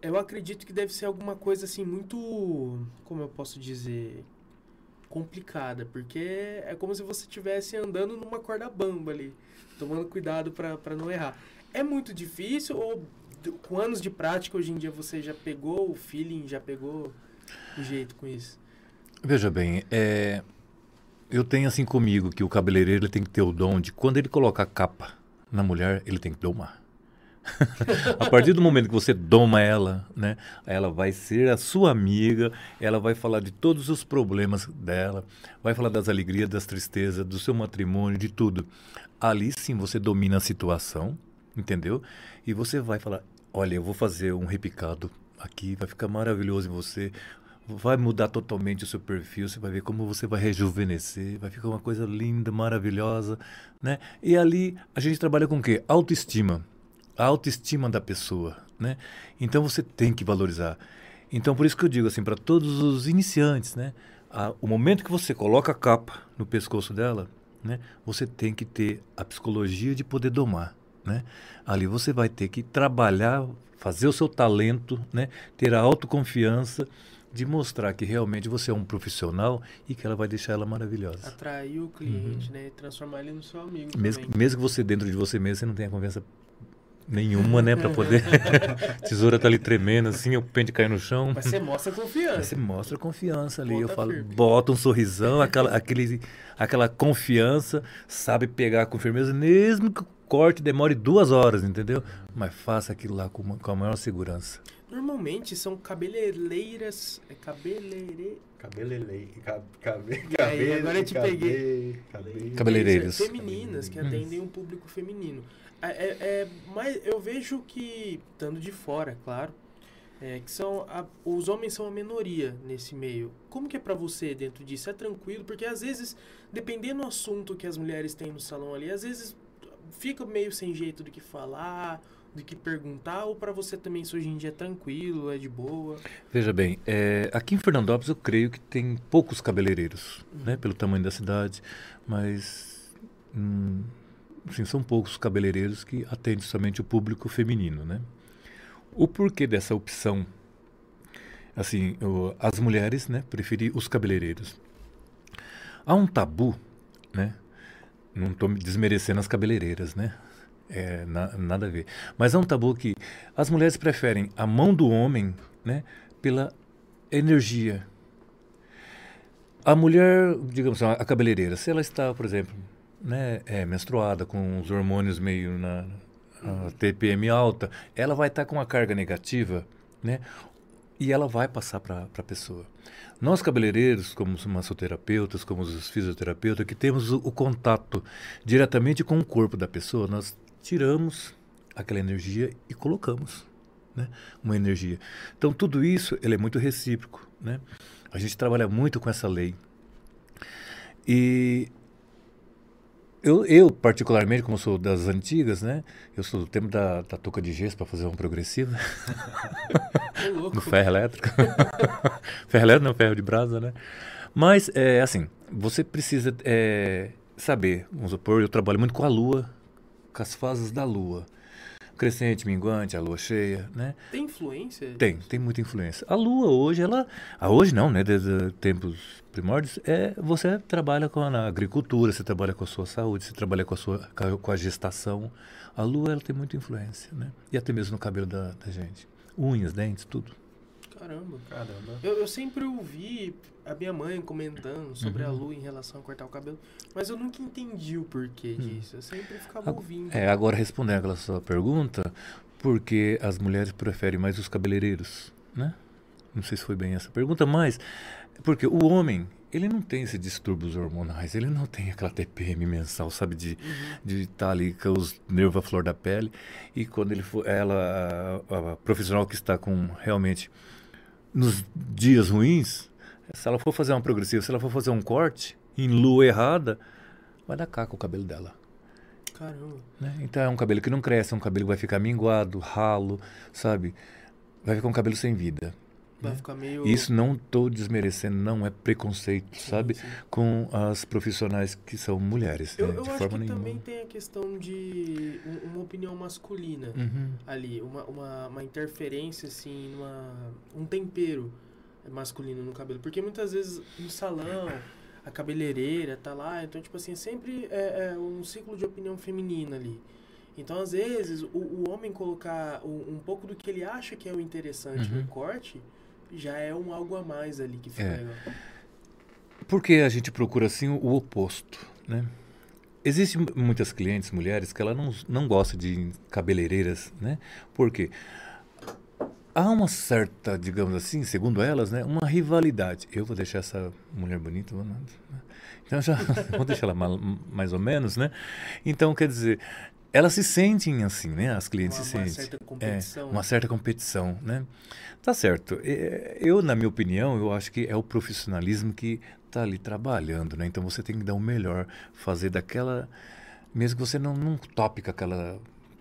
eu acredito que deve ser alguma coisa assim muito, como eu posso dizer, complicada, porque é como se você estivesse andando numa corda bamba ali, tomando cuidado pra pra não errar. É muito difícil ou com anos de prática hoje em dia você já pegou o feeling, já pegou o jeito com isso? Veja bem, é, eu tenho assim comigo que o cabeleireiro ele tem que ter o dom de quando ele coloca capa na mulher, ele tem que domar. a partir do momento que você doma ela, né, ela vai ser a sua amiga, ela vai falar de todos os problemas dela, vai falar das alegrias, das tristezas, do seu matrimônio, de tudo. Ali sim você domina a situação, entendeu? E você vai falar, olha, eu vou fazer um repicado aqui, vai ficar maravilhoso em você, vai mudar totalmente o seu perfil, você vai ver como você vai rejuvenescer, vai ficar uma coisa linda, maravilhosa, né? E ali a gente trabalha com o quê? Autoestima. A autoestima da pessoa, né? Então você tem que valorizar. Então por isso que eu digo assim para todos os iniciantes, né? A- o momento que você coloca a capa no pescoço dela, né? Você tem que ter a psicologia de poder domar, né? Ali você vai ter que trabalhar, fazer o seu talento, né? Ter a autoconfiança de mostrar que realmente você é um profissional e que ela vai deixar ela maravilhosa. Atrair o cliente, né? E transformar ele no seu amigo Mesmo, também. mesmo que você dentro de você mesmo você não tenha confiança nenhuma, né? Pra poder. Tesoura tá ali tremendo, assim, o pente cai no chão. Mas você mostra confiança. Você mostra confiança ali. eu Bota falo, firme. bota um sorrisão, aquela, aquele, aquela confiança, sabe pegar com firmeza, mesmo que corte demore duas horas, entendeu? Mas faça aquilo lá com, uma- com a maior segurança. Normalmente são cabeleireiras. É cabeleireira. Cabelelei. Cab, cabe, Aí, agora eu te peguei. Cabelo. Cabeleireiras. Femininas que atendem um público feminino. É, é, é, mas eu vejo que, estando de fora, claro, é, que são a- os homens são a minoria nesse meio. Como que é pra você dentro disso? É tranquilo? Porque às vezes, dependendo do assunto que as mulheres têm no salão ali, às vezes fica meio sem jeito do que falar, do que perguntar, ou pra você também isso hoje em dia é tranquilo, é de boa? Veja bem, é, aqui em Fernandópolis eu creio que tem poucos cabeleireiros, né? Pelo tamanho da cidade, mas hum, assim, são poucos cabeleireiros que atendem somente o público feminino, né? O porquê dessa opção? Assim, o- as mulheres, né, preferir os cabeleireiros. Há um tabu, né? Não estou desmerecendo as cabeleireiras, né? É, na- nada a ver. Mas há um tabu que as mulheres preferem a mão do homem, né, pela energia. A mulher, digamos assim, a cabeleireira, se ela está, por exemplo, né, é, menstruada, com os hormônios meio na, na TPM alta, ela vai estar com uma carga negativa, né, e ela vai passar para a pessoa. Nós cabeleireiros, como os massoterapeutas, como os fisioterapeutas, que temos o, o contato diretamente com o corpo da pessoa, nós tiramos aquela energia e colocamos né, uma energia. Então tudo isso ele é muito recíproco, né? A gente trabalha muito com essa lei. E eu, eu particularmente, como sou das antigas, né? Eu sou do tempo da, da touca de gesso para fazer um progressivo, louco. do ferro elétrico. ferro elétrico não, ferro de brasa, né? Mas, é assim, você precisa é, saber, vamos supor, eu trabalho muito com a lua, com as fases da lua. Crescente, minguante, a lua cheia, né? Tem influência? Tem, tem muita influência. A lua hoje, ela. A hoje não, né? Desde tempos primórdios, é, você trabalha com a agricultura, você trabalha com a sua saúde, você trabalha com a sua com a gestação. A lua ela tem muita influência, né? E até mesmo no cabelo da, da gente. Unhas, dentes, tudo. Caramba. Caramba. Eu, eu sempre ouvi a minha mãe comentando sobre a Uhum. lua em relação a cortar o cabelo, mas eu nunca entendi o porquê disso. Eu sempre ficava ouvindo. É, agora respondendo aquela sua pergunta, porque as mulheres preferem mais os cabeleireiros, né? Não sei se foi bem essa pergunta, mas porque o homem, ele não tem esses distúrbios hormonais, ele não tem aquela TPM mensal, sabe, de Uhum. de estar ali com os nervos à flor da pele e quando ele for ela a, a profissional que está com realmente nos dias ruins, se ela for fazer uma progressiva, se ela for fazer um corte em lua errada, vai dar caca o cabelo dela. Caramba. Né? Então é um cabelo que não cresce, é um cabelo que vai ficar minguado, ralo, sabe? Vai ficar um cabelo sem vida. Vai né? ficar meio. Isso não estou desmerecendo, não é preconceito, Sim, sabe? sim. Com as profissionais que são mulheres, Eu, né? eu de acho forma que nenhuma. também tem a questão de um- uma opinião masculina Uhum. ali, uma, uma, uma interferência, assim, numa, um tempero masculino no cabelo. Porque muitas vezes no salão, a cabeleireira tá lá, então, tipo assim, sempre é, é um ciclo de opinião feminina ali. Então, às vezes, o, o homem colocar um, um pouco do que ele acha que é o interessante Uhum. no corte já é um algo a mais ali que fica É. legal. Porque a gente procura assim o, oposto, né? Existem muitas clientes mulheres que ela não, não gosta de cabeleireiras, né? Porque há uma certa, digamos assim, segundo elas, né, uma rivalidade. Eu vou deixar essa mulher bonita, vou- então já vou deixar ela ma- mais ou menos, né? Então quer dizer, elas se sentem assim, né? As clientes Uma, se uma sentem certa é, competição. uma certa competição, né? Tá certo. É, Eu, na minha opinião, eu acho que é o profissionalismo que está ali trabalhando, né? Então você tem que dar o melhor, fazer daquela, mesmo que você não, não tope com aquela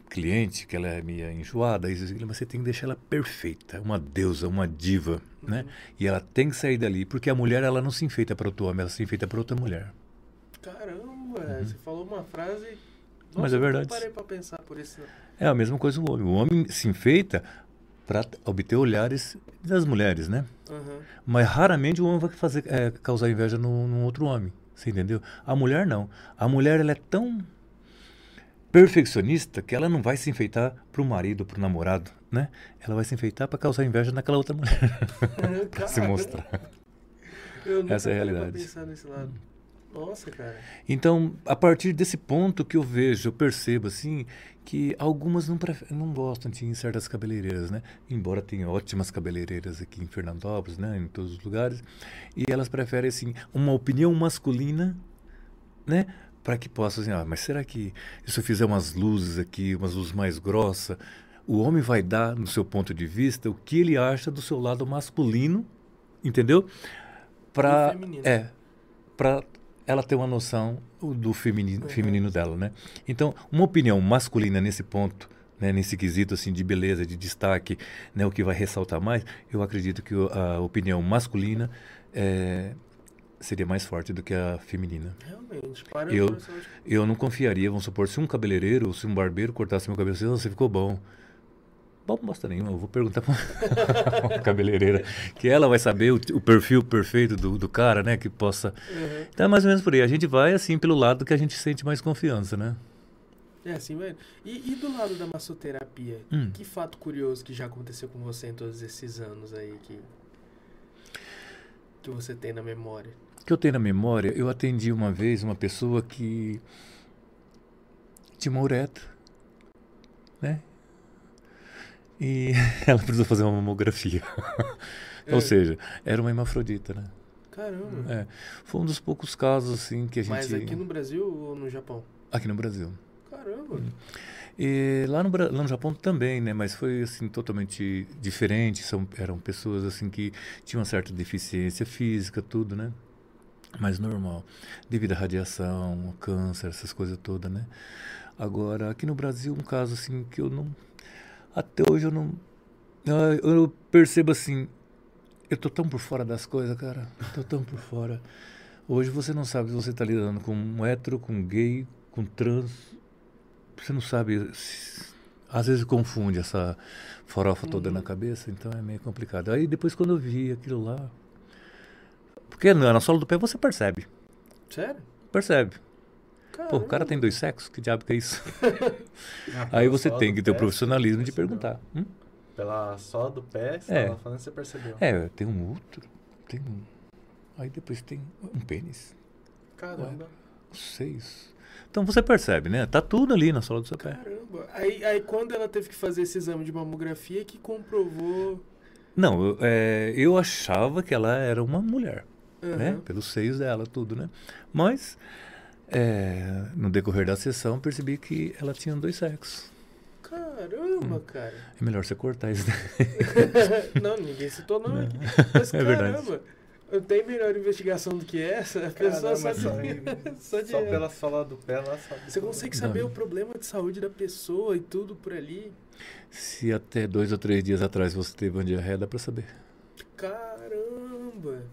cliente, que ela é meio enjoada, mas você tem que deixar ela perfeita, uma deusa, uma diva, né? E ela tem que sair dali, porque a mulher ela não se enfeita para outro homem, ela se enfeita para outra mulher. Caramba, você falou uma frase. Uhum. Mas é verdade. parei pra pensar por isso. É a mesma coisa o homem. O homem se enfeita para obter olhares das mulheres, né? Aham. Mas raramente o homem vai fazer, é, causar inveja no, no outro homem. Você entendeu? A mulher não. A mulher ela é tão perfeccionista que ela não vai se enfeitar para o marido, para o namorado, né? Ela vai se enfeitar para causar inveja naquela outra mulher, para se mostrar. Eu nunca Essa é a realidade. pensar nesse lado. Nossa, cara. Então, a partir desse ponto que eu vejo, eu percebo assim que algumas não, não gostam de ir em certas cabeleireiras, né? Embora tenha ótimas cabeleireiras aqui em Fernandópolis, né? Em todos os lugares, e elas preferem assim uma opinião masculina, né? Para que possa assim, ah, mas será que se eu fizer umas luzes aqui, umas luzes mais grossas, o homem vai dar, no seu ponto de vista, o que ele acha do seu lado masculino, entendeu? Para é, para ela ter uma noção do feminino, feminino dela, né? Então, uma opinião masculina nesse ponto, né, nesse quesito assim de beleza, de destaque, né, o que vai ressaltar mais, eu acredito que a opinião masculina é, seria mais forte do que a feminina. Realmente. Para Eu- Eu não confiaria, vamos supor, se um cabeleireiro ou se um barbeiro cortasse meu cabelo assim, "Ah, você ficou bom. Bom, bosta nenhuma, eu vou perguntar pra uma cabeleireira, que ela vai saber o, o perfil perfeito do, do cara, né, que possa... Uhum. Então é mais ou menos por aí, a gente vai assim pelo lado que a gente sente mais confiança, né? É assim, velho. E, e do lado da massoterapia, Hum. que fato curioso que já aconteceu com você em todos esses anos aí que, que você tem na memória? que eu tenho na memória, eu atendi uma vez uma pessoa que tinha uma uretra, né? E ela precisou fazer uma mamografia. É. Ou seja, era uma hermafrodita, né? Caramba. É, foi um dos poucos casos assim que a gente Mas aqui no Brasil ou no Japão? aqui no Brasil. Caramba. E lá no, lá no Japão também, né? Mas foi assim totalmente diferente. São, eram pessoas assim que tinham uma certa deficiência física, tudo, né? Mas normal, devido à radiação, ao câncer, essas coisas todas, né? Agora aqui no Brasil um caso assim que eu não, até hoje eu não, eu, eu percebo assim, eu tô tão por fora das coisas, cara. Tô tão por fora. Hoje você não sabe se você está lidando com um hétero, com gay, com trans. Você não sabe. Às vezes confunde essa farofa toda na cabeça, então é meio complicado. Aí depois quando eu vi aquilo lá. Porque na na sola do pé você percebe. Sério? Percebe. Pô, Caramba. o cara tem dois sexos? Que diabo que é isso? Ah, Aí você tem que ter o profissionalismo de perguntar. Hum? Pela sola do pé, você É. falando, você percebeu. É, tem um útero, tem um. Aí depois tem um pênis. Caramba. Seis. Então você percebe, né? Tá tudo ali na sola do seu pé. Caramba. Aí, aí quando ela teve que fazer esse exame de mamografia que comprovou. Não, eu, é, eu achava que ela era uma mulher, né? Aham. Pelos seios dela, tudo, né? Mas é, no decorrer da sessão percebi que ela tinha dois sexos. Caramba, Hum. cara. É melhor você cortar isso. daí. não, ninguém citou não Não. aqui. Mas É verdade. caramba, eu tenho melhor investigação do que essa? A pessoa Caramba, só de... só de... Só pela sola do pé, ela sabe. Você consegue Não. saber o problema de saúde da pessoa e tudo por ali? Se até dois ou três dias atrás você teve uma diarreia, dá pra saber. Caramba!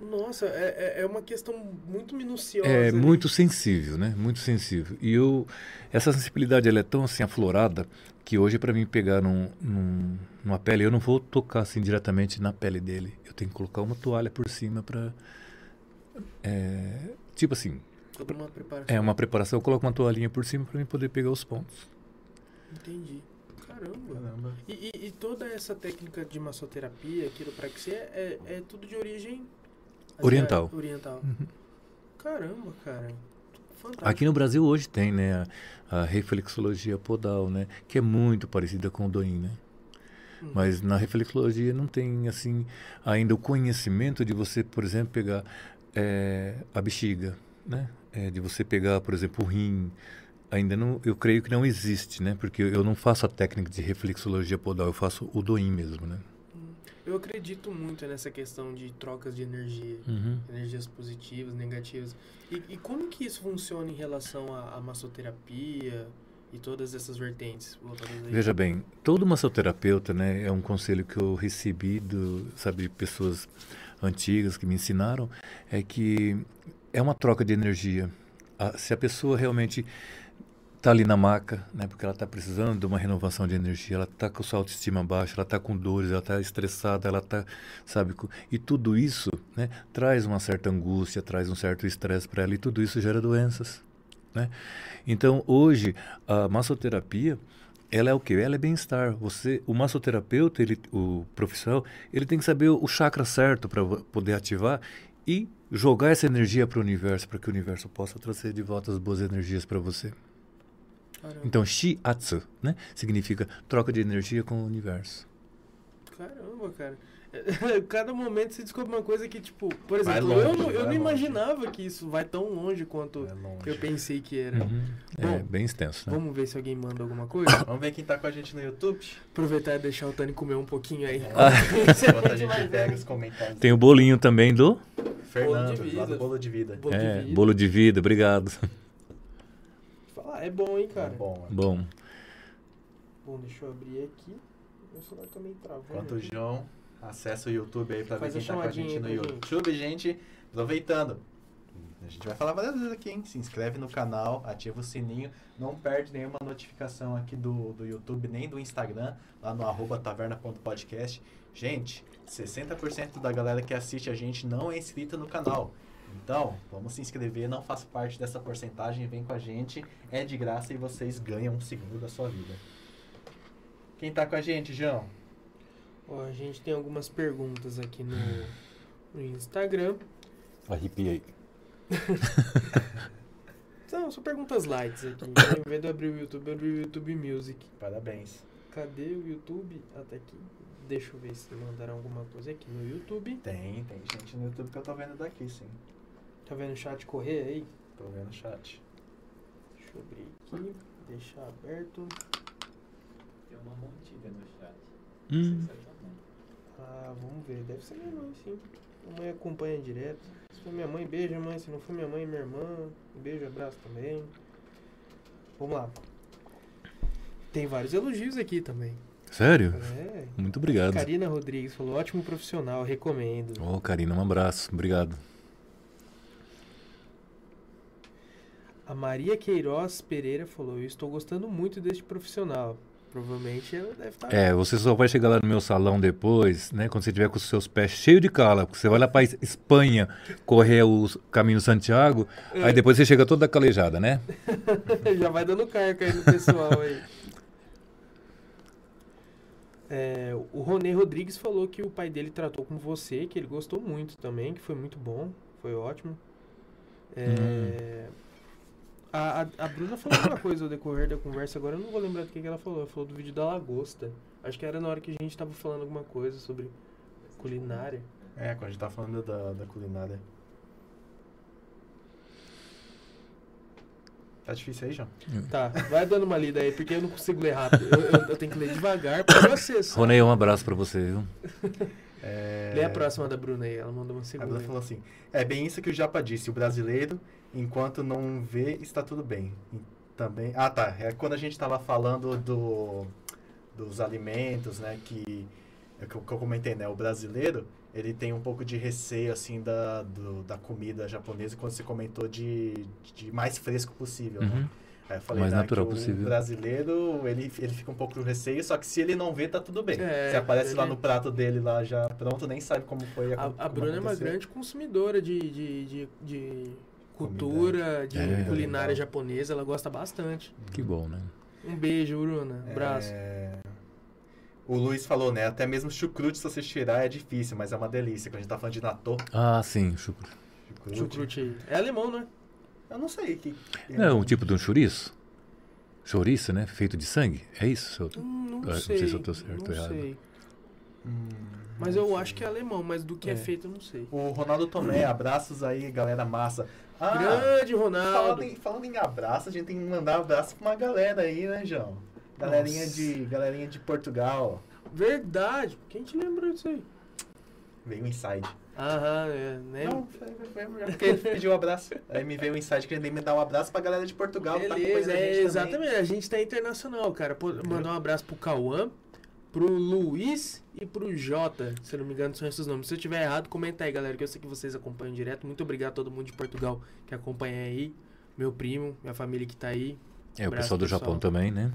Nossa, é, é- é uma questão muito minuciosa. É ali. muito sensível, né? Muito sensível. E eu, essa sensibilidade ela é tão assim aflorada que hoje para mim pegar num, num- numa pele, eu não vou tocar assim diretamente na pele dele. Eu tenho que colocar uma toalha por cima para tipo assim, Toda uma preparação. é uma preparação. Eu coloco uma toalhinha por cima para mim poder pegar os pontos. Entendi. Caramba. Caramba. E, e- e toda essa técnica de massoterapia, quiropraxia, é, é tudo de origem Oriental. Oriental. Uhum. Caramba, cara. Fantástico. Aqui no Brasil hoje tem, né, a, a reflexologia podal, né, que é muito parecida com o Doin, né? Uhum. Mas na reflexologia não tem assim ainda o conhecimento de você, por exemplo, pegar eh, a bexiga, né? Eh, de você pegar, por exemplo, o rim. Ainda não, eu creio que não existe, né? Porque eu não faço a técnica de reflexologia podal, eu faço o doim mesmo, né? Eu acredito muito nessa questão de trocas de energia. Uhum. Energias positivas, negativas. E, e como que isso funciona em relação à, à massoterapia e todas essas vertentes? Veja bem, todo massoterapeuta, né, é um conselho que eu recebi do, sabe, de pessoas antigas que me ensinaram, é que é uma troca de energia. A- se a pessoa realmente está ali na maca, né, porque ela está precisando de uma renovação de energia, ela está com sua autoestima baixa, ela está com dores, ela está estressada, ela está, sabe, e tudo isso, né, traz uma certa angústia, traz um certo estresse para ela e tudo isso gera doenças. né? Então, hoje, a massoterapia, ela é o quê? Ela é bem-estar. Você, o massoterapeuta, ele, o profissional, ele tem que saber o chakra certo para poder ativar e jogar essa energia para o universo, para que o universo possa trazer de volta as boas energias para você. Caramba. Então, Shiatsu, né? Significa troca de energia com o universo. Caramba, cara. Cada momento você descobre uma coisa que, tipo, por exemplo, longe, eu, não- eu não longe. imaginava que isso vai tão longe quanto É longe. eu pensei que era. Uhum. É Bom, bem extenso, né? Vamos ver se alguém manda alguma coisa. Vamos ver quem tá com a gente no YouTube. Aproveitar e deixar o Tani comer um pouquinho aí. Enquanto a gente pega os comentários. Tem o bolinho também do Fernando, Bolo de lá do vida. Bolo de Vida. Bolo é, de vida. bolo de vida, obrigado. É bom, hein, cara. É bom. Bom, Bom, deixa eu abrir aqui. Meu celular tá meio travando. Enquanto o. João acessa o YouTube aí pra Faz ver a quem tá com a gente chamadinha no pra gente. YouTube, gente. Aproveitando. A gente vai falar várias vezes aqui, hein? Se inscreve no canal, ativa o sininho. Não perde nenhuma notificação aqui do, do YouTube, nem do Instagram, lá no arroba taverna.podcast. Gente, 60% da galera que assiste a gente não é inscrita no canal. Então, vamos se inscrever, não faz parte dessa porcentagem, vem com a gente. É de graça e vocês ganham um segundo da sua vida. Quem tá com a gente, João? Ó, a gente tem algumas perguntas aqui no, no Instagram. arrepiei. São, são perguntas lights aqui. Em vez de abrir o YouTube, eu abri o YouTube Music. Parabéns. Cadê o YouTube? Até aqui. Deixa eu ver se mandaram alguma coisa aqui no YouTube. Tem, tem gente no YouTube que eu tô vendo daqui, sim. Tá vendo o chat correr aí? Tô vendo o chat. Deixa eu abrir aqui. Deixar aberto. Tem uma montilha no chat. Hum. Se é. Ah, vamos ver. Deve ser minha mãe, sim. Minha mãe acompanha direto. Se for minha mãe, beijo, mãe. Se não for minha mãe, minha irmã. Um beijo, abraço também. Vamos lá. Tem vários elogios aqui também. Sério? É. Muito obrigado. Karina Rodrigues falou: ótimo profissional, recomendo. Ô, Karina, um abraço. Obrigado. A Maria Queiroz Pereira falou: Eu estou gostando muito deste profissional. Provavelmente ela deve estar. É, você só vai chegar lá no meu salão depois, né? Quando você tiver com os seus pés cheios de cala. porque Você vai lá para Espanha correr o caminho Santiago, aí depois você chega toda calejada, né? Já vai dando carga aí no pessoal aí. É, o Ronê Rodrigues falou que o pai dele tratou com você, que ele gostou muito também, que foi muito bom, foi ótimo. É, a, a, a Bruna falou uma coisa ao decorrer da conversa, agora eu não vou lembrar do que, que ela falou. Ela falou do vídeo da lagosta. Acho que era na hora que a gente tava falando alguma coisa sobre culinária. É, quando a gente tá falando da, da culinária. Tá difícil aí, João? Tá, vai dando uma lida aí, porque eu não consigo ler rápido. Eu, eu- eu tenho que ler devagar para você. Ronei, um abraço para você, viu? É... Lê a próxima da Bruna aí, ela mandou uma A segunda. Bruna aí. falou assim: É bem isso que o Japa disse. O brasileiro, enquanto não vê, está tudo bem. E também. Ah, tá. É quando a gente tava falando do, dos alimentos, né? Que, é que, eu- que eu comentei, né? O brasileiro, ele tem um pouco de receio, assim, da, do- da comida japonesa, quando você comentou de, de mais fresco possível, né? Uhum. Aí eu falei, Mais né, natural que o possível. brasileiro, ele, ele fica um pouco com receio, só que se ele não vê, tá tudo bem. É, se aparece lá ele- no prato dele, lá já pronto, nem sabe como foi A, a como Bruna é uma grande consumidora de, de, de, de cultura, de É, culinária legal. japonesa, ela gosta bastante. Que bom, né? Um beijo, Bruna. Abraço. É, O Luiz falou, né? Até mesmo chucrute, se você tirar, é difícil, mas é uma delícia. Quando a gente tá falando de natô, Ah, sim, chucrute. chucrute. Chucrute aí. É alemão, né? Eu não sei. Que, Não é um tipo de um chouriço? Chouriço, né? Feito de sangue? É isso? seu- Hum, não, Ah, não sei. sei se eu tô certo ou não errado. sei. Hum, Mas não eu sei. acho que é alemão, mas do que é, É. feito eu não sei. O Ronaldo Tomé, abraços aí, galera massa. Ah, Grande falando Ronaldo. em, falando em abraço, a gente tem que mandar um abraço pra uma galera aí, né, João? Galerinha Nossa. de, galerinha de Portugal. Verdade. Quem te lembrou disso aí? Veio um inside. Aham, é, né? Não, foi, foi, foi, porque ele pediu um abraço. Aí me veio um insight que ele me dar um abraço pra galera de Portugal. que tá Beleza, a é, gente também. exatamente. A gente tá internacional, cara. Pô, mandar um abraço pro Cauã, pro Luiz e pro Jota. Se não me engano, são esses nomes. Se eu tiver errado, comenta aí, galera, que eu sei que vocês acompanham direto. Muito obrigado a todo mundo de Portugal que acompanha aí. Meu primo, minha família que tá aí. É, o pessoal do pessoal. Japão também, né?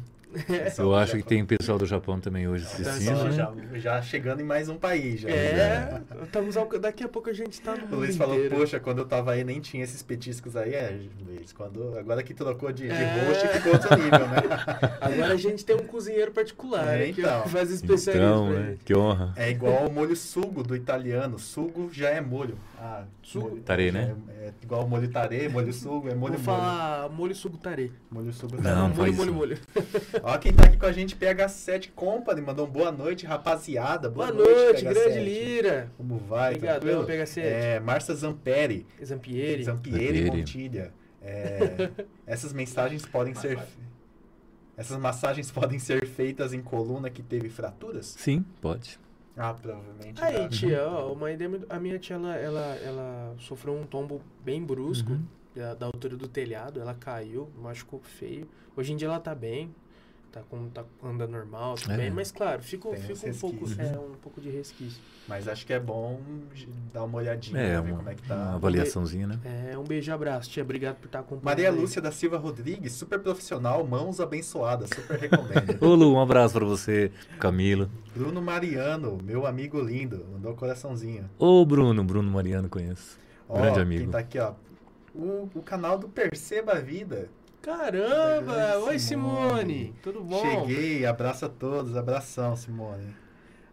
Eu acho que tem pessoal do Japão também hoje assistindo. Pessoal, né? já, já chegando em mais um país. Já, É, estamos ao- daqui a pouco a gente tá no O Luiz falou, inteiro. poxa, quando eu tava aí nem tinha esses petiscos aí. É, Luiz, quando, agora que trocou de, de É. host ficou outro nível, né? Agora a gente tem um cozinheiro particular, É, né, que então. faz especialismo Então, né? Que honra. É igual o molho sugo do italiano. Sugo já é molho. Ah, Sugo- Tarê, né? É, é igual molho tarê, molho sugo, é molho Vou molho. falar molho sugo tarê. Molho sugo Não, tarê. não molho, molho, molho. Ó, quem tá aqui com a gente, PH7 Company, mandou um boa noite, rapaziada. Boa, Boa noite, PH7. grande Lira. Como vai? Obrigado, tranquilo? PH7. É, Zamperi. Zampieri. Zampieri Zampieri. Montilha. É, essas mensagens podem ser. Essas massagens podem ser feitas em coluna que teve fraturas? Sim, pode. Ah, provavelmente. Aí, já. tia, ó, uma ideia a minha tia, ela, ela, ela sofreu um tombo bem brusco Uhum. da, da altura do telhado, ela caiu, machucou feio. Hoje em dia ela tá bem, tá, com, tá andando normal, tudo É. bem, mas claro, fica, Tem fica um pouco, é, um pouco de resquício. Mas acho que é bom dar uma olhadinha É, ver uma, como é que uma tá. avaliaçãozinha, né? É, um beijo e abraço, tia, obrigado por estar acompanhando. Maria aí. Lúcia da Silva Rodrigues, super profissional, mãos abençoadas, super recomendo. Ô Lu, um abraço pra você, Camilo. Bruno Mariano, meu amigo lindo, mandou um coraçãozinho. Ô Bruno, Bruno Mariano conheço. Ó, Grande amigo. Quem tá aqui, ó. O, o canal do Perceba a Vida. Caramba! Oi, Simone. Simone! Tudo bom? Cheguei, abraço a todos, abração, Simone.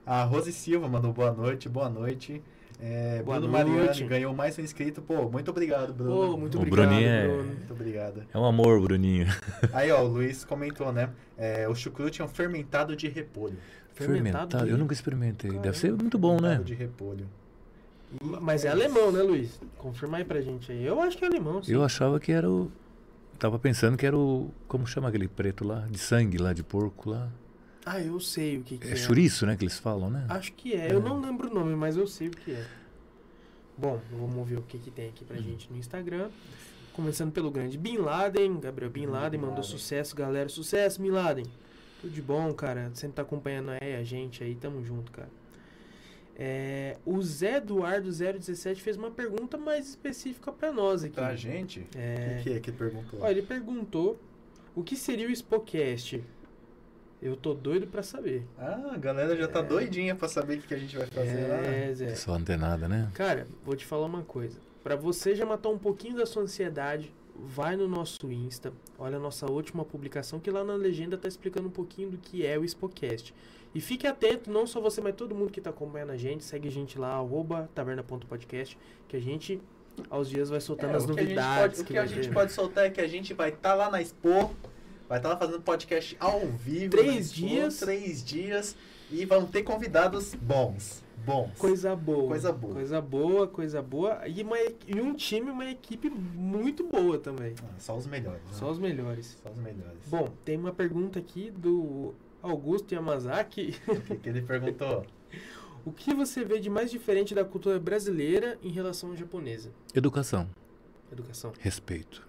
A Rose Silva mandou boa noite, boa noite. É, Boa Bruno noite. Mariano ganhou mais um inscrito. Pô, muito obrigado, Bruno. Pô, muito O obrigado, Bruninho é- Bruno. Muito obrigado. É um amor, Bruninho. Aí, ó, o Luiz comentou, né? É, o chucrute é um fermentado de repolho. Fermentado de- Eu nunca experimentei. Caramba. Deve ser muito bom, né? Fermentado de repolho. Mas é alemão, né, Luiz? Confirma aí pra gente aí. Eu acho que é alemão, sim. Eu achava que era o. Tava pensando que era o. Como chama aquele preto lá? De sangue lá, de porco lá. Ah, eu sei o que, que é. É chouriço, né? Que eles falam, né? Acho que é. Eu não lembro o nome, mas eu sei o que é. Bom, vamos ver o que, que tem aqui pra gente no Instagram. Começando pelo grande Bin Laden. Gabriel Bin Laden mandou sucesso, galera. Sucesso, Bin Laden. Tudo de bom, cara. Sempre tá acompanhando aí a gente aí. Tamo junto, cara. É, o Zé Eduardo 017 fez uma pergunta mais específica pra nós aqui. Pra gente? O É, que, que é que perguntou? Ó, ele perguntou o que seria o Spocast. Eu tô doido pra saber. Ah, a galera já tá É. doidinha pra saber o que, que a gente vai fazer lá. É, Zé. Só antenada, né? Cara, vou te falar uma coisa. Pra você já matar um pouquinho da sua ansiedade, vai no nosso Insta, olha a nossa última publicação, que lá na legenda tá explicando um pouquinho do que é o Spocast. E fique atento, não só você, mas todo mundo que tá acompanhando a gente, segue a gente lá, arroba taverna.podcast, que a gente aos dias vai soltando É, as o que a gente novidades pode- O que que a gente pode soltar é que a gente vai estar lá na Expo, vai estar lá fazendo podcast ao vivo. Três Expo, dias. Três dias. E vão ter convidados bons. Bons. Coisa boa. Coisa boa. Coisa boa, coisa boa. E, uma, e um time, uma equipe muito boa também. Ah, só os melhores. né? Só os melhores. Só os melhores. Bom, tem uma pergunta aqui do Augusto Yamazaki. O que, que ele perguntou? O que você vê de mais diferente da cultura brasileira em relação à japonesa? Educação, Educação. respeito.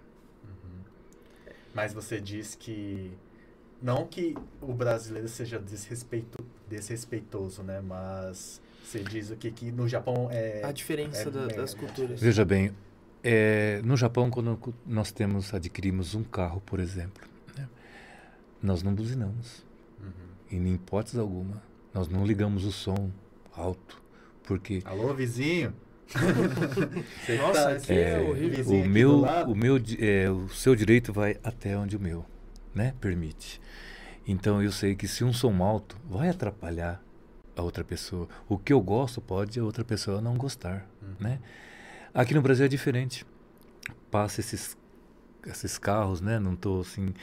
Mas você diz que. Não que o brasileiro seja desrespeito, desrespeitoso, né? Mas você diz o que, que no Japão é. A diferença é- da- é- das culturas. Veja bem, é, no Japão, quando nós temos, adquirimos um carro, por exemplo, né, nós não buzinamos, Uhum. Em hipótese alguma. Nós não ligamos o som alto, porque Alô, vizinho? Nossa, tá- aqui é É, horrível. o meu, o meu, é, o seu direito vai até onde o meu, né, permite. Então eu sei que se um som alto vai atrapalhar a outra pessoa, o que eu gosto pode a outra pessoa não gostar, Uhum. né? Aqui no Brasil é diferente. Passa esses esses carros, né? Não tô assim,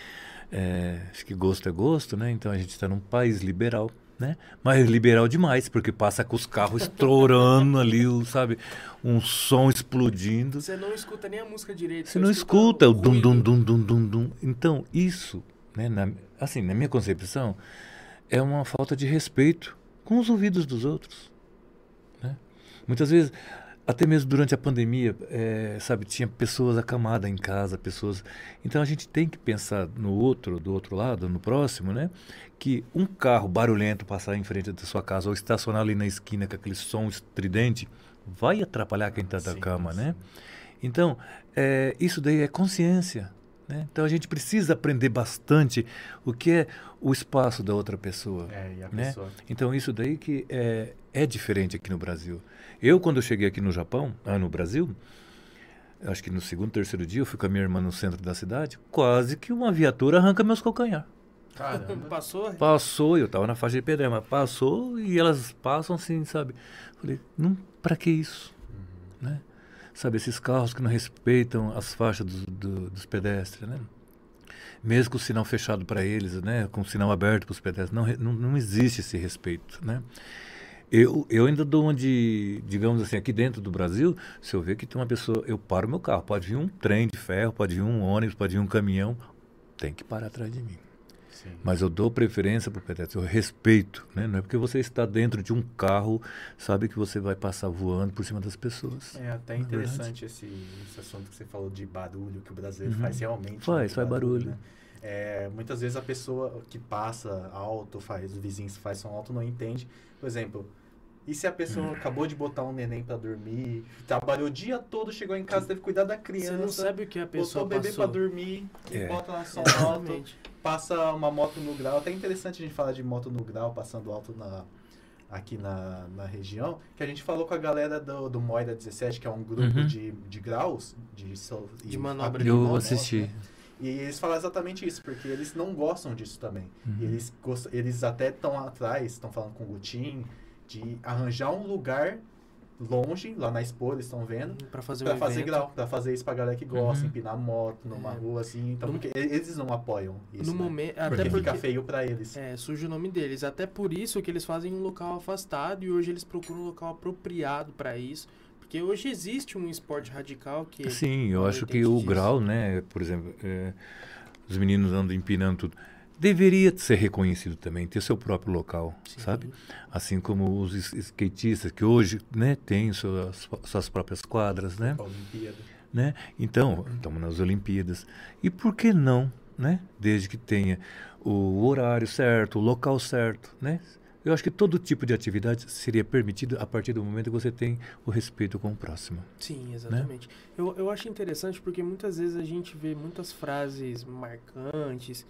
é, acho que gosto é gosto, né? Então a gente está num país liberal, né? Mas liberal demais, porque passa com os carros estourando ali, o- sabe? Um som explodindo. Você não escuta nem a música direito. Você não escuta o dum dum dum dum dum dum. Então, isso, né, na, assim, na minha concepção, é uma falta de respeito com os ouvidos dos outros. né? Muitas vezes, até mesmo durante a pandemia, é, sabe, tinha pessoas acamadas em casa, pessoas. Então a gente tem que pensar no outro, do outro lado, no próximo, né? Que um carro barulhento passar em frente da sua casa ou estacionar ali na esquina com aquele som estridente vai atrapalhar quem está da cama, sim. né? Então, é, isso daí é consciência. Né? Então a gente precisa aprender bastante o que é o espaço da outra pessoa. É, e a Né? pessoa. Então isso daí que é, é diferente aqui no Brasil. Eu quando eu cheguei aqui no Japão, ah, no Brasil, acho que no segundo, terceiro dia eu fui com a minha irmã no centro da cidade, quase que uma viatura arranca meus calcanhar. Caramba. Passou? Passou, eu estava na faixa de pedreira, mas passou e elas passam assim, sabe? Falei, não, para que isso? Né? Sabe, esses carros que não respeitam as faixas do- do- dos pedestres, né? Mesmo com o sinal fechado para eles, né? Com o sinal aberto para os pedestres, não, não, não existe esse respeito, né? Eu, eu ainda dou uma de, digamos assim, aqui dentro do Brasil, se eu ver que tem uma pessoa, eu paro meu carro, pode vir um trem de ferro, pode vir um ônibus, pode vir um caminhão, tem que parar atrás de mim. Sim. Mas eu dou preferência para o pedestre, eu respeito, né? Não é porque você está dentro de um carro, sabe que você vai passar voando por cima das pessoas. É até é interessante esse, esse assunto que você falou de barulho, que o brasileiro Uhum. faz realmente. Faz, faz barulho. né? É, muitas vezes a pessoa que passa alto, faz, os vizinhos faz som alto, não entende. Por exemplo, e se a pessoa Hum. acabou de botar um neném pra dormir, trabalhou o dia todo, chegou em casa, teve que cuidar da Você criança, não sabe o que a botou pessoa o bebê pra dormir, e É. bota som alto, Exatamente. passa uma moto no grau. Até interessante a gente falar de moto no grau, passando alto na, aqui na, na região, que a gente falou com a galera do, do Moida 17, que é um grupo Uhum. de, de graus, de, De e manobra de Eu manobra, assisti. né? E eles falam exatamente isso, porque eles não gostam disso também. Uhum. E eles, gost- eles até estão atrás, estão falando com o Gutin, de arranjar um lugar longe, lá na Expo, eles estão vendo, Pra fazer Pra um fazer evento. grau, pra fazer isso pra galera que gosta, Uhum. empinar moto numa É. rua assim. Então, No- porque e- eles não apoiam isso. No né? momento, Porque, até porque fica feio pra eles. é, surge o nome deles. Até por isso que eles fazem um local afastado e hoje eles procuram um local apropriado para isso. Porque hoje existe um esporte radical que Sim, eu Não acho que o disso. grau, né, por exemplo, é, os meninos andam empinando tudo, deveria ser reconhecido também, ter seu próprio local, Sim. sabe? Assim como os skatistas que hoje, né, têm suas, suas próprias quadras, né? Olimpíada. né? Então, estamos nas Olimpíadas. E por que não, né? Desde que tenha o horário certo, o local certo, né? Eu acho que todo tipo de atividade seria permitido a partir do momento que você tem o respeito com o próximo. Sim, exatamente. Eu, eu acho interessante porque muitas vezes a gente vê muitas frases marcantes,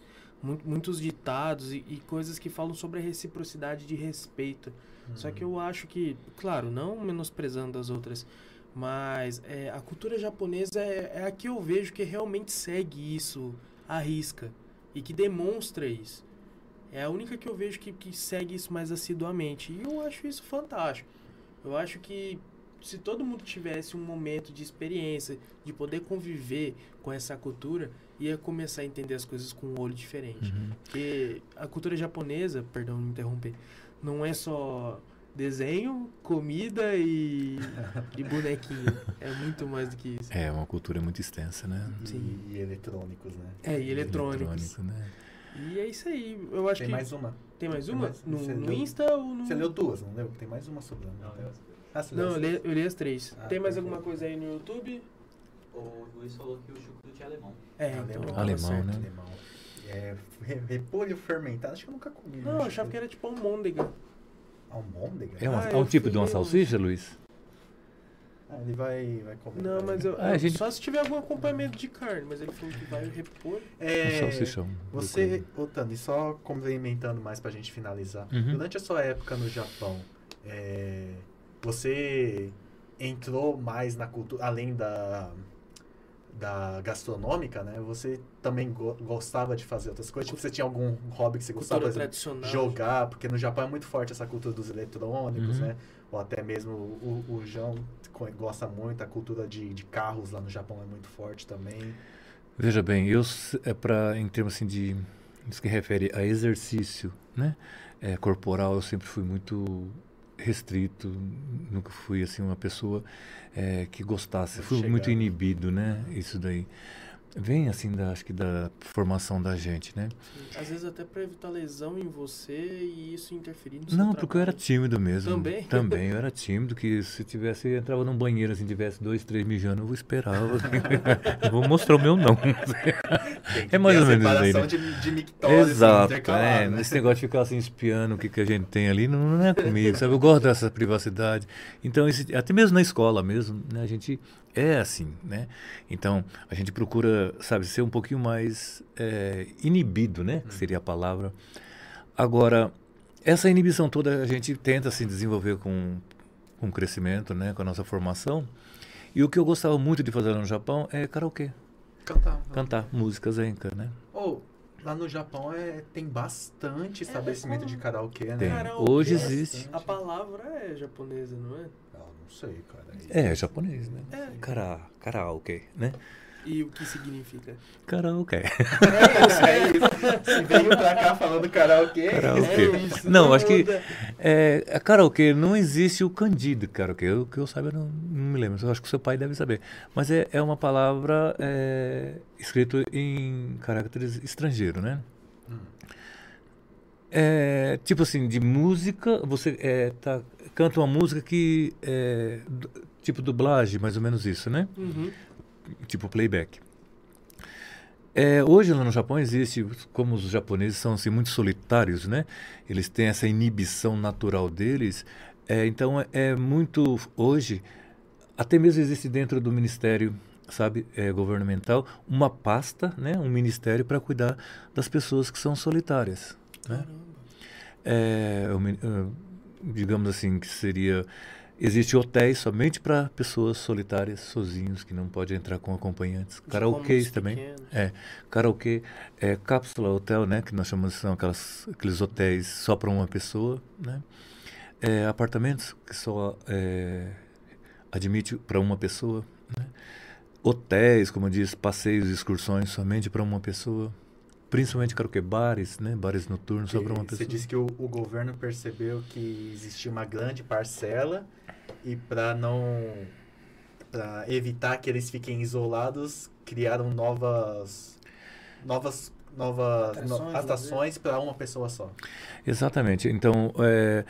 muitos ditados e, e coisas que falam sobre a reciprocidade de respeito. Só que eu acho que, claro, não menosprezando as outras, mas é, a cultura japonesa é, é a que eu vejo que realmente segue isso à risca e que demonstra isso. É a única que eu vejo que, que segue isso mais assiduamente. E eu acho isso fantástico. Eu acho que se todo mundo tivesse um momento de experiência, de poder conviver com essa cultura, ia começar a entender as coisas com um olho diferente. Porque a cultura japonesa, perdão me interromper, não é só desenho, comida e, e bonequinho. É muito mais do que isso. É uma cultura muito extensa, né? E, Sim. e eletrônicos, né? É, e eletrônicos. Eletrônico, né? E é isso aí. Eu acho Tem que. mais uma. Tem mais tem uma? mais- no, no leu- Insta ou no. Você leu duas, não leu? Tem mais uma sobre Não, eu Ah, você Não, leu eu li, eu li as três. Ah, Tem mais perfeito. alguma coisa aí no YouTube? O Luiz falou que o chucrute é alemão. É, Alemão. Alemão, certo. né? Alemão. É, re- repolho fermentado, acho que eu nunca comi. Não, eu achava que era tipo almôndega. Almôndega? É, uma- Ah, é um tipo de uma salsicha, Luiz? Ah, ele vai, vai comer. Não, mas eu. Ah, a gente- Só se tiver algum acompanhamento de carne, mas ele falou que vai repor. Um É, salsichão. Você, ô Tani, só complementando mais pra gente finalizar. Uhum. Durante a sua época no Japão, é, você entrou mais na cultura, além da, da gastronômica, né? Você também go- gostava de fazer outras coisas? Tipo, você tinha algum hobby que você gostava, Cultura tradicional. jogar? Porque no Japão é muito forte essa cultura dos eletrônicos, Uhum. né? Ou até mesmo o, o João gosta muito, a cultura de, de carros lá no Japão é muito forte também. Veja bem, eu é para em termos assim de isso que refere a exercício, né? É, corporal, eu sempre fui muito restrito, nunca fui assim uma pessoa é, que gostasse, fui muito chegado. inibido, né? Isso daí vem assim da acho que da formação da gente, né? Sim. Às vezes até pra evitar lesão em você e isso interferir no seu Não, porque eu era trabalho. tímido mesmo. Também? Também, eu era tímido, que se tivesse, eu entrava num banheiro, assim, tivesse dois, três mijando, eu esperava. eu vou mostrar o meu não. É mais ou menos isso aí, né? de, de mictose, assim, Exato, intercalada, é, né? esse negócio de ficar assim espiando o que, que a gente tem ali, não, não é comigo, sabe? Eu gosto dessa privacidade. Então, esse- até mesmo na escola mesmo, né, a gente é assim, né? Então, a gente procura, sabe, ser um pouquinho mais é, inibido, né? Que seria a palavra. Agora, essa inibição toda a gente tenta se desenvolver com, com o crescimento, né? Com a nossa formação. E o que eu gostava muito de fazer no Japão é karaokê. Cantar. Cantar músicas enka, né? Ou, lá no Japão é, tem bastante estabelecimento de karaokê, né? Tem. Karaokê, Hoje existe. A palavra é japonesa, não é? Não sei, cara. É, japonês, né? É. Kara, karaokê, né? E o que significa? Karaokê. É isso, é isso. Se veio pra cá falando karaokê, Karaokê. é isso. Não, acho que é, a karaokê não existe o candido karaokê. O que eu saiba, não, não me lembro. Eu acho que o seu pai deve saber. Mas é, é uma palavra é, escrita em caracteres estrangeiros, né? Hum. É, tipo assim, de música, você é, tá, canta uma música que é tipo dublagem, mais ou menos isso, né? Uhum. tipo playback. É, hoje lá no Japão existe, como os japoneses são assim, muito solitários, né? Eles têm essa inibição natural deles. É, então é, é muito hoje, até mesmo existe dentro do ministério, sabe, é, governamental, uma pasta, né? Um ministério para cuidar das pessoas que são solitárias. Né? É, o digamos assim, que seria. Existe hotéis somente para pessoas solitárias, sozinhos, que não podem entrar com acompanhantes. Karaokês também. pequenos. É, karaokê, é, cápsula hotel, né? Que nós chamamos são aquelas, aqueles hotéis só para uma pessoa, né? É, apartamentos que só é, admite para uma pessoa, né? Hotéis, como disse, passeios, excursões somente para uma pessoa. Principalmente karaokê, bares, né? Bares noturnos só para uma Você pessoa. disse que o, o governo percebeu que existia uma grande parcela e para não para evitar que eles fiquem isolados, criaram novas novas novas Atrações, no- atrações para uma pessoa só. Exatamente. Então, é,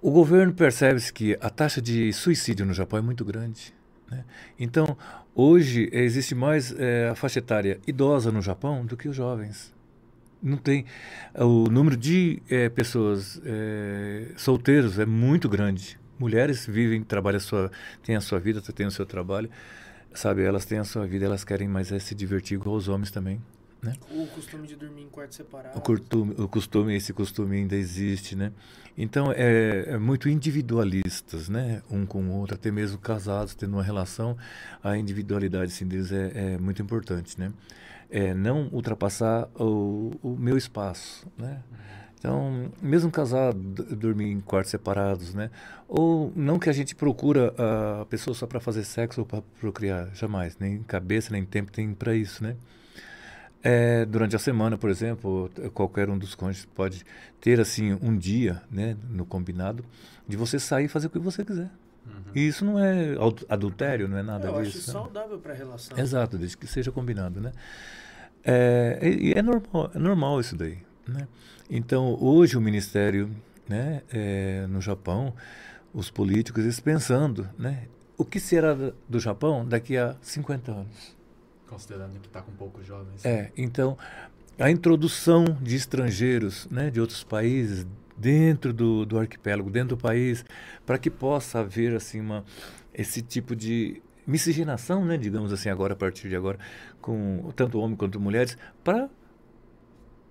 o governo percebe que a taxa de suicídio no Japão é muito grande. né? Então, hoje existe mais é, a faixa etária idosa no Japão do que os jovens. Não tem o número de é, pessoas é, solteiros é muito grande. Mulheres vivem, trabalham sua, têm a sua vida, têm o seu trabalho, sabe? Elas têm a sua vida, elas querem mais é, se divertir igual os homens também. O costume de dormir em quarto separado. O costume, o costume, esse costume ainda existe, né? Então é, é muito individualistas, né? Um com o outro, até mesmo casados tendo uma relação, a individualidade assim, deles é, é muito importante, né? É não ultrapassar o, o meu espaço, né? Então, mesmo casado, dormir em quartos separados, né? Ou não que a gente procura a pessoa só para fazer sexo ou para procriar, jamais, nem cabeça nem tempo tem para isso, né? É, durante a semana, por exemplo, qualquer um dos cônjuges pode ter assim um dia, né, no combinado, de você sair e fazer o que você quiser. E isso não é adultério, não é nada Eu acho disso. né? saudável pra relação. Exato, desde que seja combinado, né? É, e é normal, é normal isso daí, né? Então, hoje o Ministério, né, é, no Japão, os políticos, eles pensando, né? O que será do Japão daqui a 50 anos? Considerando que está com poucos jovens. É, então a introdução de estrangeiros, né, de outros países dentro do, do arquipélago, dentro do país, para que possa haver assim uma esse tipo de miscigenação, né, digamos assim, agora a partir de agora, com tanto homens quanto mulheres, para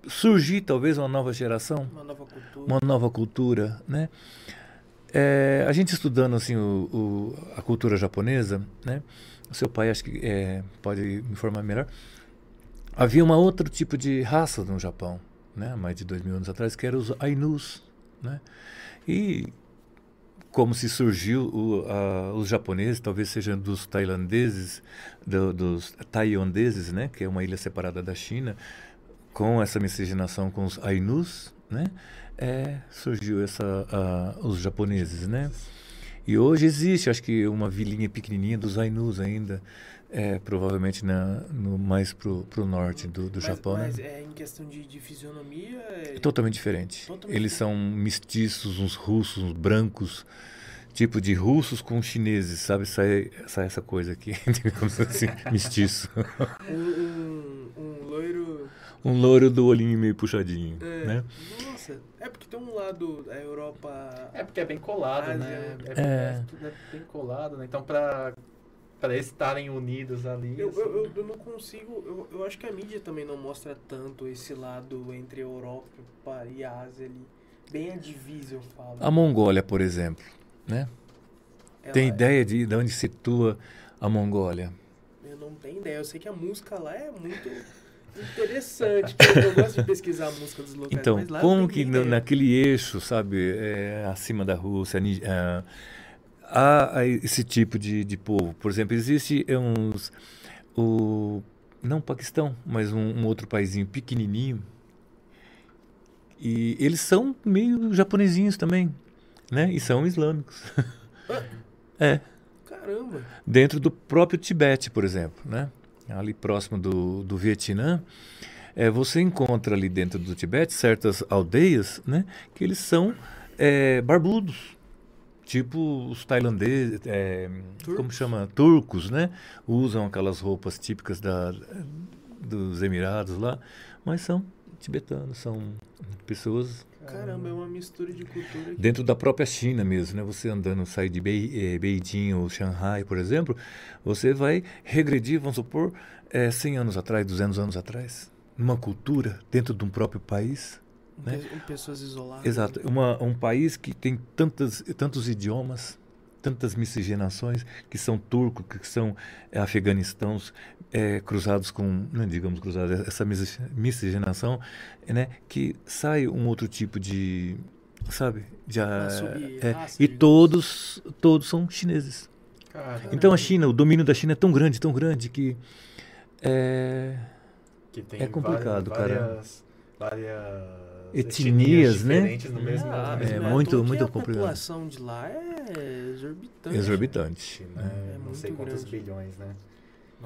surgir talvez uma nova geração, Uma nova cultura. uma nova cultura, né? É, a gente estudando assim o, o- a cultura japonesa, né? O seu pai acho que é, pode me informar melhor. Havia uma outro tipo de raça no Japão, né? Mais de dois mil anos atrás, que eram os Ainus, né? E como se surgiu o, a- os japoneses, talvez sejam dos tailandeses, do- dos taiwandeses, né? Que é uma ilha separada da China, com essa miscigenação com os Ainus, né? É, surgiu essa, a- os japoneses, né? E hoje existe, acho que uma vilinha pequenininha dos Ainus ainda, é, provavelmente na, no, mais pro, pro norte do, do mas, Japão, mas né? é em questão de, de fisionomia. É... É totalmente diferente. Totalmente Eles são mestiços, uns russos, uns brancos, tipo de russos com chineses, sabe? Sai, sai essa coisa aqui, digamos assim, mestiço. Um, um, um loiro. Um loiro do olhinho meio puxadinho, É, né? É tem um lado da Europa. É porque é bem colado, Ásia. né? É, É. é tudo é bem colado, né? Então, pra, para eles estarem unidos ali. Eu, assim. eu, eu- eu não consigo. Eu, eu acho que a mídia também não mostra tanto esse lado entre Europa e Ásia ali. Bem a divisa, eu falo. A Mongólia, por exemplo, né? Ela- Tem ideia de, de onde situa a Mongólia? Eu não tenho ideia. Eu sei que a música lá é muito interessante. eu, gosto de pesquisar a música dos locais. Então, como que naquele eixo, sabe, é, acima da Rússia, ah, há, esse tipo de, de povo? Por exemplo, existe é, uns, o, não o Paquistão, mas um, um outro paizinho pequenininho, e eles são meio japonesinhos também, né? E são islâmicos. é, Caramba. dentro do próprio Tibete, por exemplo, né? Ali próximo do, do Vietnã, é, você encontra ali dentro do Tibete certas aldeias, né? Que eles são é, barbudos, tipo os tailandeses, é, como chama? Turcos, né? Usam aquelas roupas típicas da, dos Emirados lá, mas são tibetanos, são pessoas Caramba, é uma mistura de cultura. que- dentro da própria China mesmo, né? Você andando, sair de Bei, eh, Beijing ou Shanghai, por exemplo, você vai regredir, vamos supor, eh, 100 anos atrás, 200 anos atrás, numa cultura dentro de um próprio país. né? pe- Pessoas isoladas. Exato, uma, um país que tem tantas, tantos idiomas, tantas miscigenações, que são turcos, que são eh, afeganistãos, eh, cruzados com, não digamos cruzados, essa misci- miscigenação, né, que sai um outro tipo de, sabe, de, ah, é, e todos, todos são chineses. Cara, Então a China, o domínio da China é tão grande, tão grande que é, que tem é complicado, várias, cara. várias, várias Etnias, né? diferentes no mesmo, Ah, no É, mesmo mas não muito- muito a complicado. população de lá é exorbitante. exorbitante. China, né? É não sei quantos grande. bilhões, né?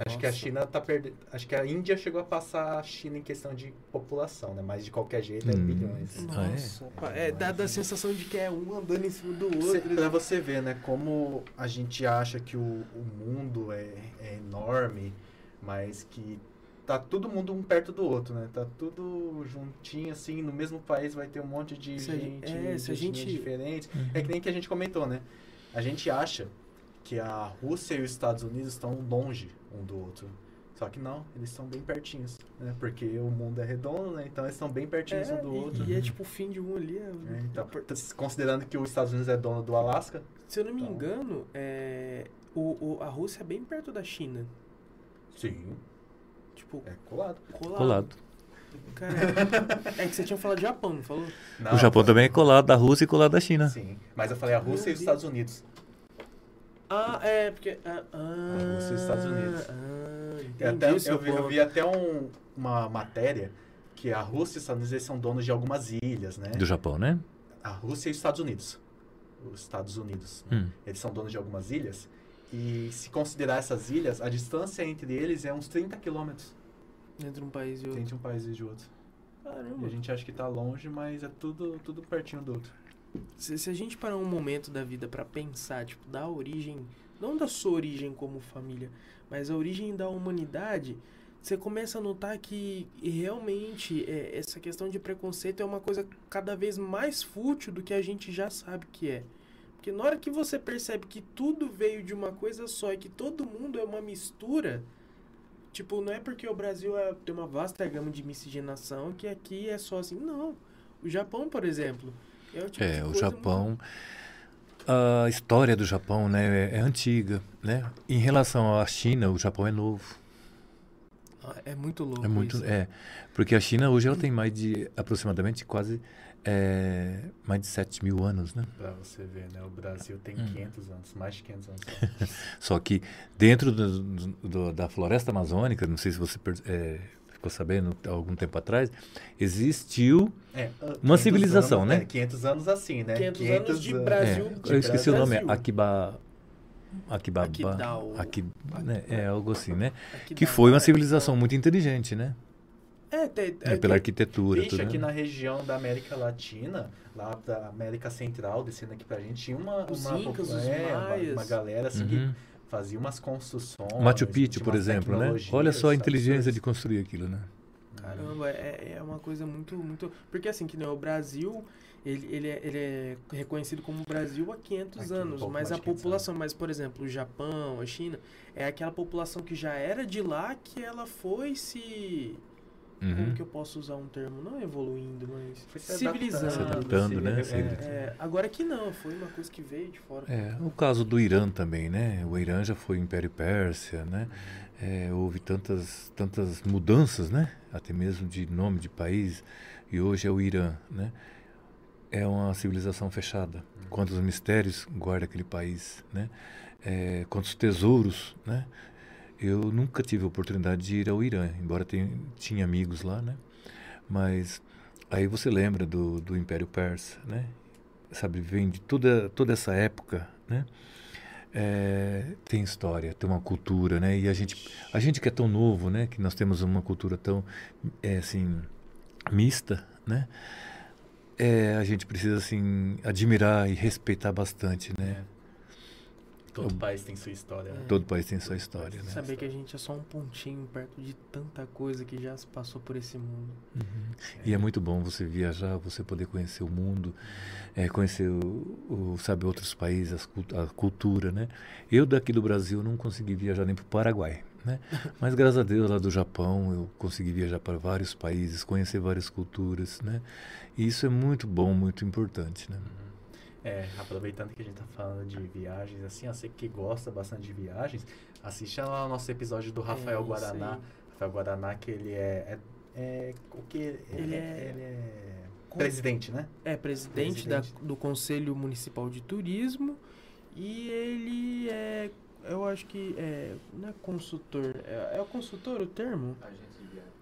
Acho que a Nossa. China tá perdendo. Acho que a Índia chegou a passar a China em questão de população, né? Mas de qualquer jeito é Hum. bilhões. Ah, é? Nossa, pá, é, dá, dá a sensação de que é um andando em cima do Cê, outro. pra você ver, né? Como a gente acha que o, o mundo é, é enorme, mas que tá todo mundo um perto do outro, né? Tá tudo juntinho, assim, no mesmo país vai ter um monte de Se gente, gen- é, se a gente- diferentes. Uhum. É que nem que a gente comentou, né? A gente acha que a Rússia e os Estados Unidos estão longe um do outro. Só que não, eles estão bem pertinhos, né? Porque o mundo é redondo, né? Então eles estão bem pertinhos um do e- outro. E, é tipo o fim de um ali. é- É, então, considerando que os Estados Unidos é dono do Alasca, Se eu não me Então. engano, é, o, o- a Rússia é bem perto da China. sim, Tipo, é colado. colado. Colado. Cara, é que você tinha falado de Japão, não falou? Não, o Japão também é colado da Rússia e colado da China. Sim, mas eu falei a Rússia Meu e os. Estados Unidos. Ah, é, porque. Ah, ah, A Rússia e os Estados Unidos. Ah, Eu, até, eu, vi, eu vi até um- uma matéria que a Rússia e os Estados Unidos são donos de algumas ilhas, né? Do Japão, né? A Rússia e os Estados Unidos. Os Estados Unidos. Hum. Eles são donos de algumas ilhas. E se considerar essas ilhas, a distância entre eles é uns 30 quilômetros Entre um país e outro. entre um país e de outro. E Caramba. a gente acha que tá longe, mas é tudo, tudo pertinho do outro. Se, se a gente parar um momento da vida pra pensar, tipo, da origem, não da sua origem como família, mas a origem da humanidade, você começa a notar que realmente é, essa questão de preconceito é uma coisa cada vez mais fútil do que a gente já sabe que é. Porque na hora que você percebe que tudo veio de uma coisa só e que todo mundo é uma mistura, tipo, não é porque o Brasil é- tem uma vasta gama de miscigenação que aqui é só assim. Não. O Japão, por exemplo. É, o tipo É, o Japão. A história do Japão né, é, é antiga. Né? Em relação à China, o Japão é novo. muito- É muito louco. É muito. isso. É, porque a China hoje ela tem mais de aproximadamente quase é, mais de 7 mil anos, né? Pra você ver, né? O Brasil tem Hum. 500 anos, mais de 500 anos. Só que dentro do- do- da floresta amazônica, não sei se você é, ficou sabendo há algum tempo atrás, existiu É, ah, 500 Uma civilização, anos, né? É, 500 anos assim, né? 500 anos de É, Brasil. de eu esqueci o nome. Akiba. Akibaba. Akidau. Aki, né, é algo assim, né? Que foi uma é, civilização muito inteligente, né? É, tem, É, é, pela tem- arquitetura, Vixe, tudo. aqui né? na região da América Latina, lá da América Central, descendo aqui pra gente, tinha uma, Os uma, incas, é, uma- maias. uma galera assim Uhum. que fazia umas construções. Machu Picchu, por exemplo, né? Olha só a inteligência de construir aquilo, né? Caramba, é, é uma coisa muito, muito. Porque assim, que nem o Brasil, Ele, ele, é, ele é reconhecido como Brasil há 500 Aqui, um anos, pouco mas a de 500 população, mas por exemplo, o Japão, a China, é aquela população que já era de lá que ela foi se. Como Uhum. que eu posso usar um termo? Não evoluindo, mas Foi se civilizando. Se adaptando, né? É, É, agora que não, foi uma coisa que veio de fora. É, o caso do Irã também, né? O Irã já foi Império Pérsia, né? É, houve tantas, tantas mudanças, né? Até mesmo de nome de país. E hoje é o Irã, né? É uma civilização fechada. Quantos mistérios guarda aquele país, né? É, quantos tesouros, né? Eu nunca tive a oportunidade de ir ao Irã, embora tenha, tinha amigos lá, né? Mas aí você lembra do, do Império Persa, né? Sabe, vem de toda, toda essa época, né? É, tem história, tem uma cultura, né? E a gente, a gente que é tão novo, né? Que nós temos uma cultura tão, é, assim, mista, né? É, a gente precisa, assim, admirar e respeitar bastante, né? Todo país tem sua história. né? Todo país tem sua história, né? Saber que a gente é só um pontinho perto de tanta coisa que já se passou por esse mundo. Uhum. E é muito bom você viajar, você poder conhecer o mundo, é, conhecer o, o, sabe outros países, as cult- a cultura, né? Eu daqui do Brasil não consegui viajar nem para o Paraguai, né? Mas graças a Deus lá do Japão eu consegui viajar para vários países, conhecer várias culturas, né? E isso é muito bom, muito importante, né? É, aproveitando que a gente tá falando de viagens, assim, você que gosta bastante de viagens, assiste lá o nosso episódio do Rafael É Guaraná. aí. Rafael Guaraná, que ele é. é, é o que? Ele, é, é- ele é Com- presidente, né? É presidente, da- Presidente. do Conselho Municipal de Turismo e ele é, eu acho que é, não é consultor, é, é o consultor o termo?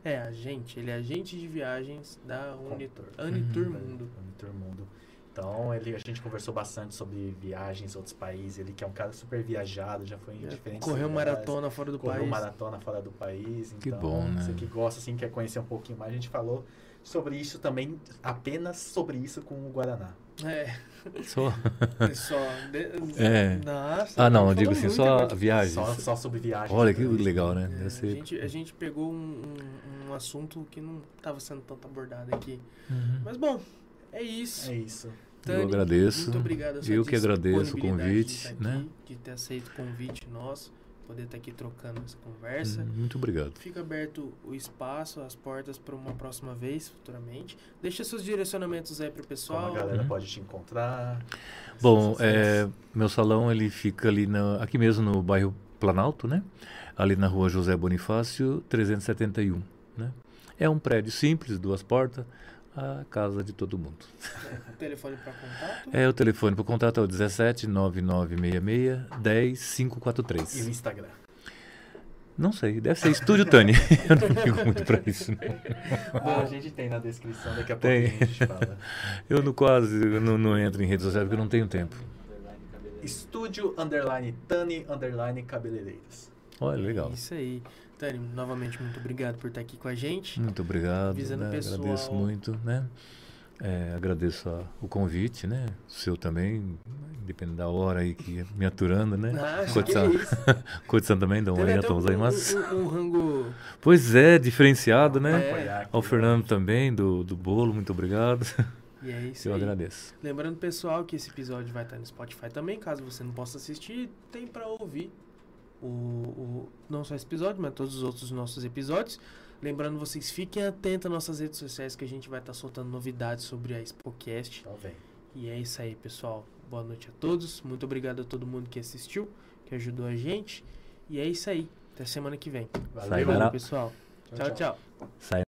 É, agente, ele é agente de viagens da Unitur, Unitur Uhum. Mundo. Unitur Mundo. Então, ele, a gente conversou bastante sobre viagens, outros países. Ele que é um cara super viajado, já foi em diferentes Correu lugares, maratona fora do correu país. maratona fora do país. Que então, bom, né? Você que gosta, assim, quer conhecer um pouquinho mais, a gente falou sobre isso também, apenas sobre isso com o Guaraná. É, Só. só. de- É. Nossa, Ah, não, eu digo assim, só viagens. Só, só sobre viagens. Olha que né? legal, né? É, Deve a, ser. gente, a gente pegou um, um, um assunto que não estava sendo tanto abordado aqui. Uhum. Mas bom, é isso. É isso. Tani, Eu agradeço. Muito obrigado. a sua Eu que agradeço o convite, de né? aqui, De ter aceito o convite nosso, poder estar aqui trocando essa conversa. Hum, Muito obrigado. Fica aberto o espaço, as portas para uma próxima vez, futuramente. Deixa seus direcionamentos aí pro Como pessoal. a galera Uhum. pode te encontrar. Bom, é, meu salão ele fica ali na, aqui mesmo no bairro Planalto, né? Ali na rua José Bonifácio, 371, né? É um prédio simples, duas portas, a casa de todo mundo. Telefone para contato. É o telefone para contato é o 17 9966 10 E o 543. Instagram. Não sei, deve ser Estúdio Tani. Eu não ligo muito para isso. né? Ah, a gente tem na descrição, daqui a pouco Tem. a gente fala. Eu não quase eu não, não entro em redes sociais porque eu não tenho tempo. Estúdio, underline, Tani, underline, cabeleireiros. Olha, legal. Isso aí. Tani, novamente, muito obrigado por estar aqui com a gente. Muito obrigado, Avisando né? pessoal. agradeço muito, né? É, agradeço a- o convite, né? O seu também, dependendo da hora aí que me aturando, né? Ah, Koitsan, isso. Koitsan também, dá uma olhada, até um, gozaimasu. um, rango. Pois é, diferenciado, né? É. Ao? Fernando também, do, do bolo, muito obrigado. E é isso Eu aí. agradeço. Lembrando, pessoal, que esse episódio vai estar no Spotify também. Caso você não possa assistir, tem para ouvir o, o- não só esse episódio, mas todos os outros nossos episódios. Lembrando, vocês fiquem atentos às nossas redes sociais que a gente vai estar soltando novidades sobre a Expocast. Vem. E é isso aí, pessoal. Boa noite a todos. Muito obrigado a todo mundo que assistiu, que ajudou a gente. E é isso aí. Até semana que vem. Valeu. Pessoal. tchau. tchau. Sai